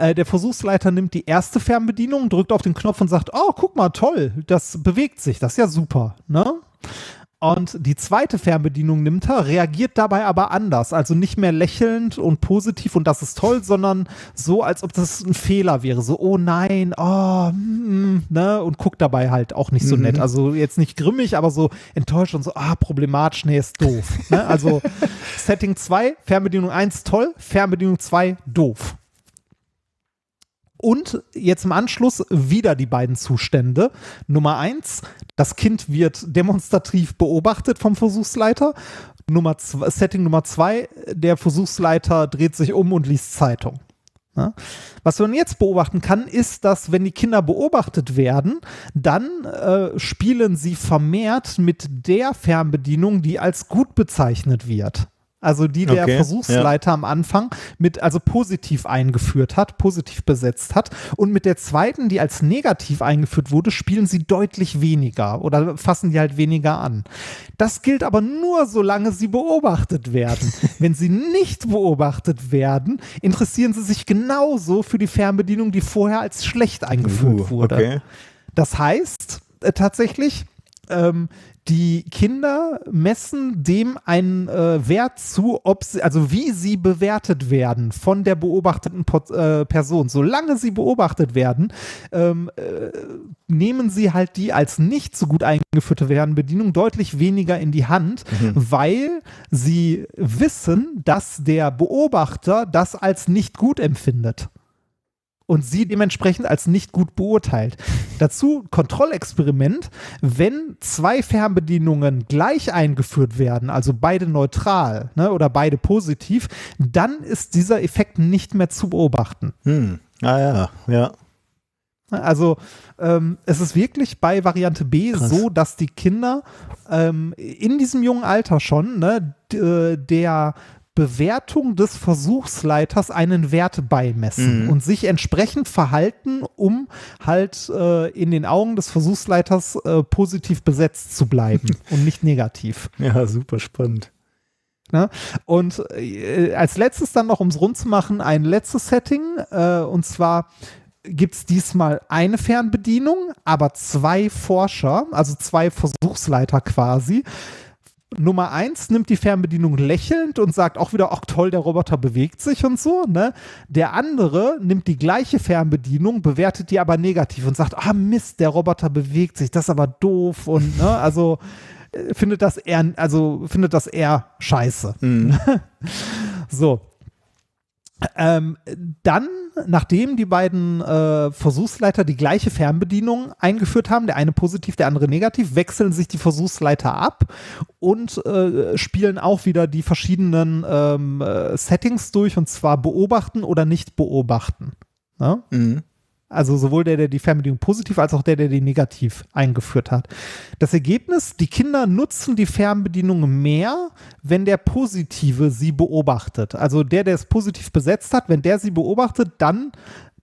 Speaker 4: Äh, der Versuchsleiter nimmt die erste Fernbedienung, drückt auf den Knopf und sagt, oh, guck mal, toll, das bewegt sich, das ist ja super. Ne? Und die zweite Fernbedienung nimmt er, reagiert dabei aber anders. Also nicht mehr lächelnd und positiv und das ist toll, sondern so, als ob das ein Fehler wäre. So, oh nein, oh, mm, ne? Und guckt dabei halt auch nicht so
Speaker 3: Mhm.
Speaker 4: nett. Also jetzt nicht grimmig, aber so enttäuscht und so, ah, problematisch, nee, ist doof. ne? Also Setting 2, Fernbedienung 1, toll, Fernbedienung 2, doof. Und jetzt im Anschluss wieder die beiden Zustände. Nummer eins, das Kind wird demonstrativ beobachtet vom Versuchsleiter. Nummer zwei, Setting Nummer zwei, der Versuchsleiter dreht sich um und liest Zeitung. Ja? Was man jetzt beobachten kann, ist, dass wenn die Kinder beobachtet werden, dann äh, spielen sie vermehrt mit der Fernbedienung, die als gut bezeichnet wird. Also die der
Speaker 3: Okay,
Speaker 4: Versuchsleiter am Anfang mit also positiv eingeführt hat, positiv besetzt hat. Und mit der zweiten, die als negativ eingeführt wurde, spielen sie deutlich weniger oder fassen die halt weniger an. Das gilt aber nur, solange sie beobachtet werden. Wenn sie nicht beobachtet werden, interessieren sie sich genauso für die Fernbedienung, die vorher als schlecht eingeführt
Speaker 3: Uh,
Speaker 4: wurde.
Speaker 3: Okay.
Speaker 4: Das heißt äh, tatsächlich, ähm, die Kinder messen dem einen äh, Wert zu, ob sie, also wie sie bewertet werden von der beobachteten Pot, äh, Person. Solange sie beobachtet werden, ähm, äh, nehmen sie halt die als nicht so gut eingeführte Fernbedienung deutlich weniger in die Hand, mhm. weil sie wissen, dass der Beobachter das als nicht gut empfindet und sie dementsprechend als nicht gut beurteilt. Dazu Kontrollexperiment, wenn zwei Fernbedienungen gleich eingeführt werden, also beide neutral ne, oder beide positiv, dann ist dieser Effekt nicht mehr zu beobachten.
Speaker 3: Hm. Ah ja, ja.
Speaker 4: Also ähm, es ist wirklich bei Variante B Krass. so, dass die Kinder ähm, in diesem jungen Alter schon ne, äh, der Bewertung des Versuchsleiters einen Wert beimessen mhm. und sich entsprechend verhalten, um halt äh, in den Augen des Versuchsleiters äh, positiv besetzt zu bleiben und nicht negativ.
Speaker 3: Ja, super spannend.
Speaker 4: Ne? Und äh, als letztes dann noch, um es rund zu machen, ein letztes Setting. Äh, und zwar gibt es diesmal eine Fernbedienung, aber zwei Forscher, also zwei Versuchsleiter quasi, Nummer eins nimmt die Fernbedienung lächelnd und sagt auch wieder, ach toll, der Roboter bewegt sich und so. Ne? Der andere nimmt die gleiche Fernbedienung, bewertet die aber negativ und sagt, ah Mist, der Roboter bewegt sich, das ist aber doof und ne, also äh, findet das eher, also findet das eher scheiße. Mhm. so. Ähm, dann nachdem die beiden äh, Versuchsleiter die gleiche Fernbedienung eingeführt haben, der eine positiv, der andere negativ, wechseln sich die Versuchsleiter ab und äh, spielen auch wieder die verschiedenen ähm, äh, Settings durch und zwar beobachten oder nicht beobachten. Ja? Mhm. Also sowohl der, der die Fernbedienung positiv als auch der, der die negativ eingeführt hat. Das Ergebnis, die Kinder nutzen die Fernbedienung mehr, wenn der Positive sie beobachtet. Also der, der es positiv besetzt hat, wenn der sie beobachtet, dann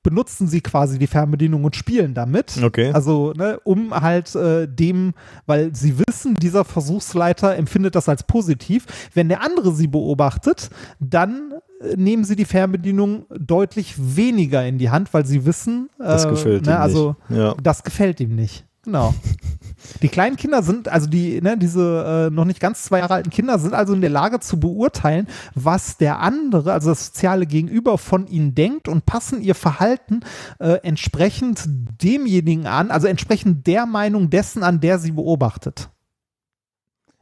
Speaker 4: benutzen sie quasi die Fernbedienung und spielen damit.
Speaker 3: Okay.
Speaker 4: Also, ne, um halt äh, dem, weil sie wissen, dieser Versuchsleiter empfindet das als positiv. Wenn der andere sie beobachtet, dann nehmen sie die Fernbedienung deutlich weniger in die Hand, weil sie wissen,
Speaker 3: äh, das gefällt
Speaker 4: ne,
Speaker 3: ihm
Speaker 4: also,
Speaker 3: nicht. Ja.
Speaker 4: das gefällt ihm nicht. Genau. Die kleinen Kinder sind, also die, ne, diese äh, noch nicht ganz zwei Jahre alten Kinder sind also in der Lage zu beurteilen, was der andere, also das soziale Gegenüber von ihnen denkt und passen ihr Verhalten äh, entsprechend demjenigen an, also entsprechend der Meinung dessen an, der sie beobachtet.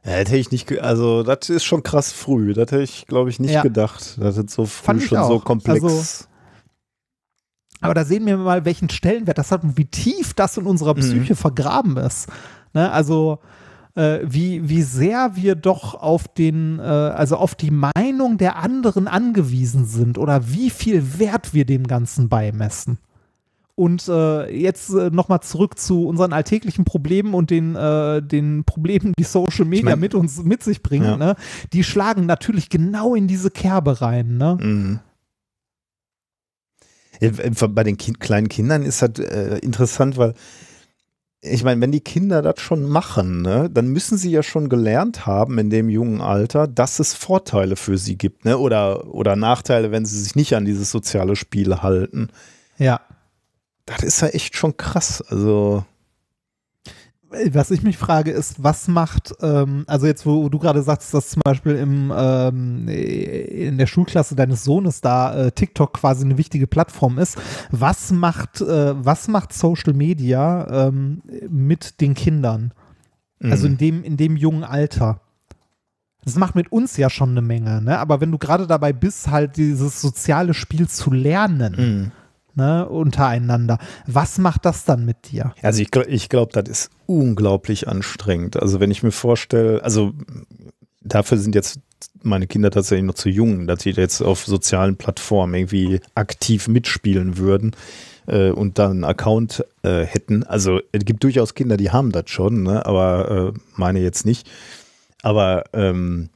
Speaker 3: Ja, hätte ich nicht, also das ist schon krass früh. Das hätte ich, glaube ich, nicht ja. gedacht. Das ist so früh schon so komplex. Also,
Speaker 4: aber da sehen wir mal, welchen Stellenwert das hat und wie tief das in unserer mhm. Psyche mhm. vergraben ist. Ne? Also äh, wie, wie sehr wir doch auf den, äh, also auf die Meinung der anderen angewiesen sind oder wie viel Wert wir dem Ganzen beimessen. Und äh, jetzt äh, nochmal zurück zu unseren alltäglichen Problemen und den, äh, den Problemen, die Social Media ich mein, mit uns mit sich bringen. Ja. Ne? Die schlagen natürlich genau in diese Kerbe rein. Ne? Mhm.
Speaker 3: Bei den kind, kleinen Kindern ist das äh, interessant, weil ich meine, wenn die Kinder das schon machen, ne, dann müssen sie ja schon gelernt haben in dem jungen Alter, dass es Vorteile für sie gibt, ne? Oder, oder Nachteile, wenn sie sich nicht an dieses soziale Spiel halten.
Speaker 4: Ja.
Speaker 3: Das ist ja echt schon krass. Also
Speaker 4: was ich mich frage, ist, was macht, ähm, also jetzt, wo du gerade sagst, dass zum Beispiel im, ähm, in der Schulklasse deines Sohnes da äh, TikTok quasi eine wichtige Plattform ist, was macht, äh, was macht Social Media ähm, mit den Kindern? Mhm. Also in dem, in dem jungen Alter. Das macht mit uns ja schon eine Menge, ne? Aber wenn du gerade dabei bist, halt dieses soziale Spiel zu lernen, mhm ne, untereinander. Was macht das dann mit dir?
Speaker 3: Also ich, ich glaube, das ist unglaublich anstrengend. Also wenn ich mir vorstelle, also dafür sind jetzt meine Kinder tatsächlich noch zu jung, dass sie jetzt auf sozialen Plattformen irgendwie aktiv mitspielen würden äh, und dann einen Account äh, hätten. Also es gibt durchaus Kinder, die haben das schon, ne? aber äh, meine jetzt nicht. Aber ähm,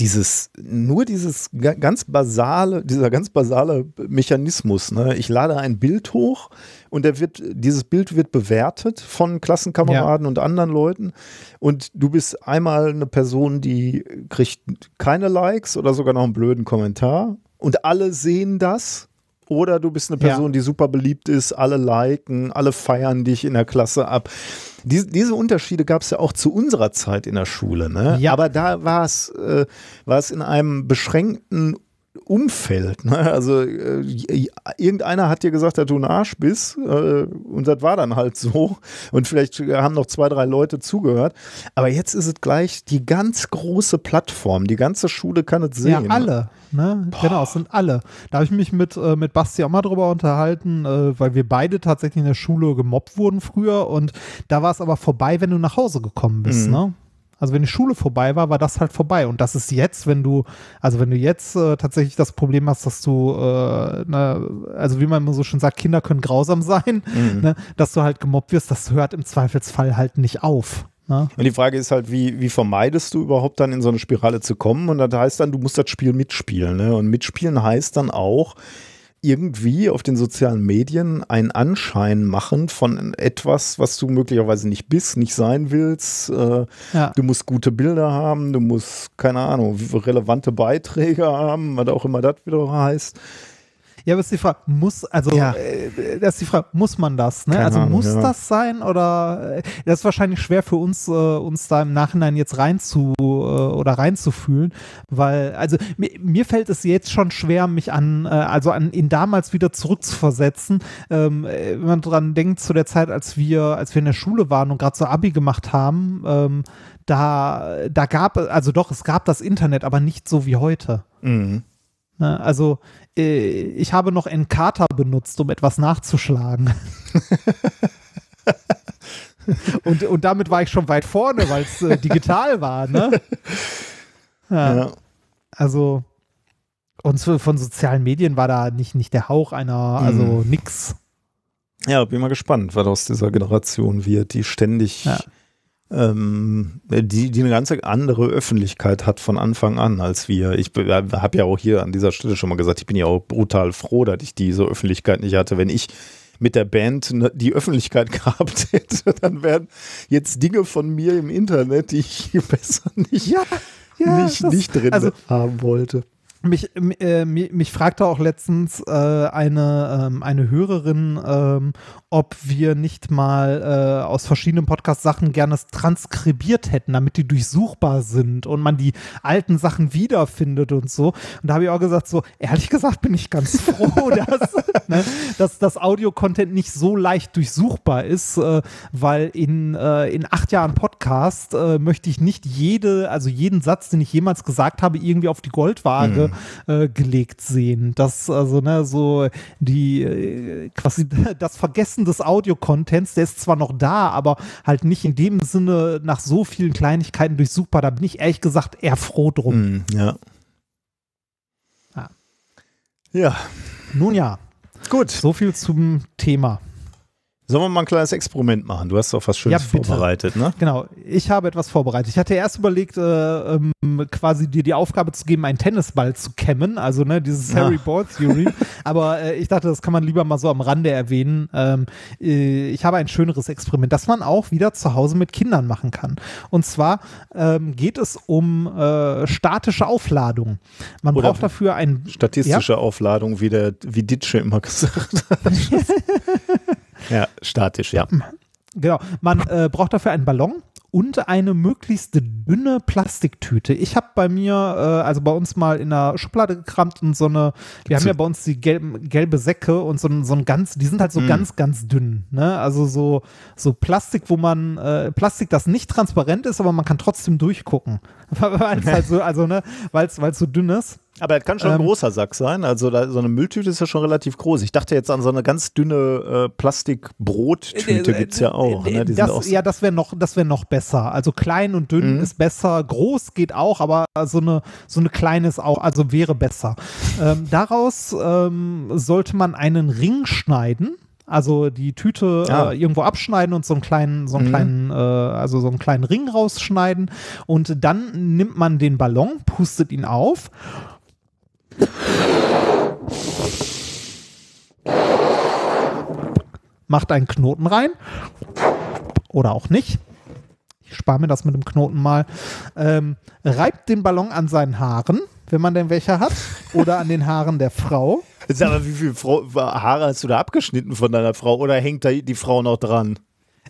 Speaker 3: dieses, nur dieses ganz basale, dieser ganz basale Mechanismus, ne? Ich lade ein Bild hoch und der wird, dieses Bild wird bewertet von Klassenkameraden ja. und anderen Leuten. Und du bist einmal eine Person, die kriegt keine Likes oder sogar noch einen blöden Kommentar. Und alle sehen das oder du bist eine Person, ja. die super beliebt ist, alle liken, alle feiern dich in der Klasse ab. Diese, diese Unterschiede gab es ja auch zu unserer Zeit in der Schule, ne? Ja. Aber da war es, äh, in einem beschränkten Umfeld. Ne? Also äh, irgendeiner hat dir gesagt, dass du ein Arsch bist äh, und das war dann halt so. Und vielleicht haben noch zwei, drei Leute zugehört. Aber jetzt ist es gleich die ganz große Plattform. Die ganze Schule kann es sehen.
Speaker 4: Ja, alle. Ne? Genau, es sind alle. Da habe ich mich mit, äh, mit Basti auch mal drüber unterhalten, äh, weil wir beide tatsächlich in der Schule gemobbt wurden früher und da war es aber vorbei, wenn du nach Hause gekommen bist. Mhm. Ne? Also wenn die Schule vorbei war, war das halt vorbei. Und das ist jetzt, wenn du, also wenn du jetzt äh, tatsächlich das Problem hast, dass du, äh, ne, also wie man so schon sagt, Kinder können grausam sein, mhm. ne, dass du halt gemobbt wirst, das hört im Zweifelsfall halt nicht auf. Ne?
Speaker 3: Und die Frage ist halt, wie, wie vermeidest du überhaupt dann in so eine Spirale zu kommen? Und das heißt dann, du musst das Spiel mitspielen. Ne? Und mitspielen heißt dann auch, irgendwie auf den sozialen Medien einen Anschein machen von etwas, was du möglicherweise nicht bist, nicht sein willst. Äh, ja. Du musst gute Bilder haben, du musst, keine Ahnung, relevante Beiträge haben, was auch immer das wieder heißt.
Speaker 4: Ja, aber ist die Frage, muss, also, ja. äh, das ist die Frage, muss man das, ne? also Ahnung, muss ja. das sein oder, äh, das ist wahrscheinlich schwer für uns, äh, uns da im Nachhinein jetzt rein zu, äh, oder reinzufühlen, weil, also, mir, mir, fällt es jetzt schon schwer, mich an, äh, also an ihn damals wieder zurückzuversetzen, ähm, äh, wenn man dran denkt, zu der Zeit, als wir, als wir in der Schule waren und gerade so Abi gemacht haben, ähm, da, da gab, also doch, es gab das Internet, aber nicht so wie heute. Mhm. Ne? Also ich habe noch Encarta benutzt, um etwas nachzuschlagen. und, und damit war ich schon weit vorne, weil es äh, digital war, ne? Ja. ja. Also, und von sozialen Medien war da nicht, nicht der Hauch einer, also mhm. nix.
Speaker 3: Ja, bin mal gespannt, was aus dieser Generation wird, die ständig ja ähm, die, die eine ganz andere Öffentlichkeit hat von Anfang an als wir. Ich habe ja auch hier an dieser Stelle schon mal gesagt, ich bin ja auch brutal froh, dass ich diese Öffentlichkeit nicht hatte. Wenn ich mit der Band ne, die Öffentlichkeit gehabt hätte, dann wären jetzt Dinge von mir im Internet, die ich besser nicht, ja, ja, nicht, das, nicht drin also, haben wollte.
Speaker 4: Mich, äh, mich, fragte auch letztens äh, eine, ähm, eine Hörerin, ähm, ob wir nicht mal äh, aus verschiedenen Podcast-Sachen gerne transkribiert hätten, damit die durchsuchbar sind und man die alten Sachen wiederfindet und so. Und da habe ich auch gesagt, so ehrlich gesagt bin ich ganz froh, dass, ne, dass das Audio-Content nicht so leicht durchsuchbar ist, äh, weil in, äh, in acht Jahren Podcast äh, möchte ich nicht jede, also jeden Satz, den ich jemals gesagt habe, irgendwie auf die Goldwaage mhm. Gelegt sehen. Das, also, ne, so die äh, quasi das Vergessen des Audio-Contents, der ist zwar noch da, aber halt nicht in dem Sinne nach so vielen Kleinigkeiten durchsuchbar. Da bin ich ehrlich gesagt eher froh drum.
Speaker 3: Mm, ja.
Speaker 4: ja. Ja. Nun ja. Gut. So viel zum Thema.
Speaker 3: Sollen wir mal ein kleines Experiment machen? Du hast doch was Schönes ja, vorbereitet, ne?
Speaker 4: Genau, ich habe etwas vorbereitet. Ich hatte erst überlegt, äh, ähm, quasi dir die Aufgabe zu geben, einen Tennisball zu kämmen, also ne, dieses. Harry Ball Theory. Aber äh, ich dachte, das kann man lieber mal so am Rande erwähnen. Ähm, äh, ich habe ein schöneres Experiment, das man auch wieder zu Hause mit Kindern machen kann. Und zwar ähm, geht es um äh, statische Aufladung. Man Oder braucht dafür ein
Speaker 3: statistische ja? Aufladung, wie der wie Ditsche immer gesagt hat. Ja, statisch, ja.
Speaker 4: Genau. Man äh, braucht dafür einen Ballon und eine möglichst dünne Plastiktüte. Ich habe bei mir, äh, also bei uns mal in der Schublade gekramt und so eine, wir haben ja bei uns die gelben, gelbe Säcke und so ein, so ein ganz, die sind halt so mm. ganz, ganz dünn. Ne? Also so, so Plastik, wo man, äh, Plastik, das nicht transparent ist, aber man kann trotzdem durchgucken. weil es halt so, also ne, weil es so dünn ist.
Speaker 3: Aber es kann schon ein ähm, großer Sack sein. Also da, so eine Mülltüte ist ja schon relativ groß. Ich dachte jetzt an so eine ganz dünne äh, Plastikbrottüte äh, gibt es ja auch. Ne?
Speaker 4: Das, auch ja, das wäre noch, wär noch besser. Also klein und dünn mhm. ist besser. Groß geht auch, aber so eine, so eine kleine ist auch, also wäre besser. ähm, daraus ähm, sollte man einen Ring schneiden. Also die Tüte ah. äh, irgendwo abschneiden und so einen kleinen, so einen mhm. kleinen, äh, also so einen kleinen Ring rausschneiden. Und dann nimmt man den Ballon, pustet ihn auf Macht einen Knoten rein. Oder auch nicht. Ich spare mir das mit dem Knoten mal. Ähm, reibt den Ballon an seinen Haaren wenn man denn welche hat, oder an den Haaren der Frau.
Speaker 3: Sag mal, wie viele Haare hast du da abgeschnitten von deiner Frau oder hängt da die Frau noch dran?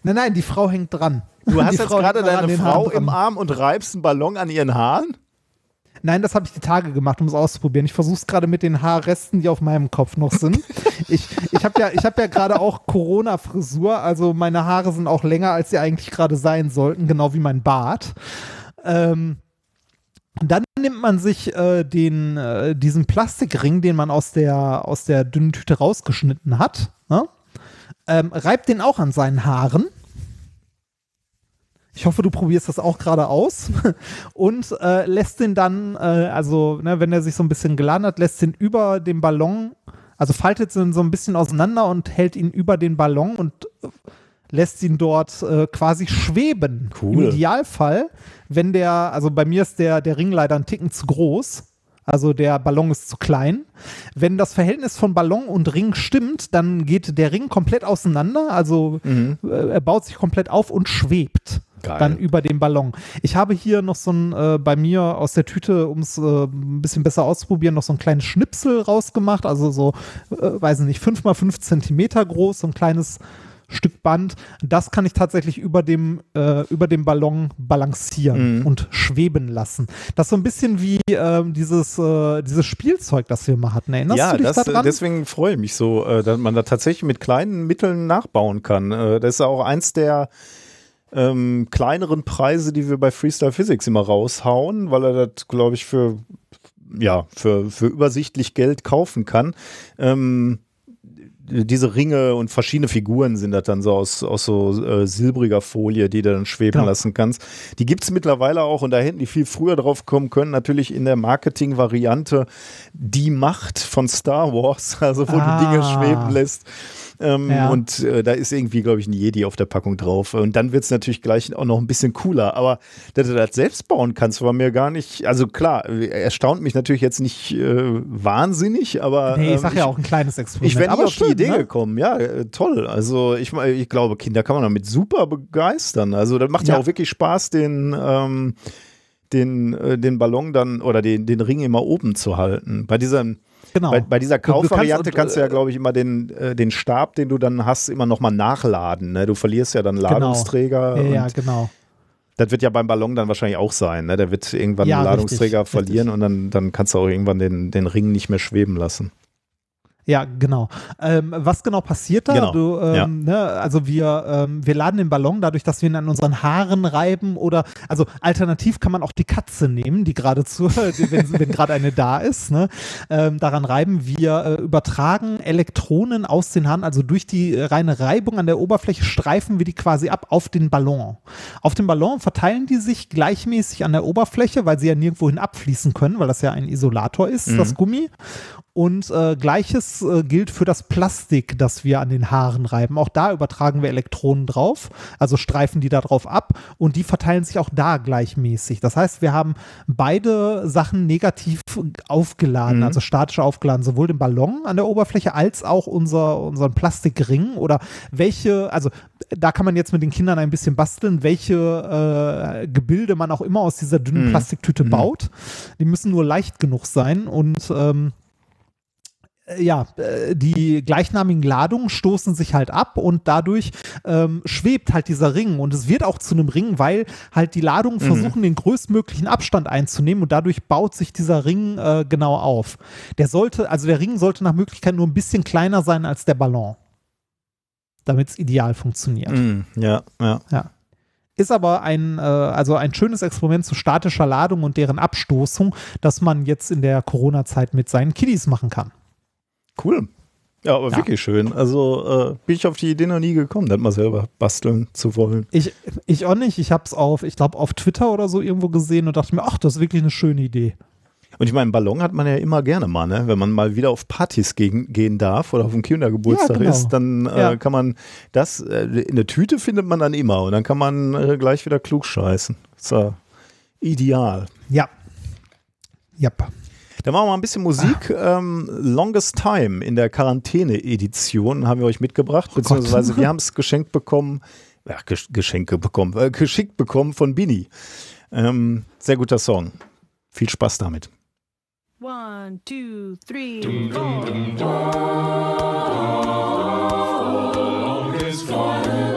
Speaker 4: Nein, nein, die Frau hängt dran.
Speaker 3: Du hast
Speaker 4: Die
Speaker 3: jetzt
Speaker 4: Frau
Speaker 3: gerade deine Frau im. Arm und reibst einen Ballon an ihren Haaren?
Speaker 4: Nein, das habe ich die Tage gemacht, um es auszuprobieren. Ich versuche es gerade mit den Haarresten, die auf meinem Kopf noch sind. ich ich habe ja, hab ja gerade auch Corona-Frisur, also meine Haare sind auch länger, als sie eigentlich gerade sein sollten, genau wie mein Bart. Ähm, dann nimmt man sich äh, den, äh, diesen Plastikring, den man aus der, aus der dünnen Tüte rausgeschnitten hat, ne? ähm, reibt den auch an seinen Haaren. Ich hoffe, du probierst das auch gerade aus und äh, lässt den dann, äh, also ne, wenn er sich so ein bisschen geladen hat, lässt den über dem Ballon, also faltet ihn so ein bisschen auseinander und hält ihn über den Ballon und äh, lässt ihn dort äh, quasi schweben.
Speaker 3: Cool.
Speaker 4: Im Idealfall, wenn der, also bei mir ist der, der Ring leider ein Ticken zu groß. Also der Ballon ist zu klein. Wenn das Verhältnis von Ballon und Ring stimmt, dann geht der Ring komplett auseinander. Also äh, er baut sich komplett auf und schwebt
Speaker 3: Geil.
Speaker 4: dann über dem Ballon. Ich habe hier noch so ein, äh, bei mir aus der Tüte, um es äh, ein bisschen besser auszuprobieren, noch so ein kleines Schnipsel rausgemacht. Also so, äh, weiß ich nicht, 5 mal 5 Zentimeter groß, so ein kleines Stück Band. Das kann ich tatsächlich über dem, äh, über dem Ballon balancieren und schweben lassen. Das ist so ein bisschen wie ähm, dieses, äh, dieses Spielzeug, das wir mal hatten. Erinnerst
Speaker 3: ja,
Speaker 4: du dich
Speaker 3: das,
Speaker 4: daran?
Speaker 3: deswegen freue ich mich so, äh, dass man da tatsächlich mit kleinen Mitteln nachbauen kann. Äh, das ist auch eins der ähm, kleineren Preise, die wir bei Freestyle Physics immer raushauen, weil er das, glaube ich, für, ja, für, für übersichtlich Geld kaufen kann. Ähm, diese Ringe und verschiedene Figuren sind das dann so aus, aus so äh, silbriger Folie, die du dann schweben
Speaker 4: Genau.
Speaker 3: lassen kannst. Die gibt es mittlerweile auch und da hätten die viel früher drauf kommen können, natürlich in der Marketing-Variante die Macht von Star Wars, also wo
Speaker 4: Ah.
Speaker 3: du Dinge schweben lässt. Ähm,
Speaker 4: Ja.
Speaker 3: Und äh, da ist irgendwie, glaube ich, ein Jedi auf der Packung drauf. Und dann wird es natürlich gleich auch noch ein bisschen cooler. Aber dass du das selbst bauen kannst, war mir gar nicht. Also klar, äh, erstaunt mich natürlich jetzt nicht äh, wahnsinnig, aber.
Speaker 4: nee, ich
Speaker 3: ähm,
Speaker 4: sag ja auch ein kleines Experiment.
Speaker 3: ich wäre
Speaker 4: aber
Speaker 3: auf die Idee
Speaker 4: ne?
Speaker 3: gekommen. Ja, äh, toll. Also ich, ich glaube, Kinder kann man damit super begeistern. Also das macht ja,
Speaker 4: Ja.
Speaker 3: auch wirklich Spaß, den, ähm, den, äh, den Ballon dann oder den, den Ring immer oben zu halten. Bei diesem
Speaker 4: Genau.
Speaker 3: bei, bei dieser
Speaker 4: kannst-
Speaker 3: Kaufvariante
Speaker 4: und,
Speaker 3: kannst, du ja,
Speaker 4: äh,
Speaker 3: glaube ich, immer den, äh, den Stab, den du dann hast, immer nochmal nachladen. Ne? Du verlierst ja dann Ladungsträger.
Speaker 4: Ja, ja, genau.
Speaker 3: das wird ja beim Ballon dann wahrscheinlich auch sein. Ne? Der wird irgendwann
Speaker 4: Ja,
Speaker 3: einen
Speaker 4: richtig,
Speaker 3: Ladungsträger
Speaker 4: richtig.
Speaker 3: verlieren und dann, dann kannst du auch irgendwann den, den Ring nicht mehr schweben lassen.
Speaker 4: Ja, genau. Ähm, was genau passiert da?
Speaker 3: Genau,
Speaker 4: Du, ähm, ne, also wir, ähm, wir laden den Ballon dadurch, dass wir ihn an unseren Haaren reiben oder also alternativ kann man auch die Katze nehmen, die gerade zu, wenn, wenn gerade eine da ist, ne, ähm, daran reiben. Wir äh, übertragen Elektronen aus den Haaren, also durch die reine Reibung an der Oberfläche streifen wir die quasi ab auf den Ballon. Auf dem Ballon verteilen die sich gleichmäßig an der Oberfläche, weil sie ja nirgendwohin abfließen können, weil das ja ein Isolator ist, das Gummi. Äh, gilt für das Plastik, das wir an den Haaren reiben. Auch da übertragen wir Elektronen drauf, also streifen die da drauf ab und die verteilen sich auch da gleichmäßig. Das heißt, wir haben beide Sachen negativ aufgeladen,
Speaker 3: Mhm.
Speaker 4: also statisch aufgeladen, sowohl den Ballon an der Oberfläche als auch unser, unseren Plastikring oder welche, also da kann man jetzt mit den Kindern ein bisschen basteln, welche äh, Gebilde man auch immer aus dieser dünnen
Speaker 3: Mhm.
Speaker 4: Plastiktüte
Speaker 3: Mhm.
Speaker 4: baut. Die müssen nur leicht genug sein und ähm, äh, ja, äh, die gleichnamigen Ladungen stoßen sich halt ab und dadurch ähm, schwebt halt dieser Ring und es wird auch zu einem Ring, weil halt die Ladungen versuchen, den größtmöglichen Abstand einzunehmen und dadurch baut sich dieser Ring äh, genau auf. Der sollte, also der Ring sollte nach Möglichkeit nur ein bisschen kleiner sein als der Ballon, damit es ideal funktioniert.
Speaker 3: Mm, ja, ja.
Speaker 4: Ist aber ein, äh, also ein schönes Experiment zu statischer Ladung und deren Abstoßung, das man jetzt in der Corona-Zeit mit seinen Kiddies machen kann.
Speaker 3: Cool. Ja, aber
Speaker 4: Ja.
Speaker 3: wirklich schön. Also äh, bin ich auf die Idee noch nie gekommen, das mal selber basteln zu wollen.
Speaker 4: Ich, ich auch nicht. Ich habe es auf, ich glaube, auf Twitter oder so irgendwo gesehen und dachte mir, ach, das ist wirklich eine schöne Idee.
Speaker 3: Und ich meine, einen Ballon hat man ja immer gerne mal, ne? Wenn man mal wieder auf Partys gegen, gehen darf oder auf dem Kindergeburtstag
Speaker 4: Ja, genau.
Speaker 3: ist, dann äh,
Speaker 4: Ja.
Speaker 3: kann man das, äh, in der Tüte findet man dann immer und dann kann man äh, gleich wieder klug scheißen. Ist ja ideal.
Speaker 4: Ja. Ja.
Speaker 3: Dann machen wir mal ein bisschen Musik.
Speaker 4: Ah.
Speaker 3: Ähm, Longest Time in der Quarantäne-Edition haben wir euch mitgebracht, beziehungsweise wir haben es geschenkt bekommen, ja, Gesch Geschenke bekommen, äh, geschickt bekommen von Bini. Ähm, sehr guter Song. Viel Spaß damit.
Speaker 5: One, two, three, four.
Speaker 6: I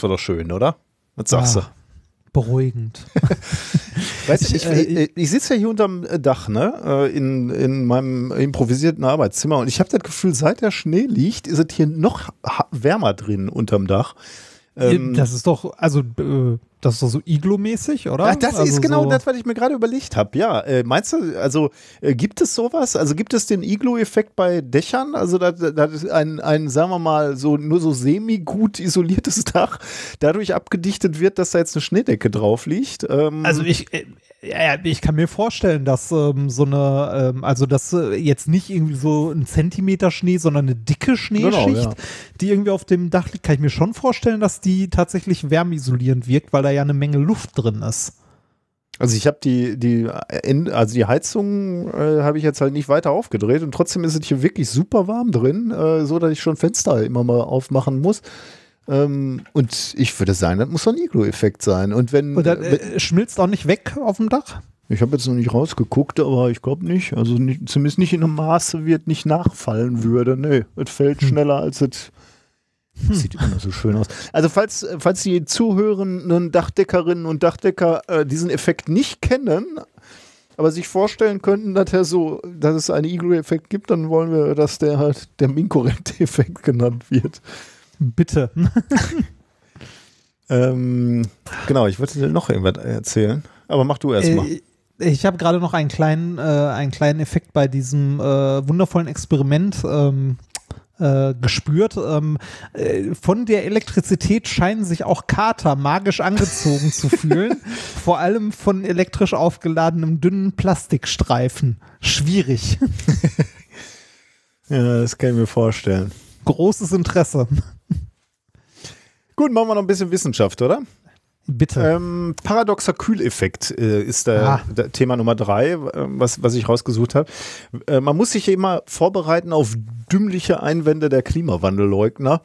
Speaker 3: Das war doch schön, oder? Was sagst
Speaker 4: Ah, Beruhigend.
Speaker 3: du? Weißt du, ich,
Speaker 4: äh,
Speaker 3: ich, ich sitze ja hier unterm Dach, ne? äh, In, in meinem improvisierten Arbeitszimmer und ich habe das Gefühl, seit der Schnee liegt, ist es hier noch wärmer drin unterm Dach. Ähm,
Speaker 4: das ist doch, also, äh, das ist doch so Iglo-mäßig, oder?
Speaker 3: Ja, das
Speaker 4: also
Speaker 3: ist genau
Speaker 4: so,
Speaker 3: das, was ich mir gerade überlegt habe. Ja, äh, meinst du, also äh, gibt es sowas? Also gibt es den Iglo-Effekt bei Dächern? Also das, das ist ein, ein, sagen wir mal, so nur so semi-gut isoliertes Dach dadurch abgedichtet wird, dass da jetzt eine Schneedecke drauf liegt. Ähm,
Speaker 4: Also ich, äh, ja, ich kann mir vorstellen, dass ähm, so eine, ähm, also dass äh, jetzt nicht irgendwie so ein Zentimeter Schnee, sondern eine dicke Schneeschicht,
Speaker 3: Genau, ja.
Speaker 4: die irgendwie auf dem Dach liegt, kann ich mir schon vorstellen, dass die tatsächlich wärmeisolierend wirkt, weil da ja eine Menge Luft drin ist.
Speaker 3: Also ich habe die, die, in- also die Heizung äh, habe ich jetzt halt nicht weiter aufgedreht und trotzdem ist es hier wirklich super warm drin, äh, so dass ich schon Fenster immer mal aufmachen muss. Ähm, und ich würde sagen, das muss so ein Iglo-Effekt sein. Und wenn,
Speaker 4: Und dann äh, schmilzt auch nicht weg auf dem Dach?
Speaker 3: ich habe jetzt noch nicht rausgeguckt, aber ich glaube nicht. Also nicht, zumindest nicht in einem Maße, wie es nicht nachfallen würde. Nee, es fällt schneller als es. Sieht immer so schön aus. Also falls, falls die zuhörenden Dachdeckerinnen und Dachdecker äh, diesen Effekt nicht kennen, aber sich vorstellen könnten, dass er so, dass es einen Iglo-Effekt gibt, dann wollen wir, dass der halt der Minkorrekt-Effekt genannt wird.
Speaker 4: Bitte.
Speaker 3: Ähm, genau, ich wollte dir noch irgendwas erzählen. Aber mach du erst mal.
Speaker 4: Äh, ich habe gerade noch einen kleinen, äh, einen kleinen Effekt bei diesem äh, wundervollen Experiment ähm, äh, gespürt. Ähm, äh, von der Elektrizität scheinen sich auch Kater magisch angezogen zu fühlen. Vor allem von elektrisch aufgeladenem dünnen Plastikstreifen. Schwierig.
Speaker 3: Ja, das kann ich mir vorstellen.
Speaker 4: Großes Interesse.
Speaker 3: Gut, machen wir noch ein bisschen Wissenschaft, oder?
Speaker 4: Bitte.
Speaker 3: Ähm, paradoxer Kühleffekt äh, ist der,
Speaker 4: Ah.
Speaker 3: Thema Nummer drei, äh, was, was ich rausgesucht habe. Äh, man muss sich immer vorbereiten auf dümmliche Einwände der Klimawandelleugner.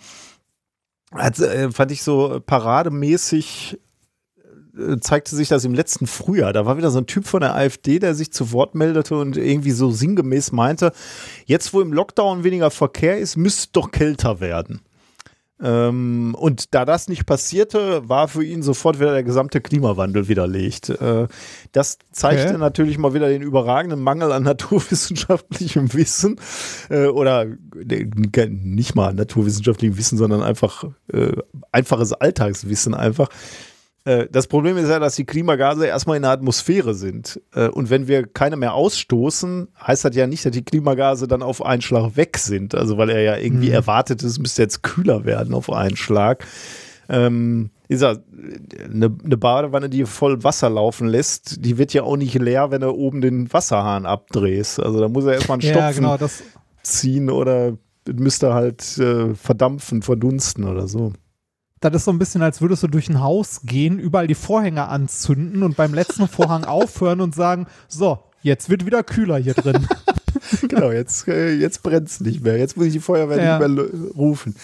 Speaker 3: Hat, äh, fand ich so parademäßig äh, zeigte sich das im letzten Frühjahr. Da war wieder so ein Typ von der AfD, der sich zu Wort meldete und irgendwie so sinngemäß meinte, jetzt wo im Lockdown weniger Verkehr ist, müsste doch kälter werden. Ähm, und da das nicht passierte, war für ihn sofort wieder der gesamte Klimawandel widerlegt. Äh, das zeigte
Speaker 4: Okay.
Speaker 3: natürlich mal wieder den überragenden Mangel an naturwissenschaftlichem Wissen äh, oder äh, nicht mal naturwissenschaftlichem Wissen, sondern einfach äh, einfaches Alltagswissen einfach. Äh, Das Problem ist ja, dass die Klimagase erstmal in der Atmosphäre sind. Äh, Und wenn wir keine mehr ausstoßen, heißt das ja nicht, dass die Klimagase dann auf einen Schlag weg sind. Also weil er ja irgendwie erwartet, es müsste jetzt kühler werden auf einen Schlag. Ähm, ist ja eine, eine Badewanne, die voll Wasser laufen lässt, die wird ja auch nicht leer, wenn du oben den Wasserhahn abdrehst. Also da muss er erstmal einen
Speaker 4: ja,
Speaker 3: Stopfen
Speaker 4: genau. Das,
Speaker 3: ziehen oder müsste halt äh, verdampfen, verdunsten oder so.
Speaker 4: Das ist so ein bisschen, als würdest du durch ein Haus gehen, überall die Vorhänge anzünden und beim letzten Vorhang aufhören und sagen, so, jetzt wird wieder kühler hier drin.
Speaker 3: genau, jetzt, äh, jetzt brennt es nicht mehr. Jetzt muss ich die Feuerwehr
Speaker 4: Ja.
Speaker 3: nicht mehr rufen.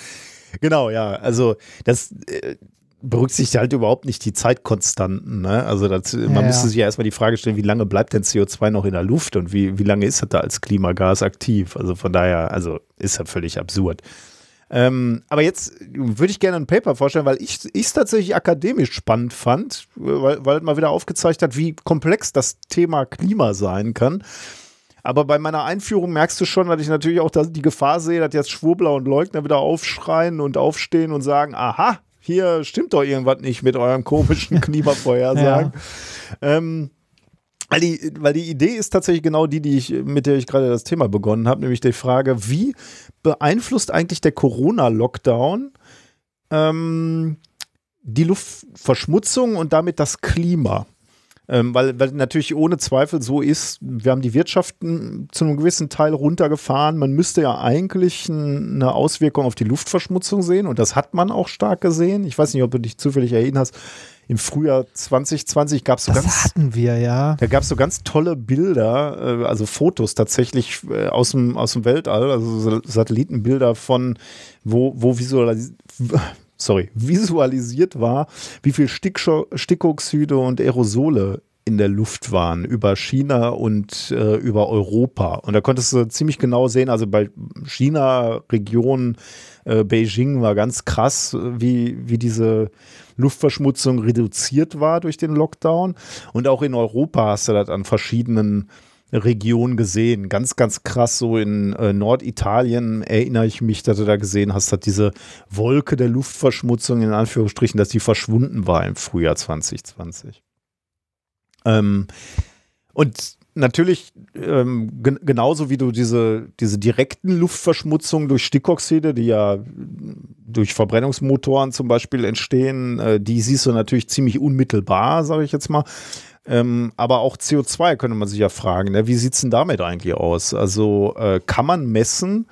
Speaker 3: Genau, ja. Also das äh, berücksichtigt halt überhaupt nicht die Zeitkonstanten. Ne? Also das, man
Speaker 4: Ja,
Speaker 3: müsste
Speaker 4: ja.
Speaker 3: sich ja erstmal die Frage stellen, wie lange bleibt denn CO2 noch in der Luft und wie, wie lange ist das da als Klimagas aktiv? Also von daher, also ist ja völlig absurd. Ähm, aber jetzt würde ich gerne ein Paper vorstellen, weil ich es tatsächlich akademisch spannend fand, weil, weil es mal wieder aufgezeigt hat, wie komplex das Thema Klima sein kann. Aber bei meiner Einführung merkst du schon, dass ich natürlich auch die Gefahr sehe, dass jetzt Schwurbler und Leugner wieder aufschreien und aufstehen und sagen, aha, hier stimmt doch irgendwas nicht mit eurem komischen Klimavorhersagen. ähm, weil die, weil die Idee ist tatsächlich genau die, die ich, mit der ich gerade das Thema begonnen habe, nämlich die Frage, wie beeinflusst eigentlich der Corona-Lockdown ähm, die Luftverschmutzung und damit das Klima? Ähm, weil, weil natürlich ohne Zweifel so ist, wir haben die Wirtschaften zu einem gewissen Teil runtergefahren. Man müsste ja eigentlich eine Auswirkung auf die Luftverschmutzung sehen und das hat man auch stark gesehen. Ich weiß nicht, ob du dich zufällig erinnerst. Im Frühjahr 2020 gab es so
Speaker 4: Das
Speaker 3: ganz
Speaker 4: hatten wir, ja.
Speaker 3: da gab es so ganz tolle Bilder, äh, also Fotos tatsächlich äh, aus, dem, aus dem Weltall, also so Satellitenbilder von, wo, wo visualis sorry, visualisiert war, wie viel Stickoxide und Aerosole in der Luft waren über China und äh, über Europa. Und da konntest du ziemlich genau sehen, also bei China-Region äh, Beijing war ganz krass, wie, wie diese Luftverschmutzung reduziert war durch den Lockdown. Und auch in Europa hast du das an verschiedenen Regionen gesehen. Ganz, ganz krass, so in äh, Norditalien erinnere ich mich, dass du da gesehen hast, dass diese Wolke der Luftverschmutzung in Anführungsstrichen, dass die verschwunden war im Frühjahr 2020. Ähm, und natürlich, ähm, gen genauso wie du diese, diese direkten Luftverschmutzungen durch Stickoxide, die ja durch Verbrennungsmotoren zum Beispiel entstehen, äh, die siehst du natürlich ziemlich unmittelbar, sage ich jetzt mal. Ähm, aber auch CO2 könnte man sich ja fragen, ne? wie sieht es denn damit eigentlich aus? Also äh, kann man messen,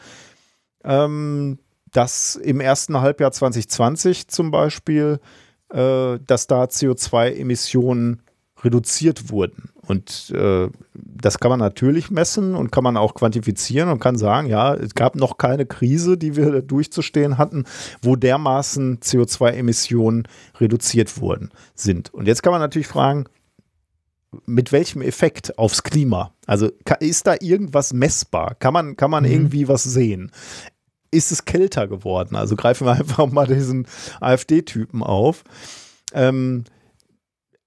Speaker 3: ähm, dass im ersten Halbjahr 2020 zum Beispiel, äh, dass da CO2-Emissionen reduziert wurden. Und äh, das kann man natürlich messen und kann man auch quantifizieren und kann sagen, ja, es gab noch keine Krise, die wir durchzustehen hatten, wo dermaßen CO2-Emissionen reduziert wurden sind. Und jetzt kann man natürlich fragen, mit welchem Effekt aufs Klima? Also ist da irgendwas messbar? Kann man, kann man irgendwie was sehen? Ist es kälter geworden? Also greifen wir einfach mal diesen AfD-Typen auf. Ähm,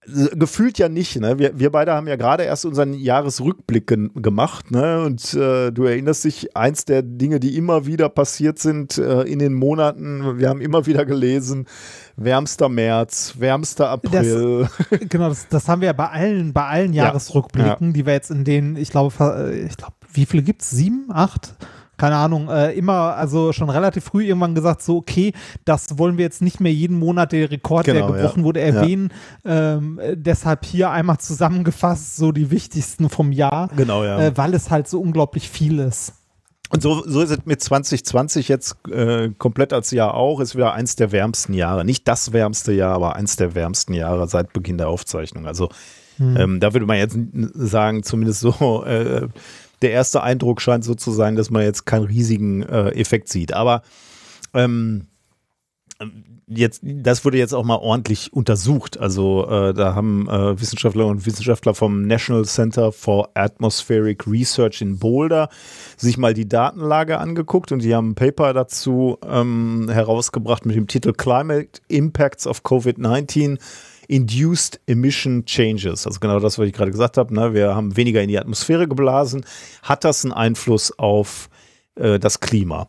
Speaker 3: Gefühlt ja nicht, ne? Wir, wir beide haben ja gerade erst unseren Jahresrückblick gen- gemacht, ne? Und äh, du erinnerst dich, eins der Dinge, die immer wieder passiert sind äh, in den Monaten, wir haben immer wieder gelesen, wärmster März, wärmster April.
Speaker 4: genau, das, das haben wir ja bei allen, bei allen
Speaker 3: Ja.
Speaker 4: Jahresrückblicken, die wir jetzt in den, ich glaube, äh, ich glaube, wie viele gibt's? Sieben, acht? Keine Ahnung, äh, immer, also schon relativ früh irgendwann gesagt, so, okay, das wollen wir jetzt nicht mehr jeden Monat der Rekord,
Speaker 3: Genau,
Speaker 4: der gebrochen
Speaker 3: ja.
Speaker 4: wurde, erwähnen. Ähm, äh, deshalb hier einmal zusammengefasst, so die wichtigsten vom Jahr,
Speaker 3: Genau, ja.
Speaker 4: äh, weil es halt so unglaublich viel ist.
Speaker 3: Und so, so ist es mit 2020 jetzt äh, komplett als Jahr auch, ist wieder eins der wärmsten Jahre. Nicht das wärmste Jahr, aber eins der wärmsten Jahre seit Beginn der Aufzeichnung. Also ähm, da würde man jetzt sagen, zumindest so, äh, der erste Eindruck scheint so zu sein, dass man jetzt keinen riesigen äh, Effekt sieht. Aber ähm, jetzt, das wurde jetzt auch mal ordentlich untersucht. Also äh, da haben äh, Wissenschaftler und Wissenschaftler vom National Center for Atmospheric Research in Boulder sich mal die Datenlage angeguckt und die haben ein Paper dazu ähm, herausgebracht mit dem Titel Climate Impacts of COVID-19 Induced Emission Changes. Also genau das, was ich gerade gesagt habe. Ne? Wir haben weniger in die Atmosphäre geblasen. Hat das einen Einfluss auf äh, das Klima?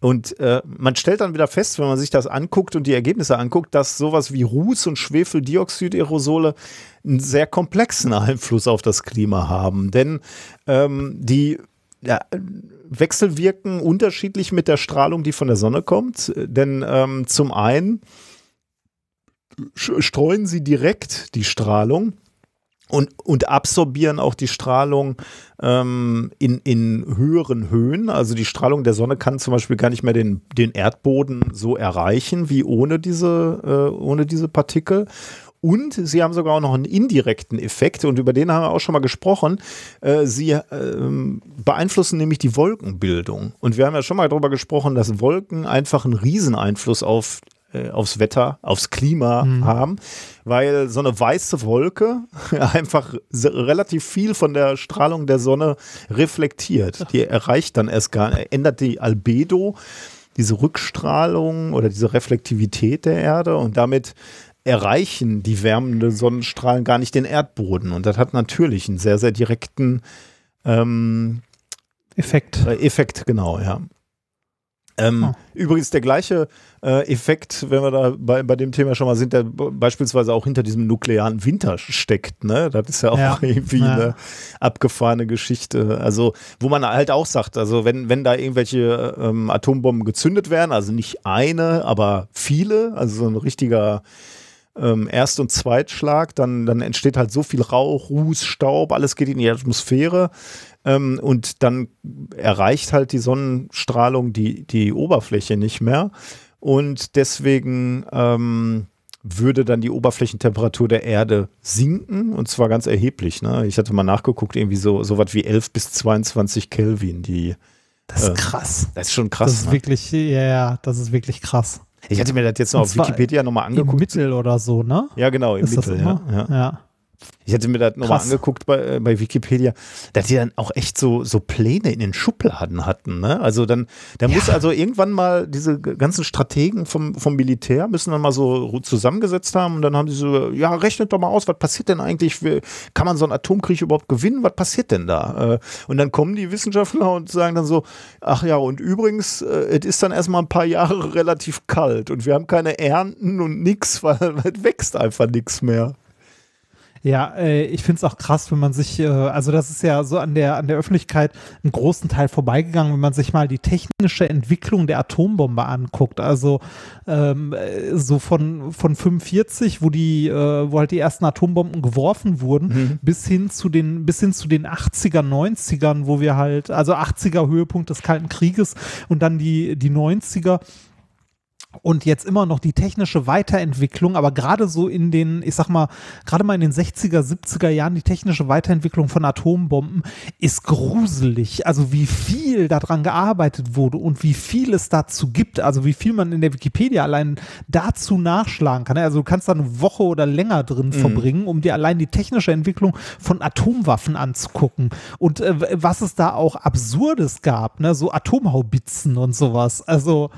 Speaker 3: Und äh, man stellt dann wieder fest, wenn man sich das anguckt und die Ergebnisse anguckt, dass sowas wie Ruß- und Schwefeldioxidaerosole einen sehr komplexen Einfluss auf das Klima haben. Denn ähm, die ja, wechselwirken unterschiedlich mit der Strahlung, die von der Sonne kommt. Denn ähm, zum einen streuen sie direkt die Strahlung und, und absorbieren auch die Strahlung ähm, in, in höheren Höhen. Also die Strahlung der Sonne kann zum Beispiel gar nicht mehr den, den Erdboden so erreichen wie ohne diese, äh, ohne diese Partikel. Und sie haben sogar auch noch einen indirekten Effekt und über den haben wir auch schon mal gesprochen. Äh, sie ähm, beeinflussen nämlich die Wolkenbildung. Und wir haben ja schon mal darüber gesprochen, dass Wolken einfach einen Rieseneinfluss auf äh, aufs Wetter, aufs Klima haben, weil so eine weiße Wolke einfach relativ viel von der Strahlung der Sonne reflektiert. Die erreicht dann erst gar ändert die Albedo, diese Rückstrahlung oder diese Reflektivität der Erde und damit erreichen die wärmenden Sonnenstrahlen gar nicht den Erdboden. Und das hat natürlich einen sehr, sehr direkten ähm,
Speaker 4: Effekt.
Speaker 3: Effekt, genau, ja. Ähm,
Speaker 4: Ah.
Speaker 3: Übrigens der gleiche äh, Effekt, wenn wir da bei, bei dem Thema schon mal sind, der beispielsweise auch hinter diesem nuklearen Winter steckt. Ne? Das ist ja auch
Speaker 4: Ja.
Speaker 3: irgendwie
Speaker 4: Ja.
Speaker 3: eine abgefahrene Geschichte. Also wo man halt auch sagt, also wenn, wenn da irgendwelche ähm, Atombomben gezündet werden, also nicht eine, aber viele, also so ein richtiger ähm, Erst- und Zweitschlag, dann, dann entsteht halt so viel Rauch, Ruß, Staub, alles geht in die Atmosphäre. Ähm, und dann erreicht halt die Sonnenstrahlung die, die Oberfläche nicht mehr. Und deswegen ähm, würde dann die Oberflächentemperatur der Erde sinken und zwar ganz erheblich. Ne? Ich hatte mal nachgeguckt, irgendwie so, so was wie 11 bis 22 Kelvin. Die,
Speaker 4: Das ist
Speaker 3: Äh,
Speaker 4: krass.
Speaker 3: das ist schon krass.
Speaker 4: Das ist
Speaker 3: ne?
Speaker 4: wirklich, ja, ja, das ist wirklich krass.
Speaker 3: Ich hatte mir das jetzt noch auf Wikipedia nochmal
Speaker 4: Im
Speaker 3: angeguckt.
Speaker 4: Mittel oder so, ne?
Speaker 3: Ja, genau, im
Speaker 4: ist das
Speaker 3: Mittel. Ja, ja.
Speaker 4: ja.
Speaker 3: Ich hatte mir das nochmal angeguckt bei, äh, bei Wikipedia, dass die dann auch echt so, so Pläne in den Schubladen hatten. Ne? Also dann, da muss also irgendwann mal diese ganzen Strategen vom, vom Militär müssen dann mal so zusammengesetzt haben und dann haben die so, ja, rechnet doch mal aus, was passiert denn eigentlich? Kann man so einen Atomkrieg überhaupt gewinnen? Was passiert denn da? Äh, Und dann kommen die Wissenschaftler und sagen dann so, ach ja, und übrigens, äh, es ist dann erstmal ein paar Jahre relativ kalt und wir haben keine Ernten und nix, weil es wächst einfach nichts mehr.
Speaker 4: Ja, äh, ich finde es auch krass, wenn man sich, äh, also das ist ja so an der, an der Öffentlichkeit einen großen Teil vorbeigegangen, wenn man sich mal die technische Entwicklung der Atombombe anguckt. Also ähm, äh, so von, von 45, wo die, äh, wo halt die ersten Atombomben geworfen wurden, bis hin zu den, bis hin zu den 80er, 90ern, wo wir halt, also 80er Höhepunkt des Kalten Krieges und dann die, die 90er und jetzt immer noch die technische Weiterentwicklung, aber gerade so in den, ich sag mal, gerade mal in den 60er, 70er Jahren, die technische Weiterentwicklung von Atombomben ist gruselig. Also wie viel daran gearbeitet wurde und wie viel es dazu gibt, also wie viel man in der Wikipedia allein dazu nachschlagen kann. Also du kannst da eine Woche oder länger drin verbringen, um dir allein die technische Entwicklung von Atomwaffen anzugucken und äh, was es da auch Absurdes gab, ne? so Atomhaubitzen und sowas. Also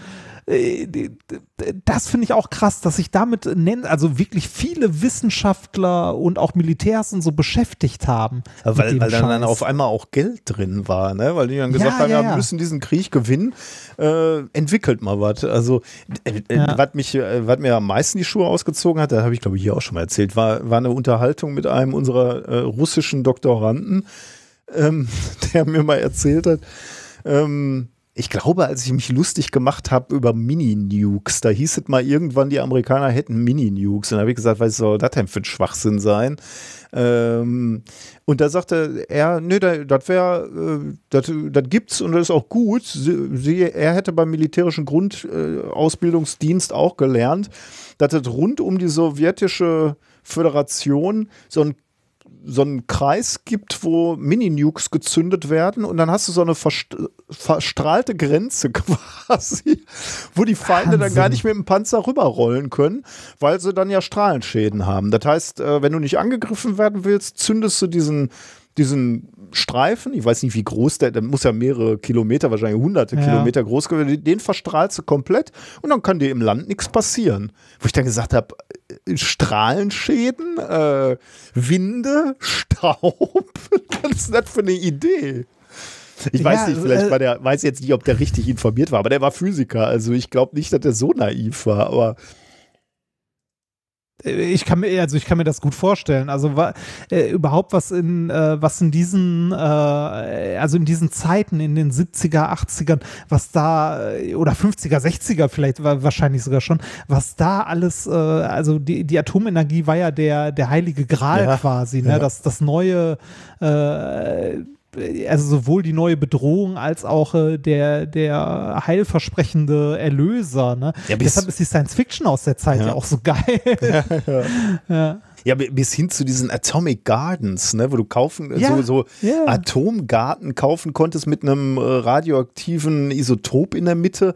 Speaker 4: das finde ich auch krass, dass sich damit nennen, also wirklich viele Wissenschaftler und auch Militärs und so beschäftigt haben.
Speaker 3: Ja, weil, weil dann, dann, auf einmal auch Geld drin war, ne? Weil die dann gesagt ja, haben, ja, wir müssen diesen Krieg gewinnen, äh, entwickelt mal was. Also äh, äh was mich, äh, was mir am meisten die Schuhe ausgezogen hat, da habe ich glaube ich hier auch schon mal erzählt, war, war eine Unterhaltung mit einem unserer äh, russischen Doktoranden, ähm, der mir mal erzählt hat, ähm, ich glaube, als ich mich lustig gemacht habe über Mini-Nukes, da hieß es mal irgendwann, die Amerikaner hätten Mini-Nukes. Und da habe ich gesagt, was soll das denn für ein Schwachsinn sein? Ähm, und da sagte er, nee, das wäre, äh, das gibt's und das ist auch gut. Sie, er hätte beim militärischen Grundausbildungsdienst äh, auch gelernt, dass es rund um die sowjetische Föderation so ein so einen Kreis gibt, wo Mini-Nukes gezündet werden und dann hast du so eine verstrahlte Grenze quasi, wo die Feinde Wahnsinn. dann gar nicht mit dem Panzer rüberrollen können, weil sie dann ja Strahlenschäden haben. Das heißt, äh, wenn du nicht angegriffen werden willst, zündest du diesen diesen Streifen, ich weiß nicht, wie groß der, der muss ja mehrere Kilometer, wahrscheinlich hunderte ja. Kilometer groß gewesen, den verstrahlst du komplett und dann kann dir im Land nichts passieren. Wo ich dann gesagt habe, äh, Strahlenschäden, äh, Winde, Staub, was ist das für eine Idee? Ich ja, weiß nicht, vielleicht äh, war der, weiß jetzt nicht, ob der richtig informiert war, aber der war Physiker, also ich glaube nicht, dass der so naiv war, aber
Speaker 4: ich kann mir also ich kann mir das gut vorstellen. Also äh, überhaupt was in äh, was in diesen äh, also in diesen Zeiten in den 70er 80ern was da äh, oder 50er 60er vielleicht war wahrscheinlich sogar schon was da alles äh, also die, die Atomenergie war ja der der heilige Gral ja, quasi ne? Ja. das das neue äh, also sowohl die neue Bedrohung als auch äh, der, der heilversprechende Erlöser. Ne? Ja, Deshalb ist die Science Fiction aus der Zeit ja, ja auch so geil.
Speaker 3: Ja, ja. ja, bis hin zu diesen Atomic Gardens, ne, wo du kaufen, so, so Atomgarten kaufen konntest mit einem äh, radioaktiven Isotop in der Mitte.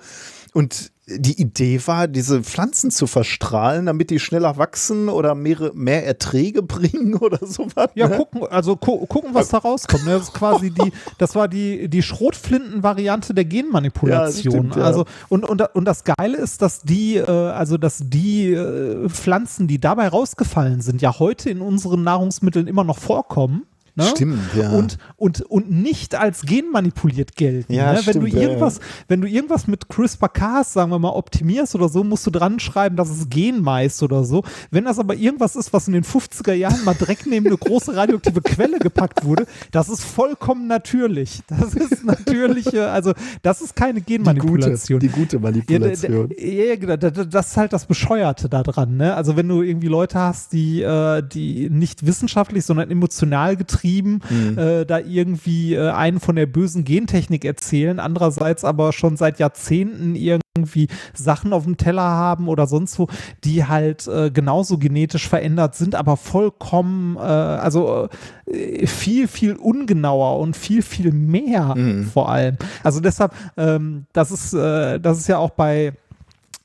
Speaker 3: Und die Idee war, diese Pflanzen zu verstrahlen, damit die schneller wachsen oder mehr, mehr Erträge bringen oder sowas.
Speaker 4: Ja, ne? gucken, also gu gucken, was da rauskommt. Ne? Das ist quasi die, das war die, die Schrotflinten-Variante der Genmanipulation. Ja, stimmt, ja. Also, und, und, und das Geile ist, dass die, äh, also dass die äh, Pflanzen, die dabei rausgefallen sind, ja heute in unseren Nahrungsmitteln immer noch vorkommen.
Speaker 3: Ne? Stimmt, ja.
Speaker 4: Und, und, und nicht als genmanipuliert gelten. Ja, ne? wenn, du irgendwas, ja. wenn du irgendwas mit CRISPR-Cas, sagen wir mal, optimierst oder so, musst du dran schreiben, dass es Genmais oder so. Wenn das aber irgendwas ist, was in den 50er Jahren mal direkt neben eine große radioaktive Quelle gepackt wurde, das ist vollkommen natürlich. Das ist natürliche, also das ist keine Genmanipulation.
Speaker 3: Die gute, die gute Manipulation.
Speaker 4: Ja, ja, genau, das ist halt das Bescheuerte daran. Ne? Also wenn du irgendwie Leute hast, die, äh, die nicht wissenschaftlich, sondern emotional getrieben getrieben, mhm. äh, da irgendwie äh, einen von der bösen Gentechnik erzählen, andererseits aber schon seit Jahrzehnten irgendwie Sachen auf dem Teller haben oder sonst wo, die halt äh, genauso genetisch verändert sind, aber vollkommen, äh, also äh, viel, viel ungenauer und viel, viel mehr mhm. vor allem. Also deshalb, ähm, das ist, äh, das ist ja auch bei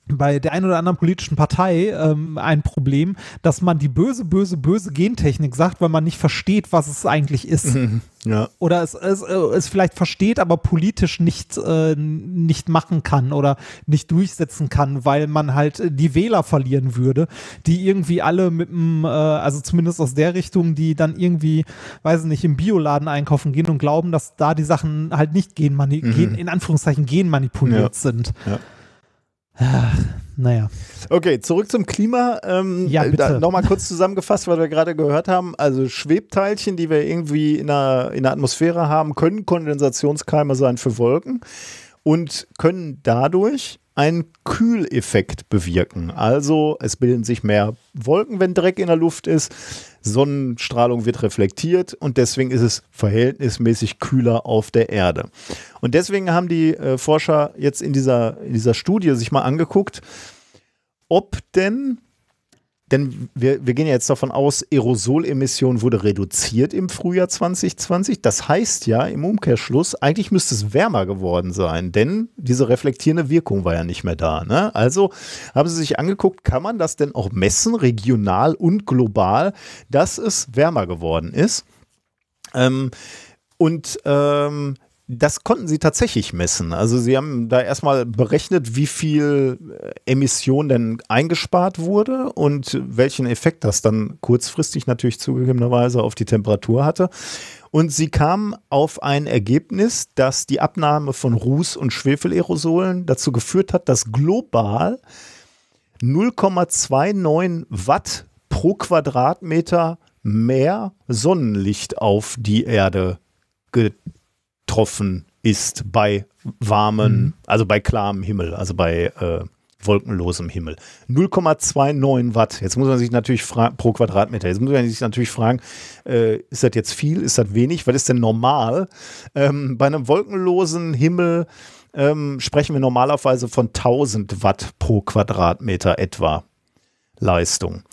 Speaker 4: bei der einen oder anderen politischen Partei ähm, ein Problem, dass man die böse, böse, böse Gentechnik sagt, weil man nicht versteht, was es eigentlich ist. Mhm, ja. Oder es, es, äh, es vielleicht versteht, aber politisch nicht, äh, nicht machen kann oder nicht durchsetzen kann, weil man halt die Wähler verlieren würde, die irgendwie alle mit dem, äh, also zumindest aus der Richtung, die dann irgendwie, weiß ich nicht, im Bioladen einkaufen gehen und glauben, dass da die Sachen halt nicht genmani mhm. gen, in Anführungszeichen genmanipuliert ja. sind. Ja. Ach, naja.
Speaker 3: Okay, zurück zum Klima. Ähm, ja, bitte. Nochmal kurz zusammengefasst, was wir gerade gehört haben. Also Schwebteilchen, die wir irgendwie in der, in der Atmosphäre haben, können Kondensationskeime sein für Wolken und können dadurch einen Kühleffekt bewirken. Also es bilden sich mehr Wolken, wenn Dreck in der Luft ist. Sonnenstrahlung wird reflektiert und deswegen ist es verhältnismäßig kühler auf der Erde. Und deswegen haben die äh, Forscher jetzt in dieser, in dieser Studie sich mal angeguckt, ob denn denn wir, wir gehen ja jetzt davon aus, Aerosolemission wurde reduziert im Frühjahr 2020. Das heißt ja im Umkehrschluss, eigentlich müsste es wärmer geworden sein, denn diese reflektierende Wirkung war ja nicht mehr da. Ne? Also haben sie sich angeguckt, kann man das denn auch messen, regional und global, dass es wärmer geworden ist? Ähm, und ähm, das konnten sie tatsächlich messen. Also sie haben da erstmal berechnet, wie viel äh, Emission denn eingespart wurde und welchen Effekt das dann kurzfristig natürlich zugegebenerweise auf die Temperatur hatte. Und sie kamen auf ein Ergebnis, dass die Abnahme von Ruß- und Schwefelerosolen dazu geführt hat, dass global 0,29 Watt pro Quadratmeter mehr Sonnenlicht auf die Erde getroffen ist bei warmen, mhm. also bei klarem Himmel, also bei äh, wolkenlosem Himmel. 0,29 Watt. Jetzt muss man sich natürlich fragen, pro Quadratmeter. Jetzt muss man sich natürlich fragen, äh, ist das jetzt viel, ist das wenig? Was ist denn normal? Ähm, bei einem wolkenlosen Himmel ähm, sprechen wir normalerweise von 1000 Watt pro Quadratmeter etwa Leistung.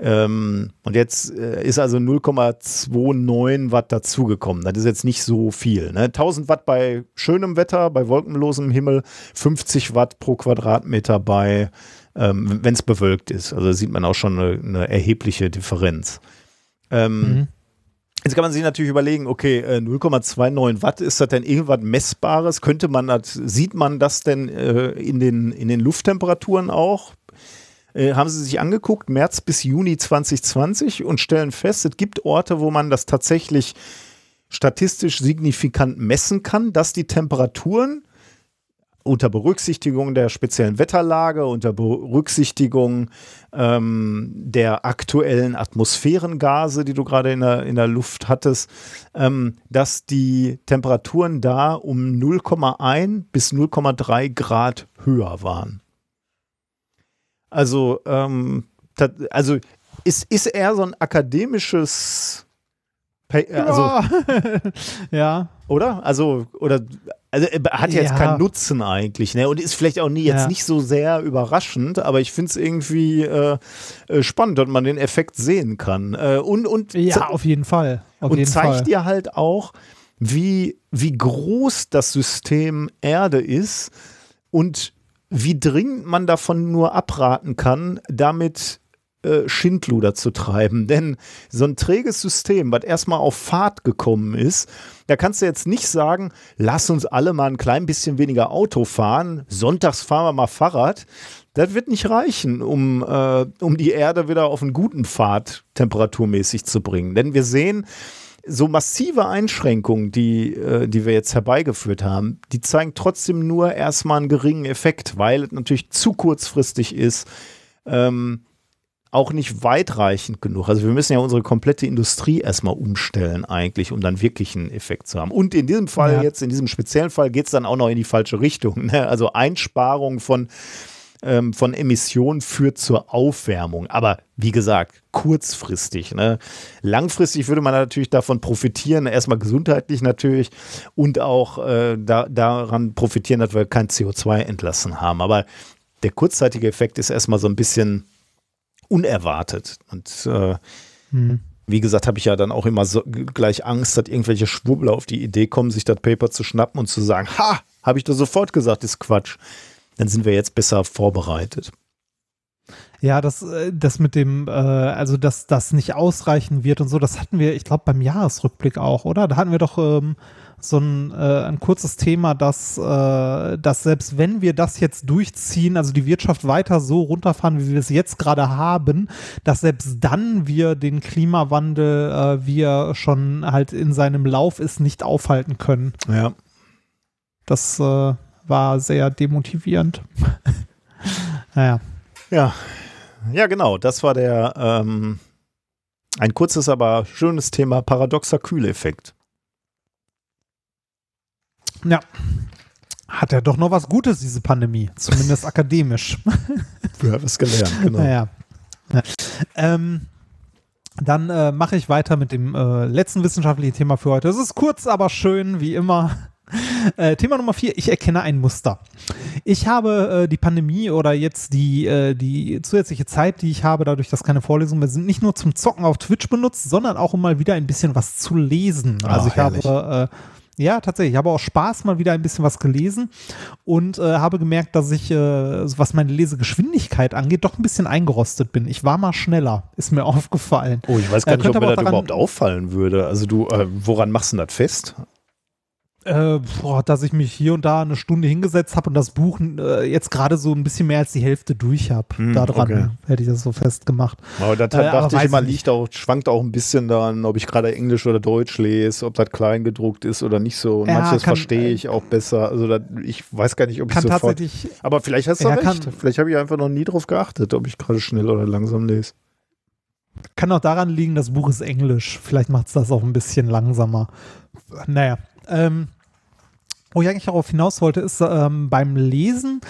Speaker 3: Ähm, und jetzt äh, ist also 0,29 Watt dazugekommen. Das ist jetzt nicht so viel. Ne? 1000 Watt bei schönem Wetter, bei wolkenlosem Himmel, 50 Watt pro Quadratmeter bei, ähm, wenn es bewölkt ist. Also sieht man auch schon eine, eine erhebliche Differenz. Ähm, mhm. Jetzt kann man sich natürlich überlegen, okay, 0,29 äh, Watt, ist das denn irgendwas Messbares? Könnte man das, sieht man das denn äh, in, den, in den Lufttemperaturen auch? Äh, haben sie sich angeguckt, März bis Juni 2020 und stellen fest, es gibt Orte, wo man das tatsächlich statistisch signifikant messen kann, dass die Temperaturen unter Berücksichtigung der speziellen Wetterlage, unter Berücksichtigung ähm, der aktuellen Atmosphärengase, die du gerade in der, in der Luft hattest, ähm, dass die Temperaturen da um 0,1 bis 0,3 Grad höher waren. Also, ähm, also ist, ist eher so ein akademisches
Speaker 4: also, ja. ja.
Speaker 3: Oder? Also, oder also hat jetzt ja. keinen Nutzen eigentlich, ne? Und ist vielleicht auch nie jetzt ja. nicht so sehr überraschend, aber ich finde es irgendwie äh, äh, spannend, dass man den Effekt sehen kann. Äh, und, und
Speaker 4: ja, auf jeden Fall. Auf
Speaker 3: und
Speaker 4: jeden
Speaker 3: zeigt
Speaker 4: Fall.
Speaker 3: dir halt auch, wie, wie groß das System Erde ist und wie dringend man davon nur abraten kann, damit äh, Schindluder zu treiben. Denn so ein träges System, was erstmal auf Fahrt gekommen ist, da kannst du jetzt nicht sagen, lass uns alle mal ein klein bisschen weniger Auto fahren, sonntags fahren wir mal Fahrrad. Das wird nicht reichen, um, äh, um die Erde wieder auf einen guten Pfad temperaturmäßig zu bringen. Denn wir sehen, so massive Einschränkungen, die, äh, die wir jetzt herbeigeführt haben, die zeigen trotzdem nur erstmal einen geringen Effekt, weil es natürlich zu kurzfristig ist, ähm, auch nicht weitreichend genug. Also wir müssen ja unsere komplette Industrie erstmal umstellen eigentlich, um dann wirklich einen Effekt zu haben. Und in diesem Fall ja. jetzt, in diesem speziellen Fall geht es dann auch noch in die falsche Richtung. Ne? Also Einsparung von ähm, von Emissionen führt zur Aufwärmung. Aber wie gesagt, kurzfristig. Ne? Langfristig würde man natürlich davon profitieren, erstmal gesundheitlich natürlich und auch äh, da, daran profitieren, dass wir kein CO2 entlassen haben. Aber der kurzzeitige Effekt ist erstmal so ein bisschen unerwartet. Und äh, mhm. wie gesagt, habe ich ja dann auch immer so gleich Angst, dass irgendwelche Schwurbler auf die Idee kommen, sich das Paper zu schnappen und zu sagen, ha, habe ich doch sofort gesagt, ist Quatsch dann sind wir jetzt besser vorbereitet.
Speaker 4: Ja, das, äh, das mit dem, äh, also dass das nicht ausreichen wird und so, das hatten wir, ich glaube, beim Jahresrückblick auch, oder? Da hatten wir doch ähm, so ein, äh, ein kurzes Thema, dass, äh, dass selbst wenn wir das jetzt durchziehen, also die Wirtschaft weiter so runterfahren, wie wir es jetzt gerade haben, dass selbst dann wir den Klimawandel, äh, wie er schon halt in seinem Lauf ist, nicht aufhalten können.
Speaker 3: Ja.
Speaker 4: Das, äh, war sehr demotivierend. naja.
Speaker 3: Ja. Ja, genau. Das war der ähm, ein kurzes, aber schönes Thema paradoxer Kühleffekt.
Speaker 4: Ja. Hat er doch noch was Gutes, diese Pandemie. Zumindest akademisch.
Speaker 3: Du hast es gelernt, genau.
Speaker 4: Naja. Ja. Ähm, dann äh, mache ich weiter mit dem äh, letzten wissenschaftlichen Thema für heute. Es ist kurz, aber schön, wie immer. Äh, Thema Nummer vier, ich erkenne ein Muster. Ich habe äh, die Pandemie oder jetzt die, äh, die zusätzliche Zeit, die ich habe, dadurch, dass keine Vorlesungen mehr sind, nicht nur zum Zocken auf Twitch benutzt, sondern auch um mal wieder ein bisschen was zu lesen.
Speaker 3: Oh,
Speaker 4: also ich
Speaker 3: herrlich.
Speaker 4: habe äh, ja, tatsächlich. Ich habe auch Spaß mal wieder ein bisschen was gelesen und äh, habe gemerkt, dass ich, äh, was meine Lesegeschwindigkeit angeht, doch ein bisschen eingerostet bin. Ich war mal schneller, ist mir aufgefallen.
Speaker 3: Oh, ich weiß gar
Speaker 4: Äh,
Speaker 3: nicht, ob mir das überhaupt auffallen würde. Also du, äh, woran machst du das fest?
Speaker 4: Äh, boah, dass ich mich hier und da eine Stunde hingesetzt habe und das Buch äh, jetzt gerade so ein bisschen mehr als die Hälfte durch habe.
Speaker 3: Hm,
Speaker 4: da dran
Speaker 3: okay.
Speaker 4: hätte ich das so festgemacht.
Speaker 3: Aber da
Speaker 4: Äh, aber
Speaker 3: dachte ich immer,
Speaker 4: ich nicht.
Speaker 3: liegt auch, schwankt auch ein bisschen daran, ob ich gerade Englisch oder Deutsch lese, ob das klein gedruckt ist oder nicht so. Und
Speaker 4: Ja,
Speaker 3: manches verstehe ich auch besser. Also da, ich weiß gar nicht, ob ich sofort.
Speaker 4: tatsächlich,
Speaker 3: Aber vielleicht hast du
Speaker 4: Ja,
Speaker 3: recht.
Speaker 4: kann-
Speaker 3: vielleicht habe ich einfach noch nie drauf geachtet, ob ich gerade schnell oder langsam lese.
Speaker 4: kann auch daran liegen, das Buch ist Englisch. Vielleicht macht es das auch ein bisschen langsamer. Naja. Ähm, wo ich eigentlich darauf hinaus wollte, ist ähm, beim Lesen,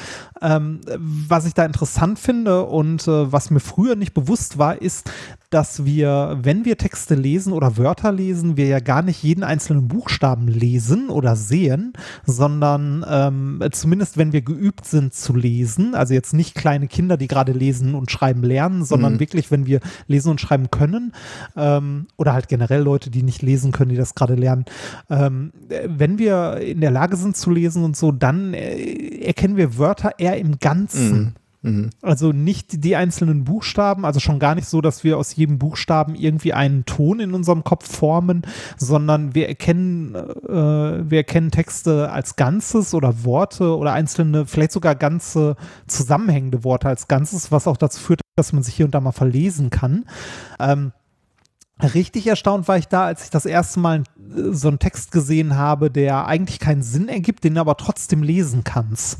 Speaker 4: ähm, was ich da interessant finde und äh, was mir früher nicht bewusst war, ist, dass wir, wenn wir Texte lesen oder Wörter lesen, wir ja gar nicht jeden einzelnen Buchstaben lesen oder sehen, sondern ähm, zumindest wenn wir geübt sind zu lesen, also jetzt nicht kleine Kinder, die gerade lesen und schreiben lernen, sondern
Speaker 3: Mhm.
Speaker 4: wirklich, wenn wir lesen und schreiben können ähm, oder halt generell Leute, die nicht lesen können, die das gerade lernen, ähm, äh, wenn wir in der Lage sind zu lesen und so, dann äh, erkennen wir Wörter eher im Ganzen.
Speaker 3: Mhm.
Speaker 4: Also nicht die einzelnen Buchstaben, also schon gar nicht so, dass wir aus jedem Buchstaben irgendwie einen Ton in unserem Kopf formen, sondern wir erkennen, äh, wir erkennen Texte als Ganzes oder Worte oder einzelne, vielleicht sogar ganze zusammenhängende Worte als Ganzes, was auch dazu führt, dass man sich hier und da mal verlesen kann. Ähm, Richtig erstaunt war ich da, als ich das erste Mal äh, so einen Text gesehen habe, der eigentlich keinen Sinn ergibt, den du aber trotzdem lesen kannst.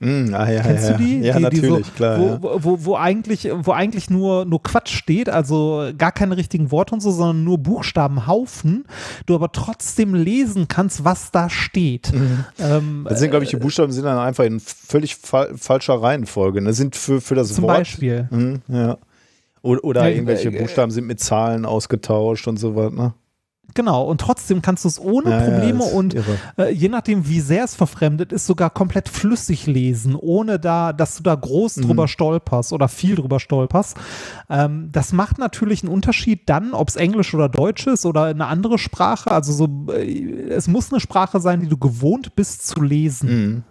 Speaker 3: Mhm, ah, ja,
Speaker 4: Kennst
Speaker 3: ja,
Speaker 4: du die?
Speaker 3: Ja,
Speaker 4: die, die
Speaker 3: natürlich,
Speaker 4: so,
Speaker 3: klar.
Speaker 4: Wo,
Speaker 3: ja.
Speaker 4: wo, wo, wo eigentlich, wo eigentlich nur, nur Quatsch steht, also gar keine richtigen Worte und so, sondern nur Buchstabenhaufen, du aber trotzdem lesen kannst, was da steht. Ähm,
Speaker 3: Das sind, glaube ich, die Buchstaben sind dann einfach in völlig fa falscher Reihenfolge. Das sind für, für das
Speaker 4: zum
Speaker 3: Wort.
Speaker 4: Beispiel.
Speaker 3: Mhm, ja. Oder, oder
Speaker 4: Ja,
Speaker 3: irgendwelche
Speaker 4: äh,
Speaker 3: Buchstaben sind mit Zahlen ausgetauscht und so weiter. Ne?
Speaker 4: Genau, und trotzdem kannst du es ohne
Speaker 3: Ja, ja,
Speaker 4: Probleme
Speaker 3: ist
Speaker 4: und äh, je nachdem, wie sehr es verfremdet ist, sogar komplett flüssig lesen, ohne da, dass du da groß
Speaker 3: Mhm.
Speaker 4: drüber stolperst oder viel drüber stolperst. Ähm, das macht natürlich einen Unterschied dann, ob es Englisch oder Deutsch ist oder eine andere Sprache. Also so, äh, es muss eine Sprache sein, die du gewohnt bist zu lesen
Speaker 3: Mhm.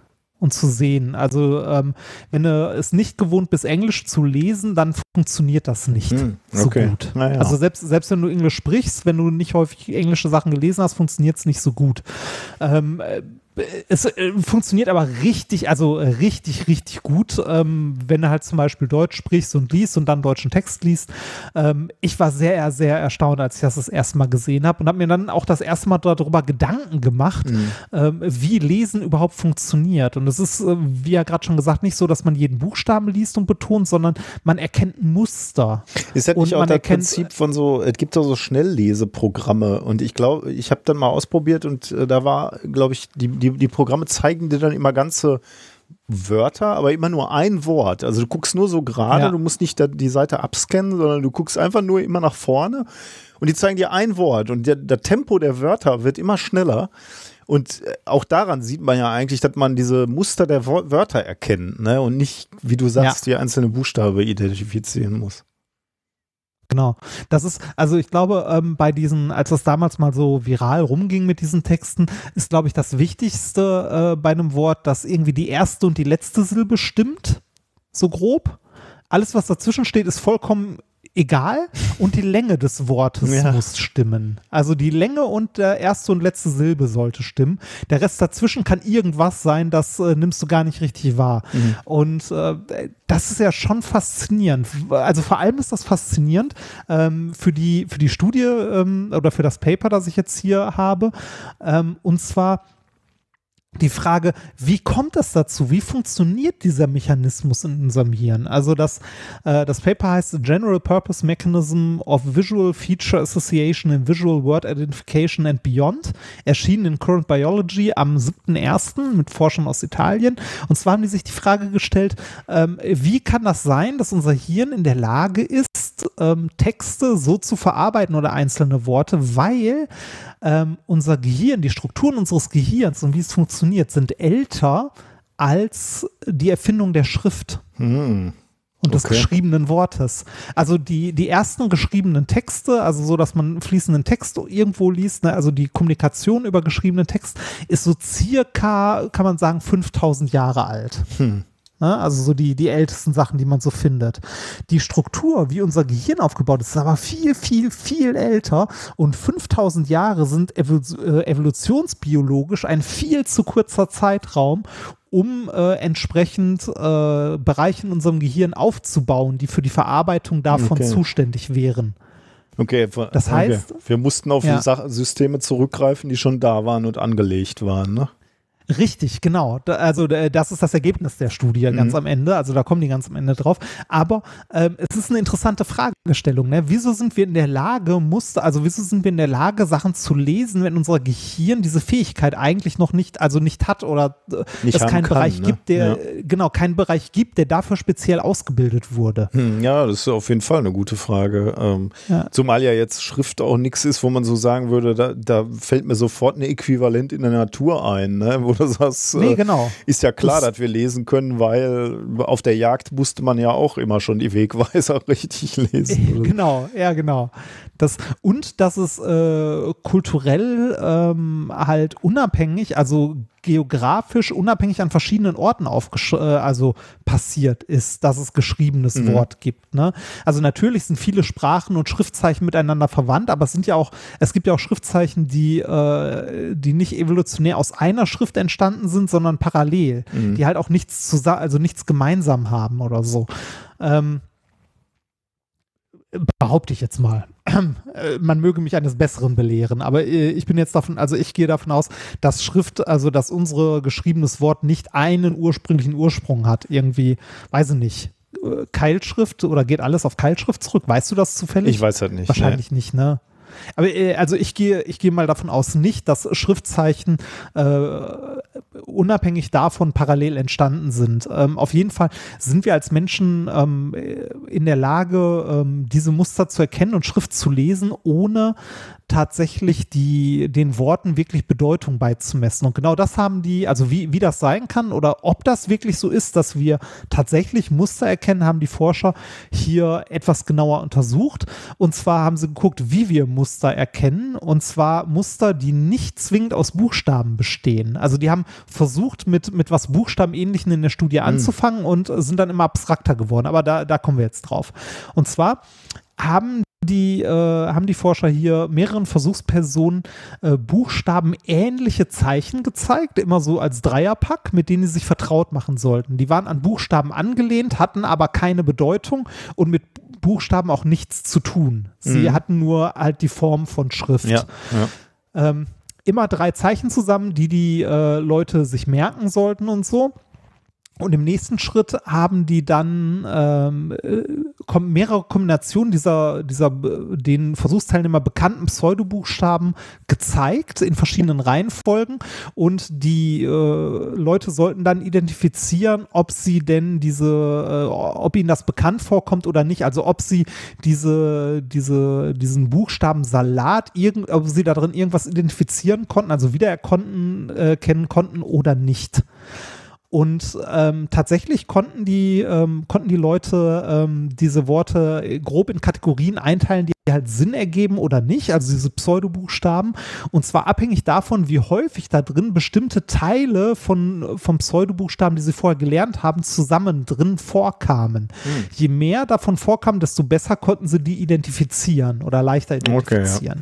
Speaker 4: Und zu sehen. Also ähm, wenn du es nicht gewohnt bist, Englisch zu lesen, dann funktioniert das nicht
Speaker 3: Hm,
Speaker 4: so
Speaker 3: okay.
Speaker 4: gut.
Speaker 3: Na ja.
Speaker 4: Also selbst, selbst wenn du Englisch sprichst, wenn du nicht häufig englische Sachen gelesen hast, funktioniert es nicht so gut. Ähm, äh, es äh, funktioniert aber richtig, also äh, richtig, richtig gut, ähm, wenn du halt zum Beispiel Deutsch sprichst und liest und dann deutschen Text liest. Ähm, ich war sehr, sehr erstaunt, als ich das das erste Mal gesehen habe und habe mir dann auch das erste Mal darüber Gedanken gemacht, ähm, wie Lesen überhaupt funktioniert. Und es ist, äh, wie ja gerade schon gesagt, nicht so, dass man jeden Buchstaben liest und betont, sondern man erkennt Muster.
Speaker 3: Ist das
Speaker 4: Und
Speaker 3: nicht auch das Prinzip von so, es gibt doch so Schnellleseprogramme und ich glaube, ich habe dann mal ausprobiert und äh, da war, glaube ich, die, die, die Programme zeigen dir dann immer ganze Wörter, aber immer nur ein Wort. Also du guckst nur so gerade,
Speaker 4: Ja.
Speaker 3: du musst nicht die Seite abscannen, sondern du guckst einfach nur immer nach vorne und die zeigen dir ein Wort und der, der Tempo der Wörter wird immer schneller. Und äh, auch daran sieht man ja eigentlich, dass man diese Muster der Wörter erkennt ne? und nicht, wie du sagst, die einzelne Buchstabe identifizieren muss.
Speaker 4: Genau. Das ist, also ich glaube, ähm, bei diesen, als das damals mal so viral rumging mit diesen Texten, ist, glaube ich, das Wichtigste äh, bei einem Wort, dass irgendwie die erste und die letzte Silbe stimmt. So grob. Alles, was dazwischen steht, ist vollkommen egal und die Länge des Wortes
Speaker 3: Ja.
Speaker 4: muss stimmen. Also die Länge und der erste und letzte Silbe sollte stimmen. Der Rest dazwischen kann irgendwas sein, das äh, nimmst du gar nicht richtig wahr. Und äh, das ist ja schon faszinierend. Also vor allem ist das faszinierend ähm, für die für die Studie ähm, oder für das Paper, das ich jetzt hier habe. Ähm, und zwar die Frage, wie kommt es dazu? Wie funktioniert dieser Mechanismus in unserem Hirn? Also das, äh, das Paper heißt General Purpose Mechanism of Visual Feature Association in Visual Word Identification and Beyond, erschienen in Current Biology am 7.1. mit Forschern aus Italien. Und zwar haben die sich die Frage gestellt, ähm, wie kann das sein, dass unser Hirn in der Lage ist, ähm, Texte so zu verarbeiten oder einzelne Worte, weil ähm, unser Gehirn, die Strukturen unseres Gehirns und wie es funktioniert, sind älter als die Erfindung der Schrift
Speaker 3: Hm.
Speaker 4: und des
Speaker 3: Okay.
Speaker 4: geschriebenen Wortes. Also die, die ersten geschriebenen Texte, also so, dass man fließenden Text irgendwo liest, ne, also die Kommunikation über geschriebenen Text, ist so circa, kann man sagen, 5000 Jahre alt.
Speaker 3: Hm.
Speaker 4: Ne? Also so die, die ältesten Sachen, die man so findet. Die Struktur, wie unser Gehirn aufgebaut ist, ist aber viel, viel, viel älter und 5000 Jahre sind äh, evolutionsbiologisch ein viel zu kurzer Zeitraum, um äh, entsprechend äh, Bereiche in unserem Gehirn aufzubauen, die für die Verarbeitung davon
Speaker 3: Okay.
Speaker 4: zuständig wären.
Speaker 3: Okay,
Speaker 4: Das
Speaker 3: okay.
Speaker 4: heißt-
Speaker 3: wir mussten auf
Speaker 4: Ja.
Speaker 3: Systeme zurückgreifen, die schon da waren und angelegt waren. Ne?
Speaker 4: Richtig, genau. Also äh, das ist das Ergebnis der Studie ganz am Ende. Also da kommen die ganz am Ende drauf. Aber ähm, es ist eine interessante Fragestellung. Ne? Wieso sind wir in der Lage, Muster, also wieso sind wir in der Lage, Sachen zu lesen, wenn unser Gehirn diese Fähigkeit eigentlich noch nicht, also nicht hat oder äh,
Speaker 3: Nicht
Speaker 4: es keinen
Speaker 3: kann,
Speaker 4: Bereich
Speaker 3: ne?
Speaker 4: gibt, der
Speaker 3: Ja.
Speaker 4: äh, genau keinen Bereich gibt, der dafür speziell ausgebildet wurde.
Speaker 3: Hm, ja, das ist auf jeden Fall eine gute Frage. Ähm,
Speaker 4: Ja.
Speaker 3: Zumal ja jetzt Schrift auch nichts ist, wo man so sagen würde, da, da fällt mir sofort ein Äquivalent in der Natur ein, ne? wo du sagst,
Speaker 4: Nee,
Speaker 3: äh,
Speaker 4: genau.
Speaker 3: ist ja klar,
Speaker 4: Das-
Speaker 3: dass wir lesen können, weil auf der Jagd musste man ja auch immer schon die Wegweiser richtig lesen.
Speaker 4: Genau, ja, genau. Das, und dass es äh, kulturell ähm, halt unabhängig, also geografisch unabhängig an verschiedenen Orten aufgesch äh, also passiert ist, dass es geschriebenes
Speaker 3: Mhm.
Speaker 4: Wort gibt. Ne? Also natürlich sind viele Sprachen und Schriftzeichen miteinander verwandt, aber es sind ja auch, es gibt ja auch Schriftzeichen, die, äh, die nicht evolutionär aus einer Schrift entstanden sind, sondern parallel,
Speaker 3: Mhm.
Speaker 4: die halt auch nichts zusammen, also nichts gemeinsam haben oder so. Ähm, behaupte ich jetzt mal. Äh, Man möge mich eines Besseren belehren, aber äh, ich bin jetzt davon, also ich gehe davon aus, dass Schrift, also dass unsere geschriebenes Wort nicht einen ursprünglichen Ursprung hat. Irgendwie, weiß ich nicht, äh, Keilschrift oder geht alles auf Keilschrift zurück? Weißt du das zufällig?
Speaker 3: Ich weiß halt nicht.
Speaker 4: Wahrscheinlich nicht, ne? Aber äh, also ich gehe, ich gehe mal davon aus nicht, dass Schriftzeichen äh, unabhängig davon parallel entstanden sind. Ähm, auf jeden Fall sind wir als Menschen ähm, in der Lage, ähm, diese Muster zu erkennen und Schrift zu lesen, ohne tatsächlich die, den Worten wirklich Bedeutung beizumessen. Und genau das haben die, also wie, wie das sein kann oder ob das wirklich so ist, dass wir tatsächlich Muster erkennen, haben die Forscher hier etwas genauer untersucht. Und zwar haben sie geguckt, wie wir Muster erkennen. Und zwar Muster, die nicht zwingend aus Buchstaben bestehen. Also die haben versucht, mit, mit was Buchstabenähnlichen in der Studie anzufangen und sind dann immer abstrakter geworden. Aber da, da kommen wir jetzt drauf. Und zwar haben die, äh, haben die Forscher hier mehreren Versuchspersonen äh, buchstabenähnliche Zeichen gezeigt, immer so als Dreierpack, mit denen sie sich vertraut machen sollten. Die waren an Buchstaben angelehnt, hatten aber keine Bedeutung und mit Buchstaben auch nichts zu tun. Sie
Speaker 3: Mhm.
Speaker 4: hatten nur halt die Form von Schrift
Speaker 3: Ja, ja.
Speaker 4: ähm, immer drei Zeichen zusammen, die die äh, Leute sich merken sollten und so. Und im nächsten Schritt haben die dann ähm, äh, mehrere Kombinationen dieser, dieser äh, den Versuchsteilnehmer bekannten Pseudobuchstaben gezeigt in verschiedenen Reihenfolgen und die äh, Leute sollten dann identifizieren, ob sie denn diese, äh, ob ihnen das bekannt vorkommt oder nicht, also ob sie diese, diese, diesen Buchstaben Salat, irgend, ob sie da drin irgendwas identifizieren konnten, also wiedererkennen äh, konnten oder nicht. Und ähm, tatsächlich konnten die, ähm, konnten die Leute ähm, diese Worte grob in Kategorien einteilen, die halt Sinn ergeben oder nicht, also diese Pseudobuchstaben. Und zwar abhängig davon, wie häufig da drin bestimmte Teile von, vom Pseudobuchstaben, die sie vorher gelernt haben, zusammen drin vorkamen. Je mehr davon vorkam, desto besser konnten sie die identifizieren oder leichter
Speaker 3: Okay, ja.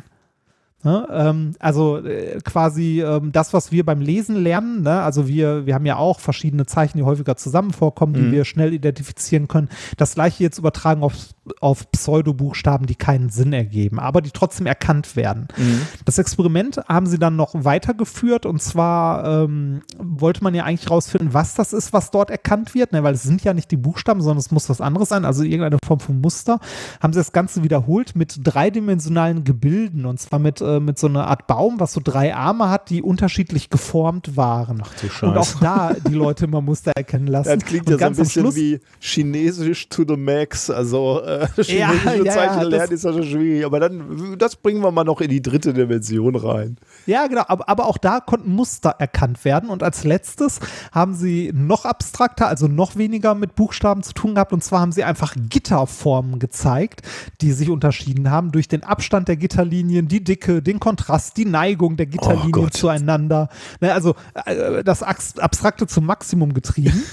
Speaker 4: Ne? Ähm, also äh, quasi ähm, das, was wir beim Lesen lernen, ne? also wir, wir haben ja auch verschiedene Zeichen, die häufiger zusammen vorkommen, die
Speaker 3: Mhm.
Speaker 4: wir schnell identifizieren können. Das gleiche jetzt übertragen auf, auf Pseudobuchstaben, die keinen Sinn ergeben, aber die trotzdem erkannt werden.
Speaker 3: Mhm.
Speaker 4: Das Experiment haben sie dann noch weitergeführt und zwar ähm, wollte man ja eigentlich rausfinden, was das ist, was dort erkannt wird, ne? weil es sind ja nicht die Buchstaben, sondern es muss was anderes sein, also irgendeine Form von Muster. Haben sie das Ganze wiederholt mit dreidimensionalen Gebilden und zwar mit, äh, mit so einer Art Baum, was so drei Arme hat, die unterschiedlich geformt waren.
Speaker 3: du
Speaker 4: und auch
Speaker 3: Scheiße.
Speaker 4: da die Leute immer Muster erkennen lassen.
Speaker 3: Das klingt ja so ein bisschen
Speaker 4: Schluss-
Speaker 3: wie Chinesisch to the max. Also äh, chinesische
Speaker 4: ja, ja,
Speaker 3: Zeichen lernen ist ja schon schwierig. Aber dann, das bringen wir mal noch in die dritte Dimension rein.
Speaker 4: Ja, genau, aber, aber auch da konnten Muster erkannt werden. Und als letztes haben sie noch abstrakter, also noch weniger mit Buchstaben zu tun gehabt. Und zwar haben sie einfach Gitterformen gezeigt, die sich unterschieden haben durch den Abstand der Gitterlinien, die Dicke, den Kontrast, die Neigung der Gitterlinien
Speaker 3: Gott.
Speaker 4: zueinander. Ne, also äh, das Abstrakte zum Maximum getrieben.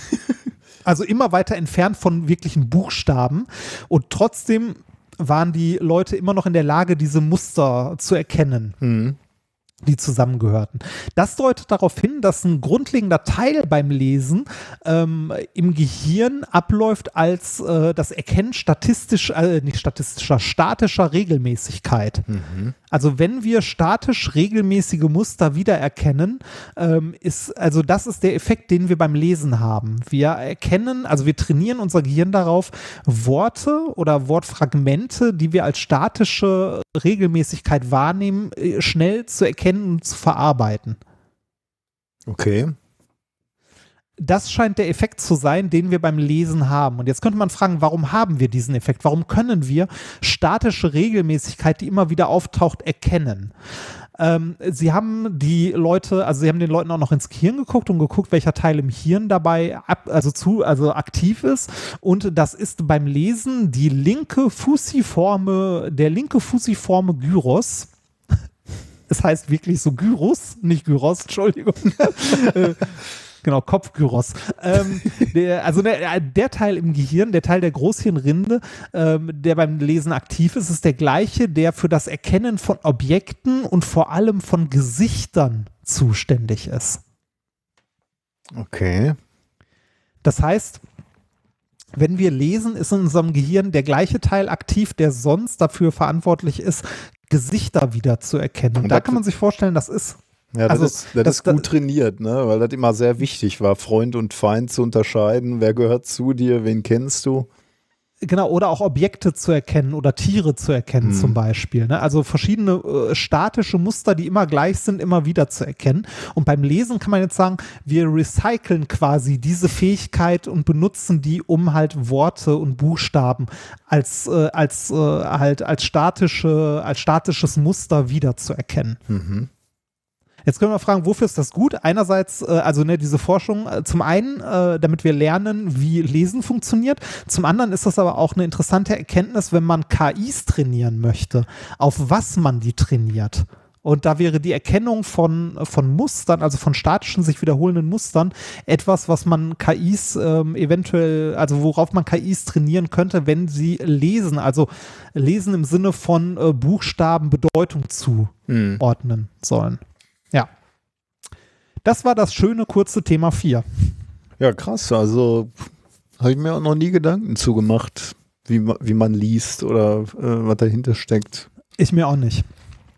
Speaker 4: Also immer weiter entfernt von wirklichen Buchstaben. Und trotzdem waren die Leute immer noch in der Lage, diese Muster zu erkennen.
Speaker 3: Mhm.
Speaker 4: die zusammengehörten. Das deutet darauf hin, dass ein grundlegender Teil beim Lesen ähm, im Gehirn abläuft als äh, das Erkennen statistisch, äh, nicht statistischer, statischer Regelmäßigkeit. Also wenn wir statisch regelmäßige Muster wiedererkennen, ähm, ist, also das ist der Effekt, den wir beim Lesen haben. Wir erkennen, also wir trainieren unser Gehirn darauf, Worte oder Wortfragmente, die wir als statische Regelmäßigkeit wahrnehmen, äh, schnell zu erkennen und zu verarbeiten.
Speaker 3: Okay.
Speaker 4: Das scheint der Effekt zu sein, den wir beim Lesen haben. Und jetzt könnte man fragen, warum haben wir diesen Effekt? Warum können wir statische Regelmäßigkeit, die immer wieder auftaucht, erkennen? Ähm, sie haben die Leute, also sie haben den Leuten auch noch ins Gehirn geguckt und geguckt, welcher Teil im Hirn dabei ab, also zu, also aktiv ist. Und das ist beim Lesen die linke fusiforme, der linke fusiforme Gyros. Es heißt wirklich so Gyros, nicht Gyros, Entschuldigung. Äh, Genau, Kopfgyros. Ähm, der, also der, der Teil im Gehirn, der Teil der Großhirnrinde, ähm, der beim Lesen aktiv ist, ist der gleiche, der für das Erkennen von Objekten und vor allem von Gesichtern zuständig ist.
Speaker 3: Okay.
Speaker 4: Das heißt, wenn wir lesen, ist in unserem Gehirn der gleiche Teil aktiv, der sonst dafür verantwortlich ist, Gesichter wieder zu erkennen. Und da kann man sich vorstellen, das ist
Speaker 3: Ja, das,
Speaker 4: Also,
Speaker 3: ist, das,
Speaker 4: das-
Speaker 3: ist gut trainiert, ne? weil das immer sehr wichtig war, Freund und Feind zu unterscheiden. Wer gehört zu dir, wen kennst du?
Speaker 4: Genau, oder auch Objekte zu erkennen oder Tiere zu erkennen zum Beispiel. Ne? Also verschiedene äh, statische Muster, die immer gleich sind, immer wieder zu erkennen. Und beim Lesen kann man jetzt sagen, wir recyceln quasi diese Fähigkeit und benutzen die, um halt Worte und Buchstaben als, äh, als, äh, halt als, statische, als statisches Muster wieder zu erkennen. Jetzt können wir fragen, wofür ist das gut? Einerseits, äh, also ne, diese Forschung, äh, zum einen, äh, damit wir lernen, wie Lesen funktioniert. Zum anderen ist das aber auch eine interessante Erkenntnis, wenn man KIs trainieren möchte, auf was man die trainiert. Und da wäre die Erkennung von, von Mustern, also von statischen, sich wiederholenden Mustern, etwas, was man KIs ähm, eventuell, also worauf man KIs trainieren könnte, wenn sie lesen. Also lesen im Sinne von äh, Buchstaben Bedeutung zuordnen sollen. Das war das schöne kurze Thema 4.
Speaker 3: Ja, krass. Also habe ich mir auch noch nie Gedanken zugemacht, wie, wie man liest oder äh, was dahinter steckt.
Speaker 4: Ich mir auch nicht.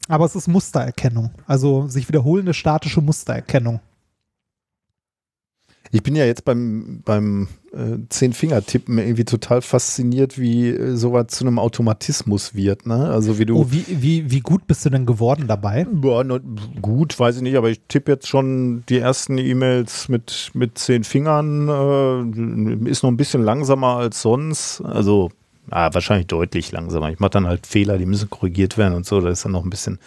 Speaker 4: Aber es ist Mustererkennung. Also sich wiederholende statische Mustererkennung.
Speaker 3: Ich bin ja jetzt beim, beim äh, Zehn-Finger-Tippen irgendwie total fasziniert, wie äh, sowas zu einem Automatismus wird. Ne? Also wie du.
Speaker 4: Oh, wie, wie, wie gut bist du denn geworden dabei?
Speaker 3: Ja, ne, gut, weiß ich nicht, aber ich tippe jetzt schon die ersten E-Mails mit, mit zehn Fingern. Äh, ist noch ein bisschen langsamer als sonst. Also, ah, wahrscheinlich deutlich langsamer. Ich mache dann halt Fehler, die müssen korrigiert werden und so. Da ist dann noch ein bisschen.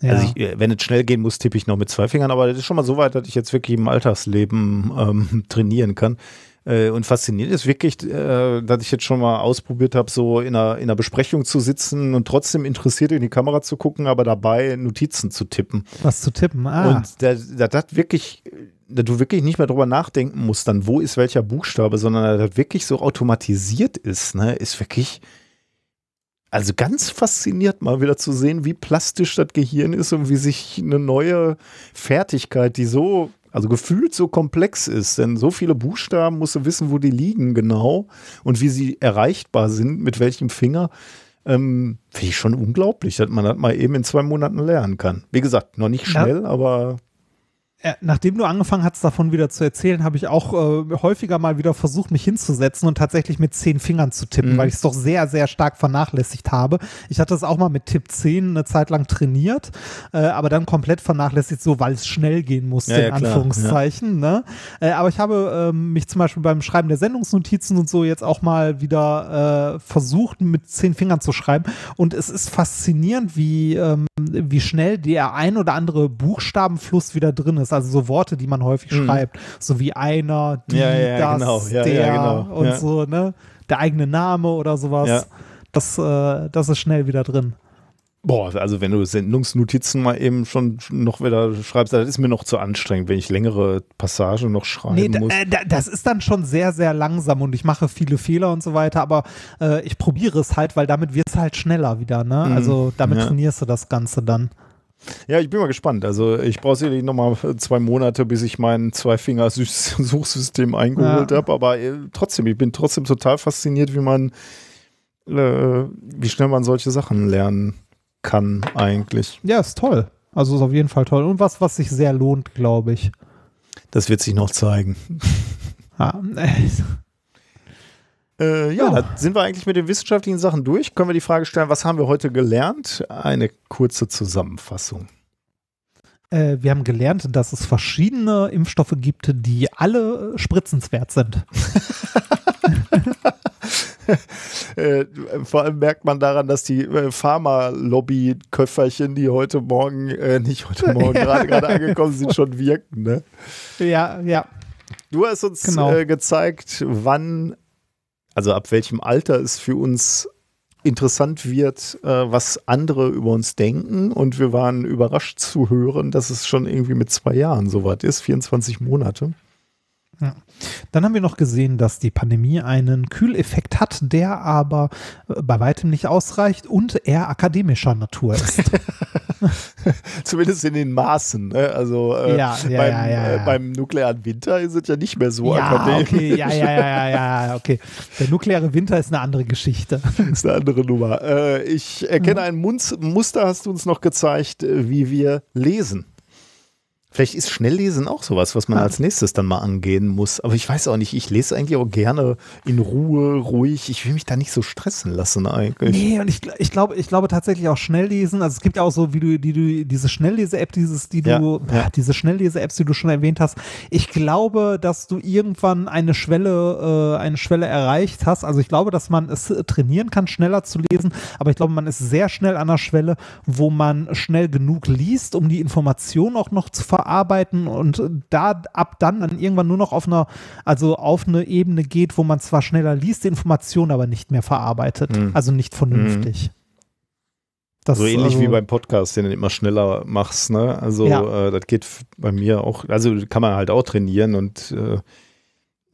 Speaker 4: Ja.
Speaker 3: Also, ich, äh, wenn es schnell gehen muss, tippe ich noch mit zwei Fingern. Aber das ist schon mal so weit, dass ich jetzt wirklich im Alltagsleben ähm, trainieren kann. Äh, Und faszinierend ist wirklich, äh, dass ich jetzt schon mal ausprobiert habe, so in einer, in einer Besprechung zu sitzen und trotzdem interessiert in die Kamera zu gucken, aber dabei Notizen zu tippen.
Speaker 4: was zu tippen. Ah,
Speaker 3: Und da, da, das wirklich, da du wirklich nicht mehr drüber nachdenken musst, dann wo ist welcher Buchstabe, sondern das wirklich so automatisiert ist, ne, ist wirklich, also ganz fasziniert mal wieder zu sehen, wie plastisch das Gehirn ist und wie sich eine neue Fertigkeit, die so, also gefühlt so komplex ist, denn so viele Buchstaben musst du wissen, wo die liegen genau und wie sie erreichbar sind, mit welchem Finger. Ähm, Finde ich schon unglaublich, dass man das mal eben in zwei Monaten lernen kann. Wie gesagt, noch nicht
Speaker 4: Ja.
Speaker 3: schnell, aber
Speaker 4: äh, nachdem du angefangen hast, davon wieder zu erzählen, habe ich auch äh, häufiger mal wieder versucht, mich hinzusetzen und tatsächlich mit zehn Fingern zu tippen,
Speaker 3: Mhm.
Speaker 4: weil ich es doch sehr, sehr stark vernachlässigt habe. Ich hatte es auch mal mit Tipp 10 eine Zeit lang trainiert, äh, aber dann komplett vernachlässigt, so weil es schnell gehen musste,
Speaker 3: Ja, ja,
Speaker 4: in
Speaker 3: klar,
Speaker 4: Anführungszeichen. Ne? Äh, aber ich habe ähm, mich zum Beispiel beim Schreiben der Sendungsnotizen und so jetzt auch mal wieder äh, versucht, mit zehn Fingern zu schreiben. Und es ist faszinierend, wie, ähm, wie schnell der ein oder andere Buchstabenfluss wieder drin ist. Also so Worte, die man häufig
Speaker 3: Mhm.
Speaker 4: schreibt. So wie einer, die,
Speaker 3: Ja, ja,
Speaker 4: das,
Speaker 3: genau. Ja,
Speaker 4: der
Speaker 3: genau.
Speaker 4: und so, ne? Der eigene Name oder sowas. Das, äh, das ist schnell wieder drin.
Speaker 3: Boah, also wenn du Sendungsnotizen mal eben schon noch wieder schreibst, das ist mir noch zu anstrengend, wenn ich längere Passagen noch schreiben
Speaker 4: Nee, da,
Speaker 3: muss.
Speaker 4: äh, da, das ist dann schon sehr, sehr langsam und ich mache viele Fehler und so weiter, aber äh, ich probiere es halt, weil damit wirst du halt schneller wieder, ne?
Speaker 3: Mhm.
Speaker 4: Also damit
Speaker 3: Ja.
Speaker 4: trainierst du das Ganze dann.
Speaker 3: Ja, ich bin mal gespannt. Also ich brauche sicherlich noch mal zwei Monate, bis ich mein Zwei-Finger-Suchsystem eingeholt
Speaker 4: Ja.
Speaker 3: habe. Aber äh, trotzdem, ich bin trotzdem total fasziniert, wie man, äh, wie schnell man solche Sachen lernen kann eigentlich.
Speaker 4: Ja, ist toll. Also ist auf jeden Fall toll. Und was, was sich sehr lohnt, glaube ich.
Speaker 3: Das wird sich noch zeigen.
Speaker 4: Ja,
Speaker 3: Äh, ja,
Speaker 4: Ja.
Speaker 3: da sind wir eigentlich mit den wissenschaftlichen Sachen durch. Können wir die Frage stellen, was haben wir heute gelernt? Eine kurze Zusammenfassung.
Speaker 4: äh, wir haben gelernt, dass es verschiedene Impfstoffe gibt, die alle spritzenswert sind.
Speaker 3: Äh, vor allem merkt man daran, dass die äh, Pharma-Lobby-Köfferchen, die heute Morgen, äh, nicht heute Morgen, gerade gerade angekommen sind, schon wirken. Ne?
Speaker 4: Ja, ja.
Speaker 3: Du hast uns
Speaker 4: Genau.
Speaker 3: äh, gezeigt, wann, also ab welchem Alter es für uns interessant wird, äh, was andere über uns denken. Und wir waren überrascht zu hören, dass es schon irgendwie mit zwei Jahren soweit ist, 24 Monate.
Speaker 4: Dann haben wir noch gesehen, dass die Pandemie einen Kühleffekt hat, der aber äh, bei weitem nicht ausreicht und eher akademischer Natur ist.
Speaker 3: Zumindest in den Maßen. Ne? Also äh,
Speaker 4: Ja, ja,
Speaker 3: beim,
Speaker 4: ja, ja, ja.
Speaker 3: Äh, beim nuklearen Winter ist es ja nicht mehr so
Speaker 4: ja,
Speaker 3: akademisch.
Speaker 4: okay, ja, ja, ja, ja, ja, ja, okay. Der nukleare Winter ist eine andere Geschichte.
Speaker 3: ist eine andere Nummer. Äh, ich erkenne ein Munz Muster, hast du uns noch gezeigt, äh, wie wir lesen. Vielleicht ist Schnelllesen auch sowas, was man als nächstes dann mal angehen muss. Aber ich weiß auch nicht, ich lese eigentlich auch gerne in Ruhe, ruhig. Ich will mich da nicht so stressen lassen eigentlich.
Speaker 4: Nee, und ich, ich glaube, ich glaube tatsächlich auch Schnelllesen. Also es gibt ja auch so, wie du, die du, diese Schnelllese-App, dieses, die du,
Speaker 3: Ja,
Speaker 4: ah, diese Schnelllese-Apps, die du schon erwähnt hast. Ich glaube, dass du irgendwann eine Schwelle, äh, eine Schwelle erreicht hast. Also ich glaube, dass man es trainieren kann, schneller zu lesen. Aber ich glaube, man ist sehr schnell an der Schwelle, wo man schnell genug liest, um die Information auch noch zu verarbeiten und da ab dann dann irgendwann nur noch auf einer, also auf eine Ebene geht, wo man zwar schneller liest, die Information aber nicht mehr verarbeitet.
Speaker 3: Hm.
Speaker 4: Also nicht vernünftig. Das
Speaker 3: so ähnlich
Speaker 4: also,
Speaker 3: wie beim Podcast, den du immer schneller machst. Ne? Also
Speaker 4: Ja.
Speaker 3: äh, das geht bei mir auch, also kann man halt auch trainieren und äh,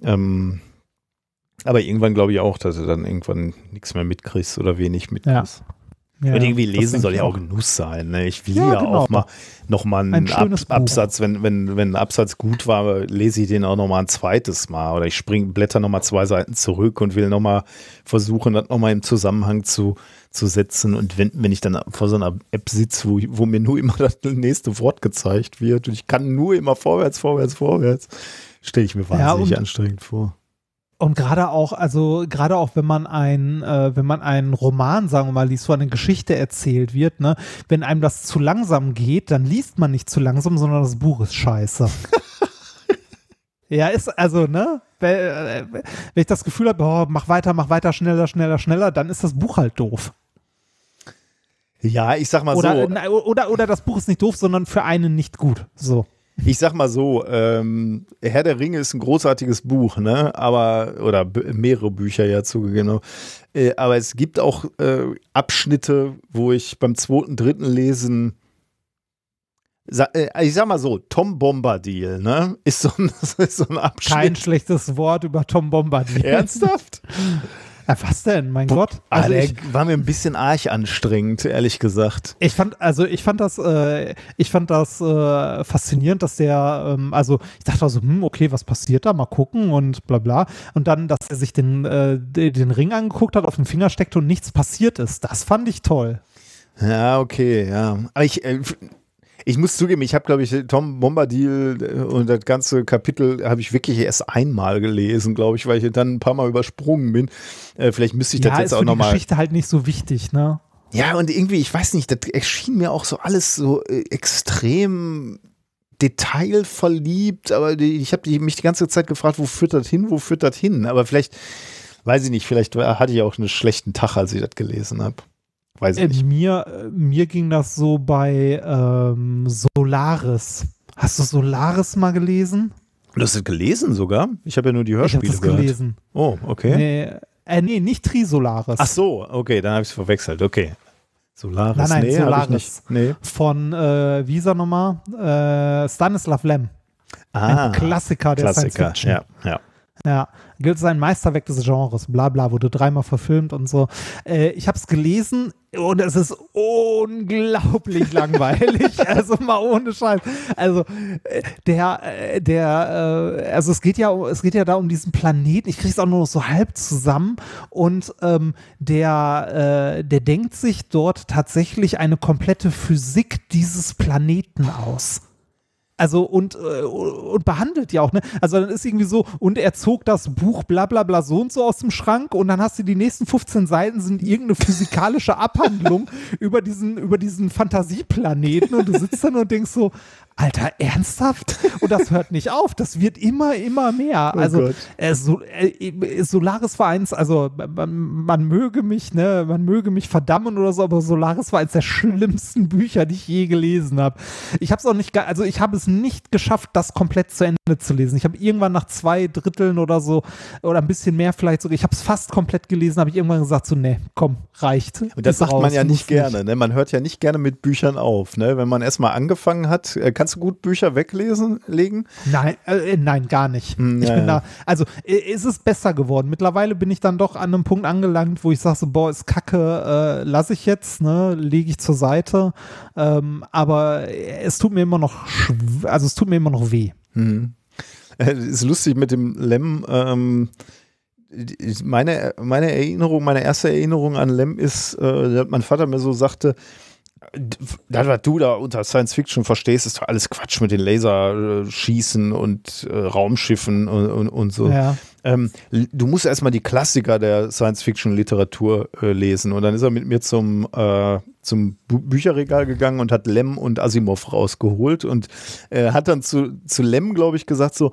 Speaker 3: ähm, aber irgendwann glaube ich auch, dass du dann irgendwann nichts mehr mitkriegst oder wenig mitkriegst.
Speaker 4: ja,
Speaker 3: und irgendwie lesen soll ja auch Genuss sein. Ne? Ich will
Speaker 4: Ja,
Speaker 3: ja,
Speaker 4: genau.
Speaker 3: auch mal noch mal einen
Speaker 4: Ein
Speaker 3: Ab. Absatz, wenn, wenn, wenn ein Absatz gut war, lese ich den auch noch mal ein zweites Mal oder ich spring, blätter noch mal zwei Seiten zurück und will noch mal versuchen, das noch mal im Zusammenhang zu, zu setzen. Und wenn, wenn ich dann vor so einer App sitze, wo, wo mir nur immer das nächste Wort gezeigt wird und ich kann nur immer vorwärts, vorwärts, vorwärts, stelle ich mir wahnsinnig
Speaker 4: und-
Speaker 3: anstrengend vor.
Speaker 4: Und gerade auch, also gerade auch, wenn man ein, äh, wenn man einen Roman, sagen wir mal, liest, wo eine Geschichte erzählt wird, ne, wenn einem das zu langsam geht, dann liest man nicht zu langsam, sondern das Buch ist scheiße. ja, ist also, ne, wenn, äh, wenn ich das Gefühl habe, oh, mach weiter, mach weiter, schneller, schneller, schneller, dann ist das Buch halt doof.
Speaker 3: Ja, ich sag mal
Speaker 4: Oder,
Speaker 3: so.
Speaker 4: oder, oder das Buch ist nicht doof, sondern für einen nicht gut. So.
Speaker 3: Ich sag mal so, ähm, Herr der Ringe ist ein großartiges Buch, ne? Aber, oder mehrere Bücher ja zugegeben. Äh, aber es gibt auch äh, Abschnitte, wo ich beim zweiten, dritten Lesen äh, ich sag mal so, Tom Bombadil, ne? Ist so ein, ist so ein Abschnitt.
Speaker 4: Kein schlechtes Wort über Tom Bombadil.
Speaker 3: Ernsthaft?
Speaker 4: Ja, was denn? Mein Gott.
Speaker 3: Ah,
Speaker 4: Also
Speaker 3: der
Speaker 4: ich,
Speaker 3: war mir ein bisschen arg anstrengend, ehrlich gesagt.
Speaker 4: Ich fand, also ich fand das, äh, ich fand das äh, faszinierend, dass der, ähm, also ich dachte also, hm, okay, was passiert da? Mal gucken und bla bla. Und dann, dass er sich den, äh, de- den Ring angeguckt hat, auf den Finger steckte und nichts passiert ist. Das fand ich toll.
Speaker 3: Ja, okay, ja. Aber ich, äh, ich muss zugeben, ich habe, glaube ich, Tom Bombadil äh, und das ganze Kapitel habe ich wirklich erst einmal gelesen, glaube ich, weil ich dann ein paar Mal übersprungen bin. Äh, vielleicht müsste ich das
Speaker 4: ja,
Speaker 3: jetzt
Speaker 4: ist
Speaker 3: auch
Speaker 4: für die
Speaker 3: nochmal.
Speaker 4: Geschichte halt nicht so wichtig, ne?
Speaker 3: Ja, und irgendwie, ich weiß nicht, das erschien mir auch so alles so äh, extrem detailverliebt, aber die, ich habe mich die ganze Zeit gefragt, wo führt das hin, wo führt das hin? Aber vielleicht, weiß ich nicht, vielleicht hatte ich auch einen schlechten Tag, als ich das gelesen habe. Weiß ich
Speaker 4: Äh,
Speaker 3: nicht.
Speaker 4: mir, äh, mir ging das so bei ähm, Solaris. Hast du Solaris mal gelesen?
Speaker 3: Du hast es gelesen sogar? Ich habe ja nur die
Speaker 4: Ich
Speaker 3: Hörspiele
Speaker 4: das
Speaker 3: gehört.
Speaker 4: gelesen.
Speaker 3: Oh, okay.
Speaker 4: Nee, äh, nee, nicht Trisolaris.
Speaker 3: Ach so, okay, dann habe ich es verwechselt. Okay. Solaris,
Speaker 4: Nein, nein,
Speaker 3: nee, ich
Speaker 4: Solaris.
Speaker 3: Nee.
Speaker 4: Von, äh, wie ist er nochmal? Äh, Stanislav Lem.
Speaker 3: Ah,
Speaker 4: Ein Klassiker der
Speaker 3: Klassiker,
Speaker 4: Science Fiction.
Speaker 3: ja, ja.
Speaker 4: Ja, gilt als ein Meisterwerk des Genres, bla bla, wurde dreimal verfilmt und so. Äh, ich habe es gelesen und es ist unglaublich langweilig, also mal ohne Scheiß. Also äh, der, äh, der, äh, also es geht ja, es geht ja da um diesen Planeten. Ich kriege es auch nur noch so halb zusammen und ähm, der, äh, der denkt sich dort tatsächlich eine komplette Physik dieses Planeten aus. Also und, äh, und behandelt ja auch, ne? Also dann ist irgendwie so, und er zog das Buch bla bla bla so und so aus dem Schrank und dann hast du die nächsten 15 Seiten sind irgendeine physikalische Abhandlung über diesen, über diesen Fantasieplaneten und du sitzt dann und denkst so, Alter, ernsthaft? Und das hört nicht auf. Das wird immer, immer mehr. also
Speaker 3: Gott.
Speaker 4: äh, so, äh, Solaris war eins, also man, man möge mich, ne, man möge mich verdammen oder so, aber Solaris war eins der schlimmsten Bücher, die ich je gelesen habe. Ich habe es auch nicht, also ich habe es nicht geschafft, das komplett zu Ende zu lesen. Ich habe irgendwann nach zwei Dritteln oder so oder ein bisschen mehr vielleicht sogar, ich habe es fast komplett gelesen, habe ich irgendwann gesagt so, nee, komm, reicht.
Speaker 3: Und das sagt man
Speaker 4: raus,
Speaker 3: ja
Speaker 4: muss
Speaker 3: nicht gerne. Ne? Man hört ja nicht gerne mit Büchern auf. Ne? Wenn man erstmal angefangen hat, äh, kannst du gut Bücher weglesen, legen?
Speaker 4: Nein, äh, nein, gar nicht.
Speaker 3: Hm,
Speaker 4: ich
Speaker 3: ja,
Speaker 4: bin
Speaker 3: ja.
Speaker 4: da, also äh, es ist besser geworden. Mittlerweile bin ich dann doch an einem Punkt angelangt, wo ich sage so, boah, ist kacke, äh, lasse ich jetzt, ne, lege ich zur Seite. Ähm, aber es tut mir immer noch, schw- also es tut mir immer noch weh.
Speaker 3: Hm. Äh, ist lustig mit dem Lem. Ähm, meine, meine Erinnerung, meine erste Erinnerung an Lem ist, äh, dass mein Vater mir so sagte, das, was du da unter Science Fiction verstehst, ist doch alles Quatsch mit den Laserschießen und äh, Raumschiffen und, und, und so.
Speaker 4: Ja.
Speaker 3: Ähm, du musst erstmal die Klassiker der Science-Fiction-Literatur äh, lesen. Und dann ist er mit mir zum, äh, zum Bücherregal gegangen und hat Lem und Asimov rausgeholt und äh, hat dann zu, zu Lem, glaube ich, gesagt, so,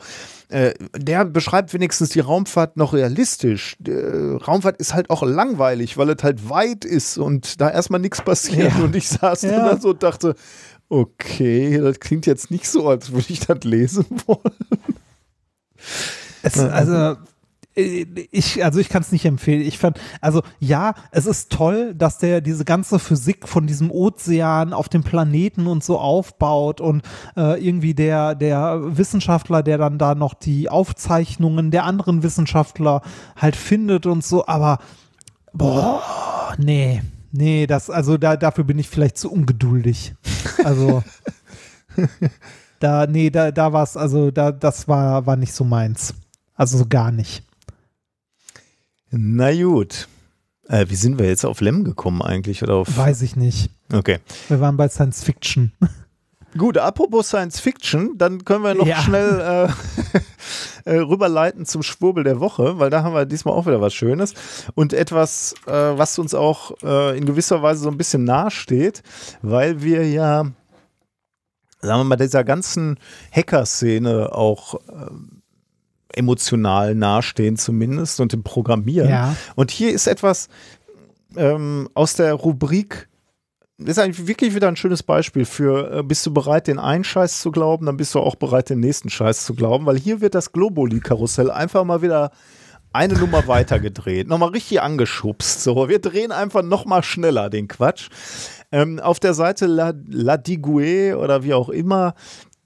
Speaker 3: äh, der beschreibt wenigstens die Raumfahrt noch realistisch. Raumfahrt ist halt auch langweilig, weil es halt weit ist und da erstmal nichts passiert.
Speaker 4: Ja.
Speaker 3: Und ich saß
Speaker 4: Ja.
Speaker 3: dann da so und dachte, okay, das klingt jetzt nicht so, als würde ich das lesen wollen.
Speaker 4: Es, also äh, ich, also ich kann es nicht empfehlen. Ich fand, also ja, es ist toll, dass der diese ganze Physik von diesem Ozean auf dem Planeten und so aufbaut und äh, irgendwie der, der Wissenschaftler, der dann da noch die Aufzeichnungen der anderen Wissenschaftler halt findet und so, aber boah, nee. Nee, das, also da, dafür bin ich vielleicht zu ungeduldig. Also, da, nee, da, da war es, also da, das war, war nicht so meins. Also so gar nicht.
Speaker 3: Na gut. Äh, wie sind wir jetzt auf Lem gekommen eigentlich? Oder auf
Speaker 4: Weiß ich nicht.
Speaker 3: okay.
Speaker 4: Wir waren bei Science Fiction.
Speaker 3: Gut, apropos Science Fiction, dann können wir noch
Speaker 4: Ja.
Speaker 3: schnell äh, äh, rüberleiten zum Schwurbel der Woche, weil da haben wir diesmal auch wieder was Schönes und etwas, äh, was uns auch äh, in gewisser Weise so ein bisschen nahesteht, weil wir ja, sagen wir mal, dieser ganzen Hacker-Szene auch ähm, emotional nahestehen zumindest und im Programmieren.
Speaker 4: Ja.
Speaker 3: Und hier ist etwas ähm, aus der Rubrik, das ist eigentlich wirklich wieder ein schönes Beispiel für, äh, bist du bereit, den einen Scheiß zu glauben, dann bist du auch bereit, den nächsten Scheiß zu glauben, weil hier wird das Globuli-Karussell einfach mal wieder eine Nummer weiter gedreht, nochmal richtig angeschubst. So, wir drehen einfach nochmal schneller den Quatsch. Ähm, auf der Seite La, La Digue oder wie auch immer,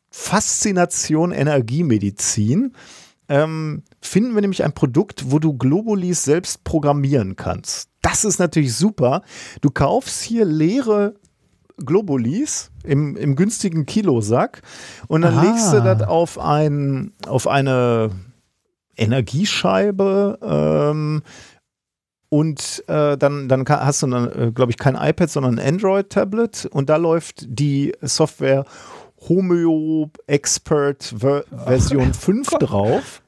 Speaker 3: Faszination Energiemedizin ähm, finden wir nämlich ein Produkt, wo du Globulis selbst programmieren kannst. Das ist natürlich super. Du kaufst hier leere Globulis im, im günstigen Kilosack und dann
Speaker 4: Ah.
Speaker 3: legst du das auf, ein, auf eine Energiescheibe ähm, und äh, dann, dann hast du, äh, glaube ich, kein iPad, sondern ein Android-Tablet und da läuft die Software Homeo Expert Ver Version 5 drauf.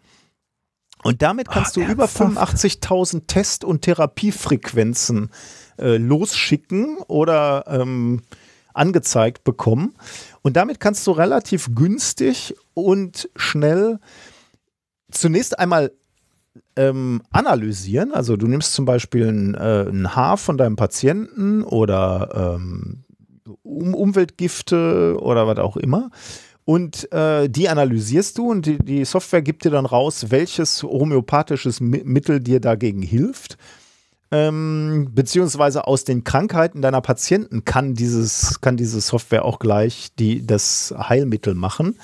Speaker 3: Und damit kannst du über
Speaker 4: ernsthaft?
Speaker 3: 85.000 Test- und Therapiefrequenzen äh, losschicken oder ähm, angezeigt bekommen. Und damit kannst du relativ günstig und schnell zunächst einmal ähm, analysieren. Also du nimmst zum Beispiel ein, äh, ein Haar von deinem Patienten oder ähm, um Umweltgifte oder was auch immer. Und äh, die analysierst du und die, die Software gibt dir dann raus, welches homöopathisches Mi Mittel dir dagegen hilft. ähm, beziehungsweise aus den Krankheiten deiner Patienten kann dieses, kann diese Software auch gleich die, das Heilmittel machen.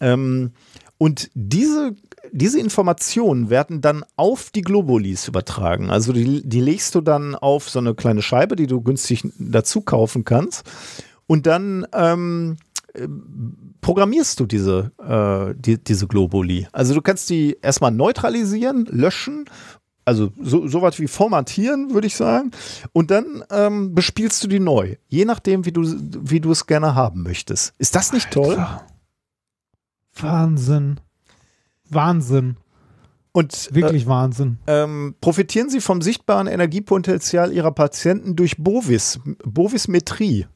Speaker 3: Ähm, und diese, diese Informationen werden dann auf die Globulis übertragen. Also die, die legst du dann auf so eine kleine Scheibe, die du günstig dazu kaufen kannst. Und dann ähm, äh, programmierst du diese, äh, die, diese Globuli. Also du kannst die erstmal neutralisieren, löschen also so, so was wie formatieren, würde ich sagen. Und dann ähm, bespielst du die neu, je nachdem, wie du, wie du es gerne haben möchtest. Ist das nicht toll?
Speaker 4: Alter. Wahnsinn. Wahnsinn.
Speaker 3: Und
Speaker 4: Wirklich Wahnsinn.
Speaker 3: äh, ähm, profitieren Sie vom sichtbaren Energiepotenzial Ihrer Patienten durch Bovis, Bovismetrie.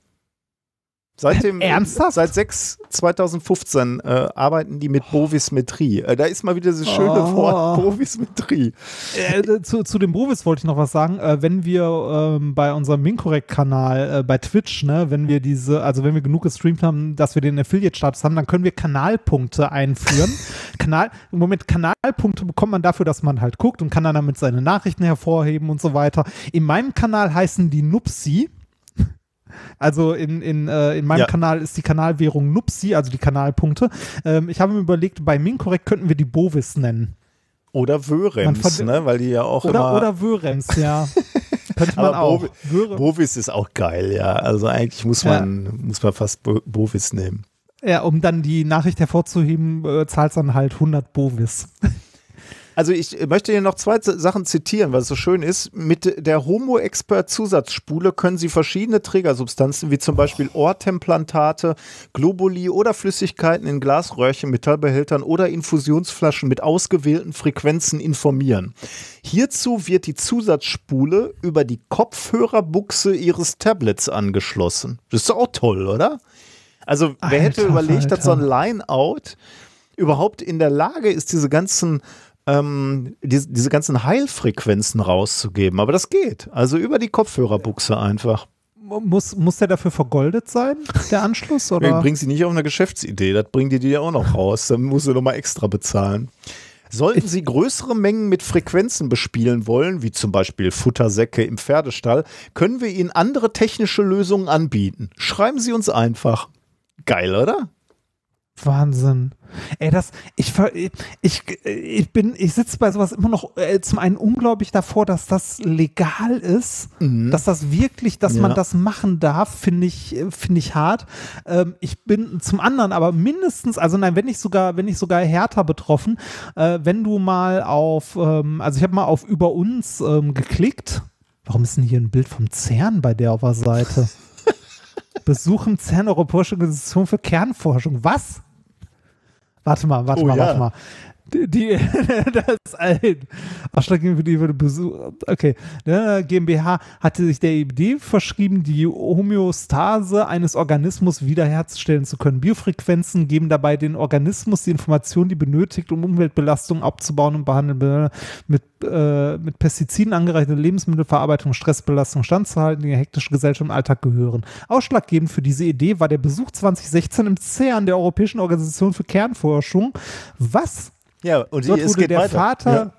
Speaker 3: Seit dem,
Speaker 4: Ernsthaft?
Speaker 3: Seit 6 2015 äh, arbeiten die mit Bovismetrie. Äh, da ist mal wieder dieses schöne
Speaker 4: Oh.
Speaker 3: Wort Bovismetrie.
Speaker 4: Äh, zu, zu dem Bovis wollte ich noch was sagen. Äh, wenn wir ähm, bei unserem Minkorrekt-Kanal äh, bei Twitch, ne, wenn wir diese, also wenn wir genug gestreamt haben, dass wir den Affiliate-Status haben, dann können wir Kanalpunkte einführen. Kanal, Im Moment Kanalpunkte bekommt man dafür, dass man halt guckt und kann dann damit seine Nachrichten hervorheben und so weiter. In meinem Kanal heißen die Nupsi. Also in, in, äh, in meinem
Speaker 3: Ja.
Speaker 4: Kanal ist die Kanalwährung Nupsi, also die Kanalpunkte. Ähm, ich habe mir überlegt, bei Minkorrekt könnten wir die Bovis nennen.
Speaker 3: Oder Wörems, ne? weil die ja auch
Speaker 4: Oder,
Speaker 3: immer.
Speaker 4: oder Wörems, ja. Könnte man
Speaker 3: Aber
Speaker 4: auch. Wöre,
Speaker 3: Bovis ist auch geil, ja. Also eigentlich muss
Speaker 4: Ja.
Speaker 3: man, muss man fast Bo Bovis nehmen.
Speaker 4: ja, um dann die Nachricht hervorzuheben, äh, zahlt dann halt 100 Bovis.
Speaker 3: Also ich möchte hier noch zwei Sachen zitieren, weil es so schön ist. Mit der Homo-Expert-Zusatzspule können Sie verschiedene Trägersubstanzen wie zum Beispiel Ohrtemplantate, Globuli oder Flüssigkeiten in Glasröhrchen, Metallbehältern oder Infusionsflaschen mit ausgewählten Frequenzen informieren. Hierzu wird die Zusatzspule über die Kopfhörerbuchse Ihres Tablets angeschlossen. Das ist auch toll, oder? Also wer hätte
Speaker 4: Alter
Speaker 3: überlegt, dass so ein. Line-Out überhaupt in der Lage ist, diese ganzen ähm, diese, diese ganzen Heilfrequenzen rauszugeben. Aber das geht. Also über die Kopfhörerbuchse einfach.
Speaker 4: Muss, muss der dafür vergoldet sein, der Anschluss?
Speaker 3: Ich
Speaker 4: Oder?
Speaker 3: bring sie nicht auf eine Geschäftsidee. Das bringt die dir auch noch raus. Dann musst du nochmal extra bezahlen. Sollten Sie größere Mengen mit Frequenzen bespielen wollen, wie zum Beispiel Futtersäcke im Pferdestall, können wir Ihnen andere technische Lösungen anbieten. Schreiben Sie uns einfach. Geil, oder?
Speaker 4: Wahnsinn. Ey, das, ich, ver- ich, ich bin, ich sitze bei sowas immer noch äh, zum einen unglaublich davor, dass das legal ist, dass das wirklich, dass man
Speaker 3: Ja.
Speaker 4: das machen darf, finde ich, äh, finde ich hart. Ähm, ich bin zum anderen aber mindestens, also nein, wenn nicht sogar, wenn nicht sogar härter betroffen, äh, wenn du mal auf, ähm, also ich habe mal auf über uns ähm, geklickt. Warum ist denn hier ein Bild vom CERN bei der auf der Seite? Besuchen CERN Europäische Organisation für Kernforschung. Was? Warte mal, warte
Speaker 3: Oh
Speaker 4: mal,
Speaker 3: ja.
Speaker 4: warte mal. Die, die das ein Ausschlaggebend für die Besuch. Okay, ne, GmbH hatte sich der Idee verschrieben, die Homöostase eines Organismus wiederherzustellen zu können. Biofrequenzen geben dabei den Organismus die Information, die benötigt, um Umweltbelastungen abzubauen und behandeln. Mit, äh, mit Pestiziden angereicherte Lebensmittelverarbeitung, Stressbelastung standzuhalten, die in hektische Gesellschaft und Alltag gehören. Ausschlaggebend für diese Idee war der Besuch 2016 im CERN der Europäischen Organisation für Kernforschung. Was?
Speaker 3: Ja, und
Speaker 4: Dort wurde der
Speaker 3: weiter.
Speaker 4: Vater,
Speaker 3: Ja.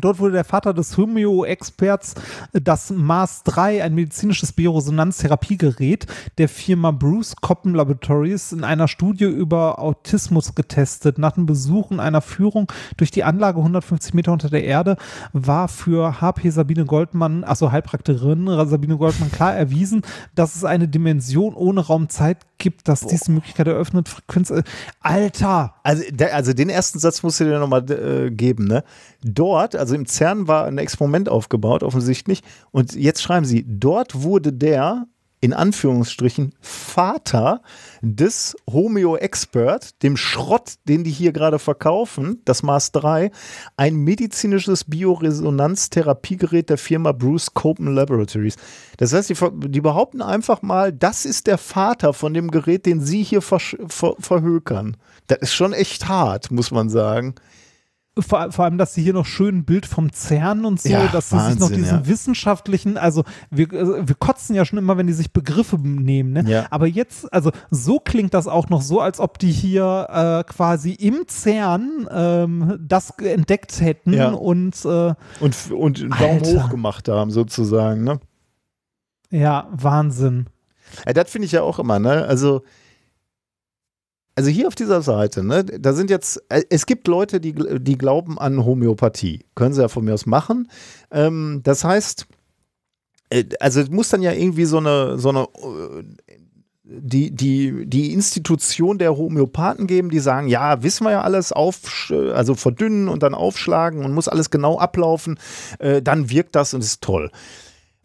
Speaker 4: dort wurde der Vater des Homeo-Experts äh, das Mars 3, ein medizinisches Bioresonanztherapiegerät der Firma Bruce Coppen Laboratories in einer Studie über Autismus getestet. Nach dem Besuch und einer Führung durch die Anlage 150 Meter unter der Erde war für HP Sabine Goldmann, also Heilpraktikerin Sabine Goldmann, klar erwiesen, dass es eine Dimension ohne Raum-Zeit gibt, dass diese Möglichkeit eröffnet, Frequenz. äh, Alter!
Speaker 3: Also, also den ersten Satz musst du dir nochmal äh, geben. Ne? Dort, also im CERN war ein Experiment aufgebaut, offensichtlich. Und jetzt schreiben sie, dort wurde der, in Anführungsstrichen, Vater des Homeo-Expert, dem Schrott, den die hier gerade verkaufen, das Mars 3, ein medizinisches Bioresonanztherapiegerät der Firma Bruce Copen Laboratories. Das heißt, die, ver- die behaupten einfach mal, das ist der Vater von dem Gerät, den sie hier versch- ver verhökern. Das ist schon echt hart, muss man sagen.
Speaker 4: Vor, vor allem, dass sie hier noch schön ein Bild vom CERN und so,
Speaker 3: Ja,
Speaker 4: dass sie sich noch
Speaker 3: Wahnsinn,
Speaker 4: diesen
Speaker 3: ja.
Speaker 4: wissenschaftlichen, also wir, also wir kotzen ja schon immer, wenn die sich Begriffe nehmen, ne?
Speaker 3: Ja.
Speaker 4: Aber jetzt, also so klingt das auch noch so, als ob die hier äh, quasi im CERN ähm, das entdeckt hätten und äh,
Speaker 3: Und, und einen Daumen
Speaker 4: Alter.
Speaker 3: hoch gemacht haben, sozusagen, ne?
Speaker 4: ja, Wahnsinn.
Speaker 3: Ja, das finde ich ja auch immer, ne? Also, also hier auf dieser Seite, ne, da sind jetzt, äh, es gibt Leute, die, die glauben an Homöopathie. Können sie ja von mir aus machen. Ähm, das heißt, äh, also es muss dann ja irgendwie so eine, so eine, äh, die, die, die Institution der Homöopathen geben, die sagen, ja, wissen wir ja alles, auf, also verdünnen und dann aufschlagen und muss alles genau ablaufen, äh, dann wirkt das und ist toll.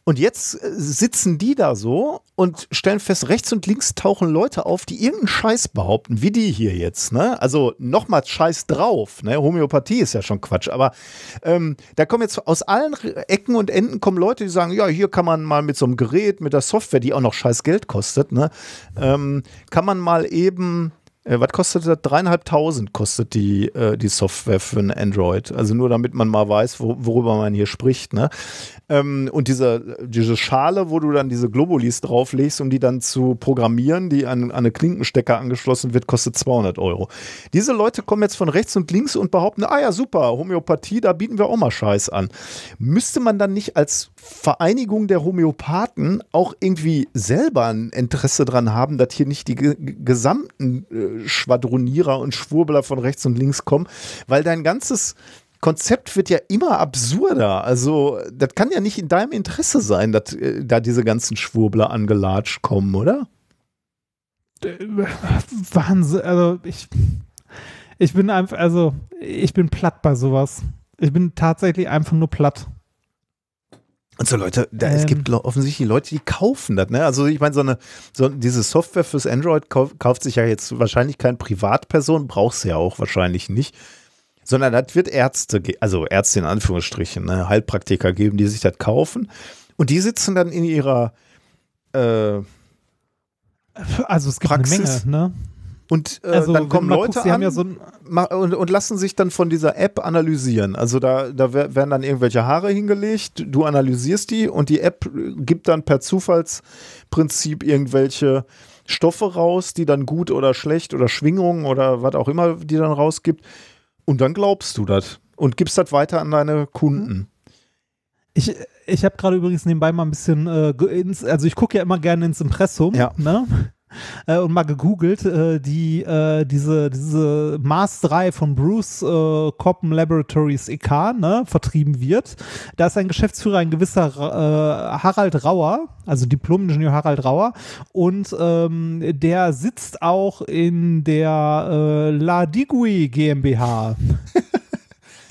Speaker 3: Und jetzt äh, sitzen die da so und stellen fest, rechts und links tauchen Leute auf, die irgendeinen Scheiß behaupten, wie die hier jetzt. Ne? Also nochmal Scheiß drauf. Ne? Homöopathie ist ja schon Quatsch. Aber ähm, da kommen jetzt aus allen Ecken und Enden kommen Leute, die sagen, ja, hier kann man mal mit so einem Gerät, mit der Software, die auch noch scheiß Geld kostet, ne? ähm, kann man mal eben äh, was kostet das? Dreieinhalbtausend kostet die, äh, die Software für ein Android. Also nur damit man mal weiß, wo, worüber man hier spricht. Ne? Ähm, und diese, diese Schale, wo du dann diese Globulis drauflegst, um die dann zu programmieren, die an, an eine Klinkenstecker angeschlossen wird, kostet 200 Euro. Diese Leute kommen jetzt von rechts und links und behaupten, ah ja, super, Homöopathie, da bieten wir auch mal Scheiß an. Müsste man dann nicht als Vereinigung der Homöopathen auch irgendwie selber ein Interesse dran haben, dass hier nicht die ge gesamten äh, Schwadronierer und Schwurbler von rechts und links kommen, weil dein ganzes Konzept wird ja immer absurder. Also, das kann ja nicht in deinem Interesse sein, dass äh, da diese ganzen Schwurbler angelatscht kommen, oder?
Speaker 4: Wahnsinn, also ich, ich bin einfach, also ich bin platt bei sowas. Ich bin tatsächlich einfach nur platt.
Speaker 3: Und so Leute, da, es
Speaker 4: Ähm.
Speaker 3: gibt lo- offensichtlich Leute, die kaufen das. Ne? Also ich meine, so eine, so diese Software fürs Android kauf, kauft sich ja jetzt wahrscheinlich kein Privatperson, braucht sie ja auch wahrscheinlich nicht. Sondern das wird Ärzte, also Ärzte in Anführungsstrichen, ne? Heilpraktiker geben, die sich das kaufen. Und die sitzen dann in ihrer äh,
Speaker 4: Also es gibt
Speaker 3: Praxis?
Speaker 4: eine Menge, ne?
Speaker 3: und äh,
Speaker 4: Also
Speaker 3: dann kommen Leute
Speaker 4: guckst,
Speaker 3: an
Speaker 4: ja so
Speaker 3: und, und lassen sich dann von dieser App analysieren. Also da, da wer- werden dann irgendwelche Haare hingelegt, du analysierst die und die App gibt dann per Zufallsprinzip irgendwelche Stoffe raus, die dann gut oder schlecht oder Schwingungen oder was auch immer die dann rausgibt. Und dann glaubst du das und gibst das weiter an deine Kunden.
Speaker 4: Ich, ich habe gerade übrigens nebenbei mal ein bisschen, äh, ins, also ich gucke ja immer gerne ins Impressum,
Speaker 3: Ja.
Speaker 4: ne? Äh, und mal gegoogelt, äh, die, äh, diese, diese Mars 3 von Bruce äh, Coppen Laboratories EK, ne, vertrieben wird. Da ist ein Geschäftsführer, ein gewisser äh, Harald Rauer, also Diplom-Ingenieur Harald Rauer, und ähm, der sitzt auch in der äh, La Digui GmbH.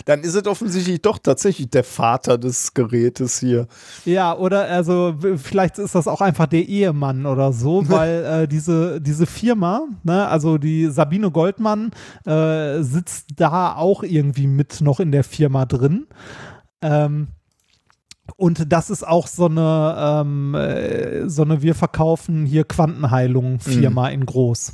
Speaker 3: Dann ist es offensichtlich doch tatsächlich der Vater des Gerätes hier.
Speaker 4: Ja, oder also vielleicht ist das auch einfach der Ehemann oder so, weil äh, diese, diese Firma, ne, also die Sabine Goldmann äh, sitzt da auch irgendwie mit noch in der Firma drin. Ähm, und das ist auch so eine, ähm, äh, so eine Wir verkaufen hier Quantenheilung-Firma in groß.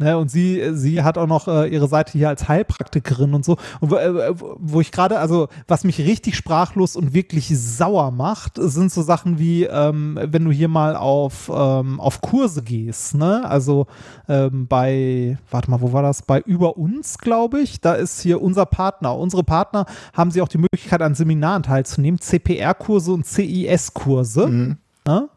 Speaker 4: Ne, und sie, sie hat auch noch äh, ihre Seite hier als Heilpraktikerin und so. Und wo, äh, wo ich gerade, also was mich richtig sprachlos und wirklich sauer macht, sind so Sachen wie, ähm, wenn du hier mal auf, ähm, auf Kurse gehst, ne? Also ähm, bei, warte mal, wo war das? Bei Über uns, glaube ich. Da ist hier unser Partner. Unsere Partner haben sie auch die Möglichkeit, an Seminaren teilzunehmen, CPR-Kurse und CIS-Kurse. Ne?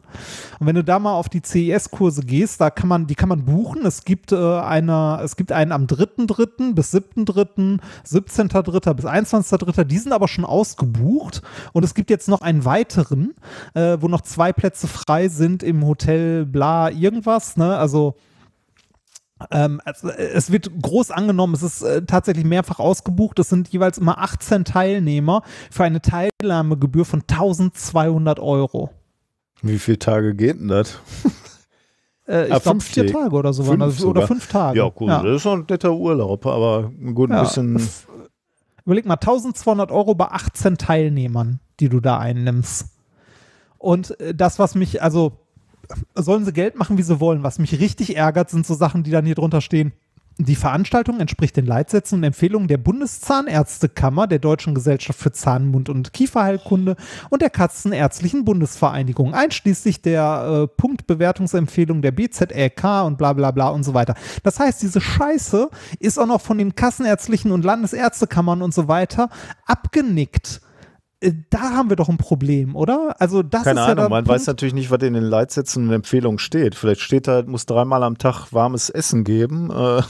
Speaker 4: Und wenn du da mal auf die CES-Kurse gehst, da kann man, die kann man buchen. Es gibt äh, eine, es gibt einen am 3.3. bis 7.3., 17.3. bis 21.3. Die sind aber schon ausgebucht. Und es gibt jetzt noch einen weiteren, äh, wo noch zwei Plätze frei sind im Hotel bla irgendwas. Ne? Also ähm, also, es wird groß angenommen, es ist äh, tatsächlich mehrfach ausgebucht. Es sind jeweils immer 18 Teilnehmer für eine Teilnahmegebühr von 1200 Euro.
Speaker 3: Wie viele Tage geht denn das?
Speaker 4: Äh, ich
Speaker 3: Ah,
Speaker 4: glaube vier
Speaker 3: Tage.
Speaker 4: Tage oder so waren das. Oder fünf Tage.
Speaker 3: Ja, gut, das ist schon ein netter Urlaub, aber gut, ein
Speaker 4: Ja.
Speaker 3: bisschen.
Speaker 4: Überleg mal, 1200 Euro bei 18 Teilnehmern, die du da einnimmst. Und äh, das, was mich, also sollen sie Geld machen, wie sie wollen. Was mich richtig ärgert, sind so Sachen, die dann hier drunter stehen. Die Veranstaltung entspricht den Leitsätzen und Empfehlungen der Bundeszahnärztekammer, der Deutschen Gesellschaft für Zahn-, Mund- und Kieferheilkunde und der Kassenärztlichen Bundesvereinigung, einschließlich der äh, Punktbewertungsempfehlung der BZLK und bla bla bla und so weiter. Das heißt, diese Scheiße ist auch noch von den Kassenärztlichen und Landesärztekammern und so weiter abgenickt. Äh, Da haben wir doch ein Problem, oder? Also das
Speaker 3: Keine
Speaker 4: ist ja
Speaker 3: Ahnung,
Speaker 4: der
Speaker 3: man
Speaker 4: Punkt.
Speaker 3: weiß natürlich nicht, was in den Leitsätzen und Empfehlungen steht. Vielleicht steht da, muss dreimal am Tag warmes Essen geben. Äh, dann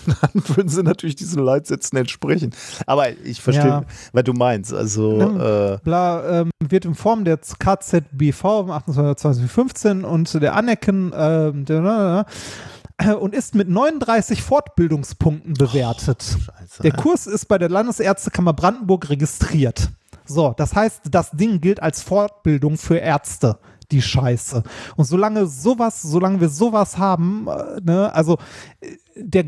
Speaker 3: würden sie natürlich diesen Leitsätzen entsprechen. Aber ich verstehe,
Speaker 4: Ja.
Speaker 3: was du meinst. Also, äh,
Speaker 4: bla, ähm, wird in Form der KZBV vom 28.15 und der Anecken ähm, der, äh, und ist mit 39 Fortbildungspunkten bewertet.
Speaker 3: Scheiße,
Speaker 4: der
Speaker 3: ja.
Speaker 4: Kurs ist bei der Landesärztekammer Brandenburg registriert. So, das heißt, das Ding gilt als Fortbildung für Ärzte. Die Scheiße. Und solange sowas, solange wir sowas haben, äh, ne, also äh, der,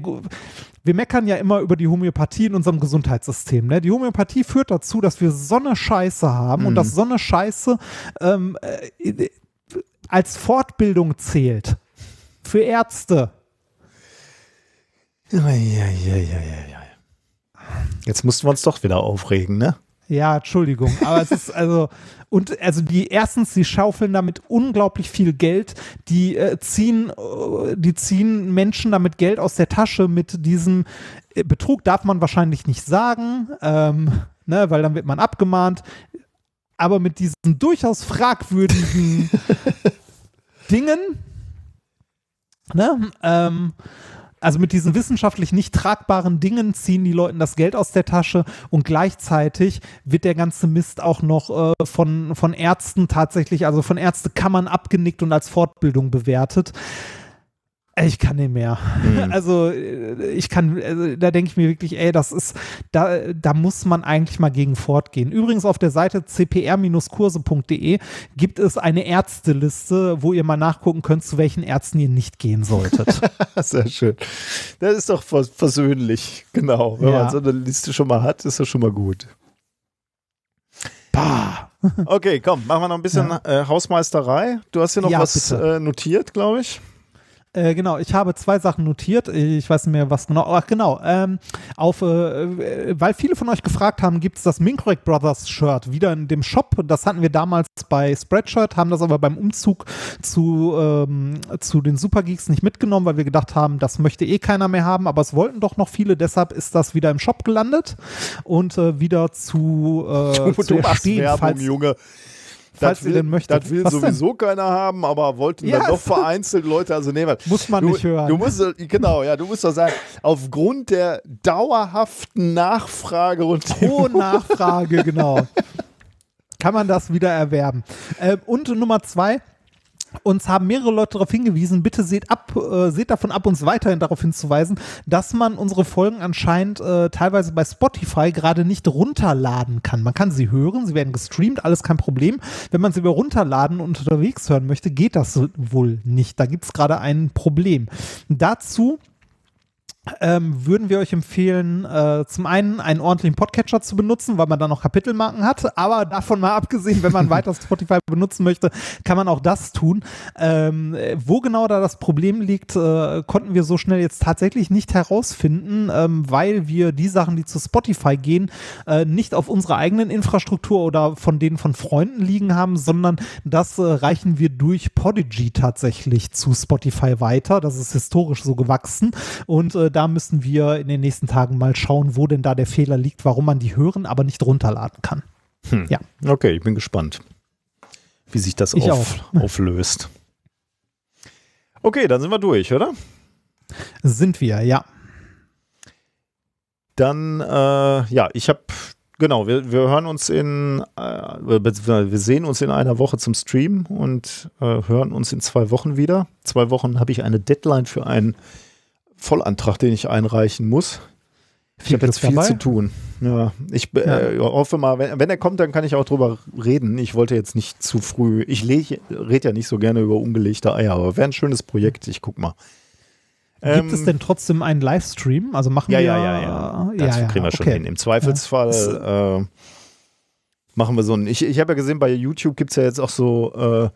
Speaker 4: wir meckern ja immer über die Homöopathie in unserem Gesundheitssystem. Ne? Die Homöopathie führt dazu, dass wir so eine Scheiße haben und dass so eine Scheiße ähm, äh, als Fortbildung zählt. Für Ärzte.
Speaker 3: ja, ja, ja, ja, ja. Jetzt mussten wir uns doch wieder aufregen, ne?
Speaker 4: Ja, Entschuldigung, aber es ist also und also die erstens, die schaufeln damit unglaublich viel Geld, die äh, ziehen, äh, die ziehen Menschen damit Geld aus der Tasche mit diesem äh, Betrug darf man wahrscheinlich nicht sagen, ähm, ne, weil dann wird man abgemahnt, aber mit diesen durchaus fragwürdigen Dingen, ne, ähm, also mit diesen wissenschaftlich nicht tragbaren Dingen ziehen die Leuten das Geld aus der Tasche und gleichzeitig wird der ganze Mist auch noch äh, von, von Ärzten tatsächlich, also von Ärztekammern abgenickt und als Fortbildung bewertet. Ich kann nicht mehr. Also äh, ich kann, also, da denke ich mir wirklich, ey, das ist, da, da muss man eigentlich mal gegen fortgehen. Übrigens auf der Seite cpr-kurse.de gibt es eine Ärzteliste, wo ihr mal nachgucken könnt, zu welchen Ärzten ihr nicht gehen solltet.
Speaker 3: Sehr schön. Das ist doch vers versöhnlich, genau. Wenn
Speaker 4: Ja.
Speaker 3: man so eine Liste schon mal hat, ist das schon mal gut.
Speaker 4: bah.
Speaker 3: Okay, komm, machen wir noch ein bisschen äh, Hausmeisterei. Du hast hier noch
Speaker 4: Ja,
Speaker 3: was äh, notiert, glaube ich.
Speaker 4: Äh, genau, ich habe zwei Sachen notiert. Ich weiß nicht mehr, was genau. Ach, genau. Ähm, auf, äh, weil viele von euch gefragt haben, gibt es das Minkorrect Brothers Shirt wieder in dem Shop? Das hatten wir damals bei Spreadshirt, haben das aber beim Umzug zu, ähm, zu den Supergeeks nicht mitgenommen, weil wir gedacht haben, das möchte eh keiner mehr haben. Aber es wollten doch noch viele. Deshalb ist das wieder im Shop gelandet und äh, wieder zu, äh,
Speaker 3: Du,
Speaker 4: zu
Speaker 3: du
Speaker 4: erstehen,
Speaker 3: Werbung, Junge.
Speaker 4: Falls
Speaker 3: das
Speaker 4: ihr
Speaker 3: will,
Speaker 4: denn möchtet.
Speaker 3: Das will
Speaker 4: Was denn?
Speaker 3: sowieso keiner haben, aber wollten
Speaker 4: Ja,
Speaker 3: dann doch vereinzelt Leute, also was-
Speaker 4: Muss man
Speaker 3: du,
Speaker 4: nicht hören.
Speaker 3: Du musst, äh, genau, ja, du musst doch sagen, aufgrund der dauerhaften Nachfrage und dem
Speaker 4: Hohe Nachfrage, genau. Kann man das wieder erwerben. Ähm, und Nummer zwei. Uns haben mehrere Leute darauf hingewiesen, bitte seht ab, äh, seht davon ab, uns weiterhin darauf hinzuweisen, dass man unsere Folgen anscheinend äh, teilweise bei Spotify gerade nicht runterladen kann. Man kann sie hören, sie werden gestreamt, alles kein Problem. Wenn man sie über runterladen und unterwegs hören möchte, geht das wohl nicht. Da gibt es gerade ein Problem. Dazu ähm, würden wir euch empfehlen, äh, zum einen einen ordentlichen Podcatcher zu benutzen, weil man da noch Kapitelmarken hat. Aber davon mal abgesehen, wenn man weiter Spotify benutzen möchte, kann man auch das tun. Ähm, äh, wo genau da das Problem liegt, äh, konnten wir so schnell jetzt tatsächlich nicht herausfinden, ähm, weil wir die Sachen, die zu Spotify gehen, äh, nicht auf unserer eigenen Infrastruktur oder von denen von Freunden liegen haben, sondern das äh, reichen wir durch Podigy tatsächlich zu Spotify weiter. Das ist historisch so gewachsen und äh, da müssen wir in den nächsten Tagen mal schauen, wo denn da der Fehler liegt, warum man die hören, aber nicht runterladen kann. Ja.
Speaker 3: Okay, ich bin gespannt, wie sich das auf, auflöst. Okay, dann sind wir durch, oder?
Speaker 4: Sind wir, ja.
Speaker 3: Dann, äh, ja, ich habe, genau, wir, wir hören uns in, äh, wir sehen uns in einer Woche zum Stream und äh, hören uns in zwei Wochen wieder. Zwei Wochen habe ich eine Deadline für einen Vollantrag, den ich einreichen muss. Ich habe jetzt viel
Speaker 4: dabei.
Speaker 3: zu tun. Ja, ich äh, hoffe mal, wenn, wenn er kommt, dann kann ich auch drüber reden. Ich wollte jetzt nicht zu früh. Ich rede ja nicht so gerne über ungelegte Eier, aber wäre ein schönes Projekt. Ich guck mal.
Speaker 4: Gibt
Speaker 3: Ähm,
Speaker 4: es denn trotzdem einen Livestream? Also machen
Speaker 3: ja,
Speaker 4: wir
Speaker 3: ja, ja, ja. Das
Speaker 4: ja, ja,
Speaker 3: kriegen wir schon
Speaker 4: okay.
Speaker 3: hin. Im Zweifelsfall machen wir so ein. Ich, ich habe ja gesehen, bei YouTube gibt es ja jetzt auch so äh, äh,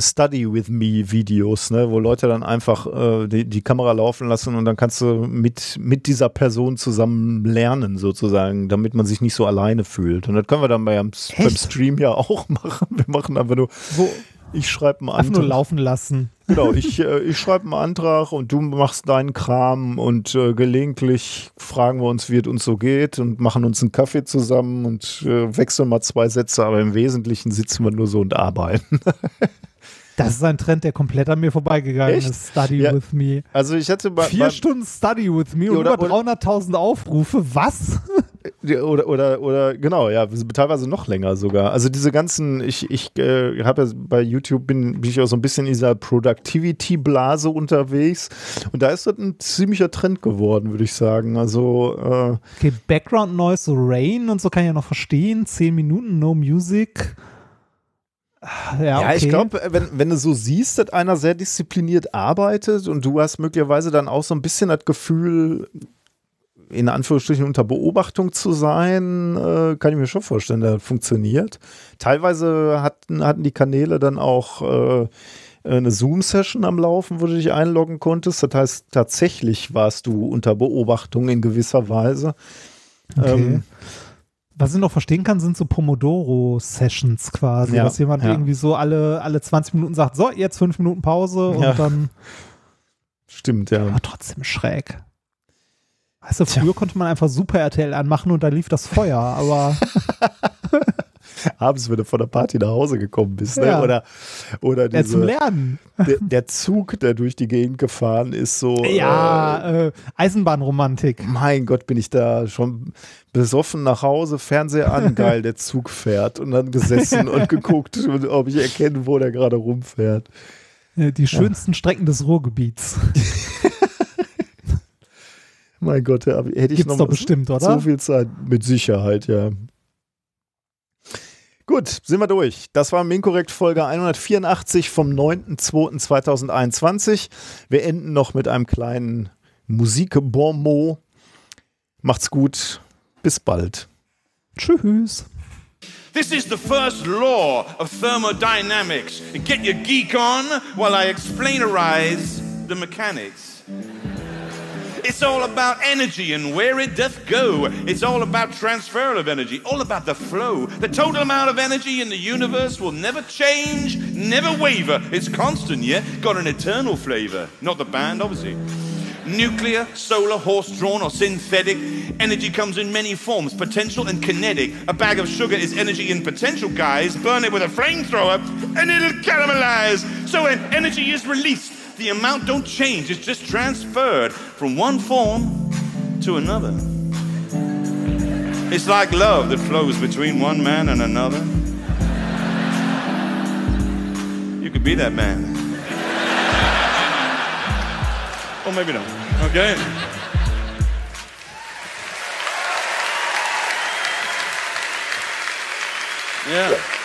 Speaker 3: Study with Me Videos, ne, wo Leute dann einfach äh, die, die Kamera laufen lassen und dann kannst du mit, mit dieser Person zusammen lernen, sozusagen, damit man sich nicht so alleine fühlt. Und das können wir dann beim, beim Stream ja auch machen. Wir machen einfach nur.
Speaker 4: Wo,
Speaker 3: Ich schreibe einen
Speaker 4: einfach nur
Speaker 3: Antrag.
Speaker 4: laufen lassen.
Speaker 3: Genau, ich, äh, ich schreibe einen Antrag und du machst deinen Kram und äh, gelegentlich fragen wir uns, wie es uns so geht und machen uns einen Kaffee zusammen und äh, wechseln mal zwei Sätze, aber im Wesentlichen sitzen wir nur so und arbeiten.
Speaker 4: Das ist ein Trend, der komplett an mir vorbeigegangen
Speaker 3: Echt?
Speaker 4: ist. Study
Speaker 3: Ja.
Speaker 4: with me.
Speaker 3: Also ich hatte bei,
Speaker 4: Vier
Speaker 3: bei,
Speaker 4: Stunden Study with me und
Speaker 3: Oder-
Speaker 4: über 300.000 Aufrufe. Was?
Speaker 3: oder, oder, oder genau, ja, teilweise noch länger sogar. Also diese ganzen, ich, ich äh, habe ja bei YouTube bin, bin ich auch so ein bisschen in dieser Productivity-Blase unterwegs und da ist das ein ziemlicher Trend geworden, würde ich sagen. Also äh,
Speaker 4: Okay, Background Noise, so Rain und so kann ich ja noch verstehen. Zehn Minuten, no music. Ja,
Speaker 3: Ja,
Speaker 4: okay.
Speaker 3: ich glaube, wenn, wenn du so siehst, dass einer sehr diszipliniert arbeitet und du hast möglicherweise dann auch so ein bisschen das Gefühl, in Anführungsstrichen unter Beobachtung zu sein, äh, kann ich mir schon vorstellen, das funktioniert. Teilweise hatten, hatten die Kanäle dann auch äh, eine Zoom-Session am Laufen, wo du dich einloggen konntest. Das heißt, tatsächlich warst du unter Beobachtung in gewisser Weise.
Speaker 4: Okay.
Speaker 3: Ähm,
Speaker 4: Was ich noch verstehen kann, sind so Pomodoro-Sessions quasi,
Speaker 3: Ja,
Speaker 4: dass jemand
Speaker 3: ja.
Speaker 4: irgendwie so alle, alle 20 Minuten sagt, so, jetzt fünf Minuten Pause und
Speaker 3: Ja.
Speaker 4: dann
Speaker 3: stimmt, ja.
Speaker 4: aber trotzdem schräg. Weißt du, früher konnte man einfach Super RTL anmachen und da lief das Feuer, aber
Speaker 3: Abends, wenn du von der Party nach Hause gekommen bist, ne?
Speaker 4: Ja.
Speaker 3: oder, oder
Speaker 4: ja, zum
Speaker 3: diese,
Speaker 4: Lernen.
Speaker 3: der, der Zug, der durch die Gegend gefahren ist, so. Äh,
Speaker 4: Ja, äh, Eisenbahnromantik.
Speaker 3: mein Gott, bin ich da schon besoffen nach Hause, Fernseher an, geil, der Zug fährt. Und dann gesessen und geguckt, ob ich erkenne, wo der gerade rumfährt.
Speaker 4: Äh, Die schönsten Strecken des Ruhrgebiets.
Speaker 3: Mein Gott, hätte ich
Speaker 4: Gibt's
Speaker 3: noch
Speaker 4: doch bestimmt, oder?
Speaker 3: so viel Zeit. Mit Sicherheit, ja. Gut, sind wir durch. Das war Minkorrekt Folge 184 vom 9.2.2021. Wir enden noch mit einem kleinen Musikbonmot. Macht's gut. Bis bald.
Speaker 4: Tschüss.
Speaker 7: This is the first law of thermodynamics. Get your geek on while I explainerize the mechanics. It's all about energy and where it doth go. It's all about transfer of energy, all about the flow. The total amount of energy in the universe will never change, never waver. It's constant, yeah? Got an eternal flavor. Not the band, obviously. Nuclear, solar, horse drawn, or synthetic. Energy comes in many forms potential and kinetic. A bag of sugar is energy in potential, guys. Burn it with a flamethrower and it'll caramelize. So when energy is released, the amount don't change, it's just transferred from one form to another. It's like love that flows between one man and another. You could be that man. Or maybe not. Okay? Yeah.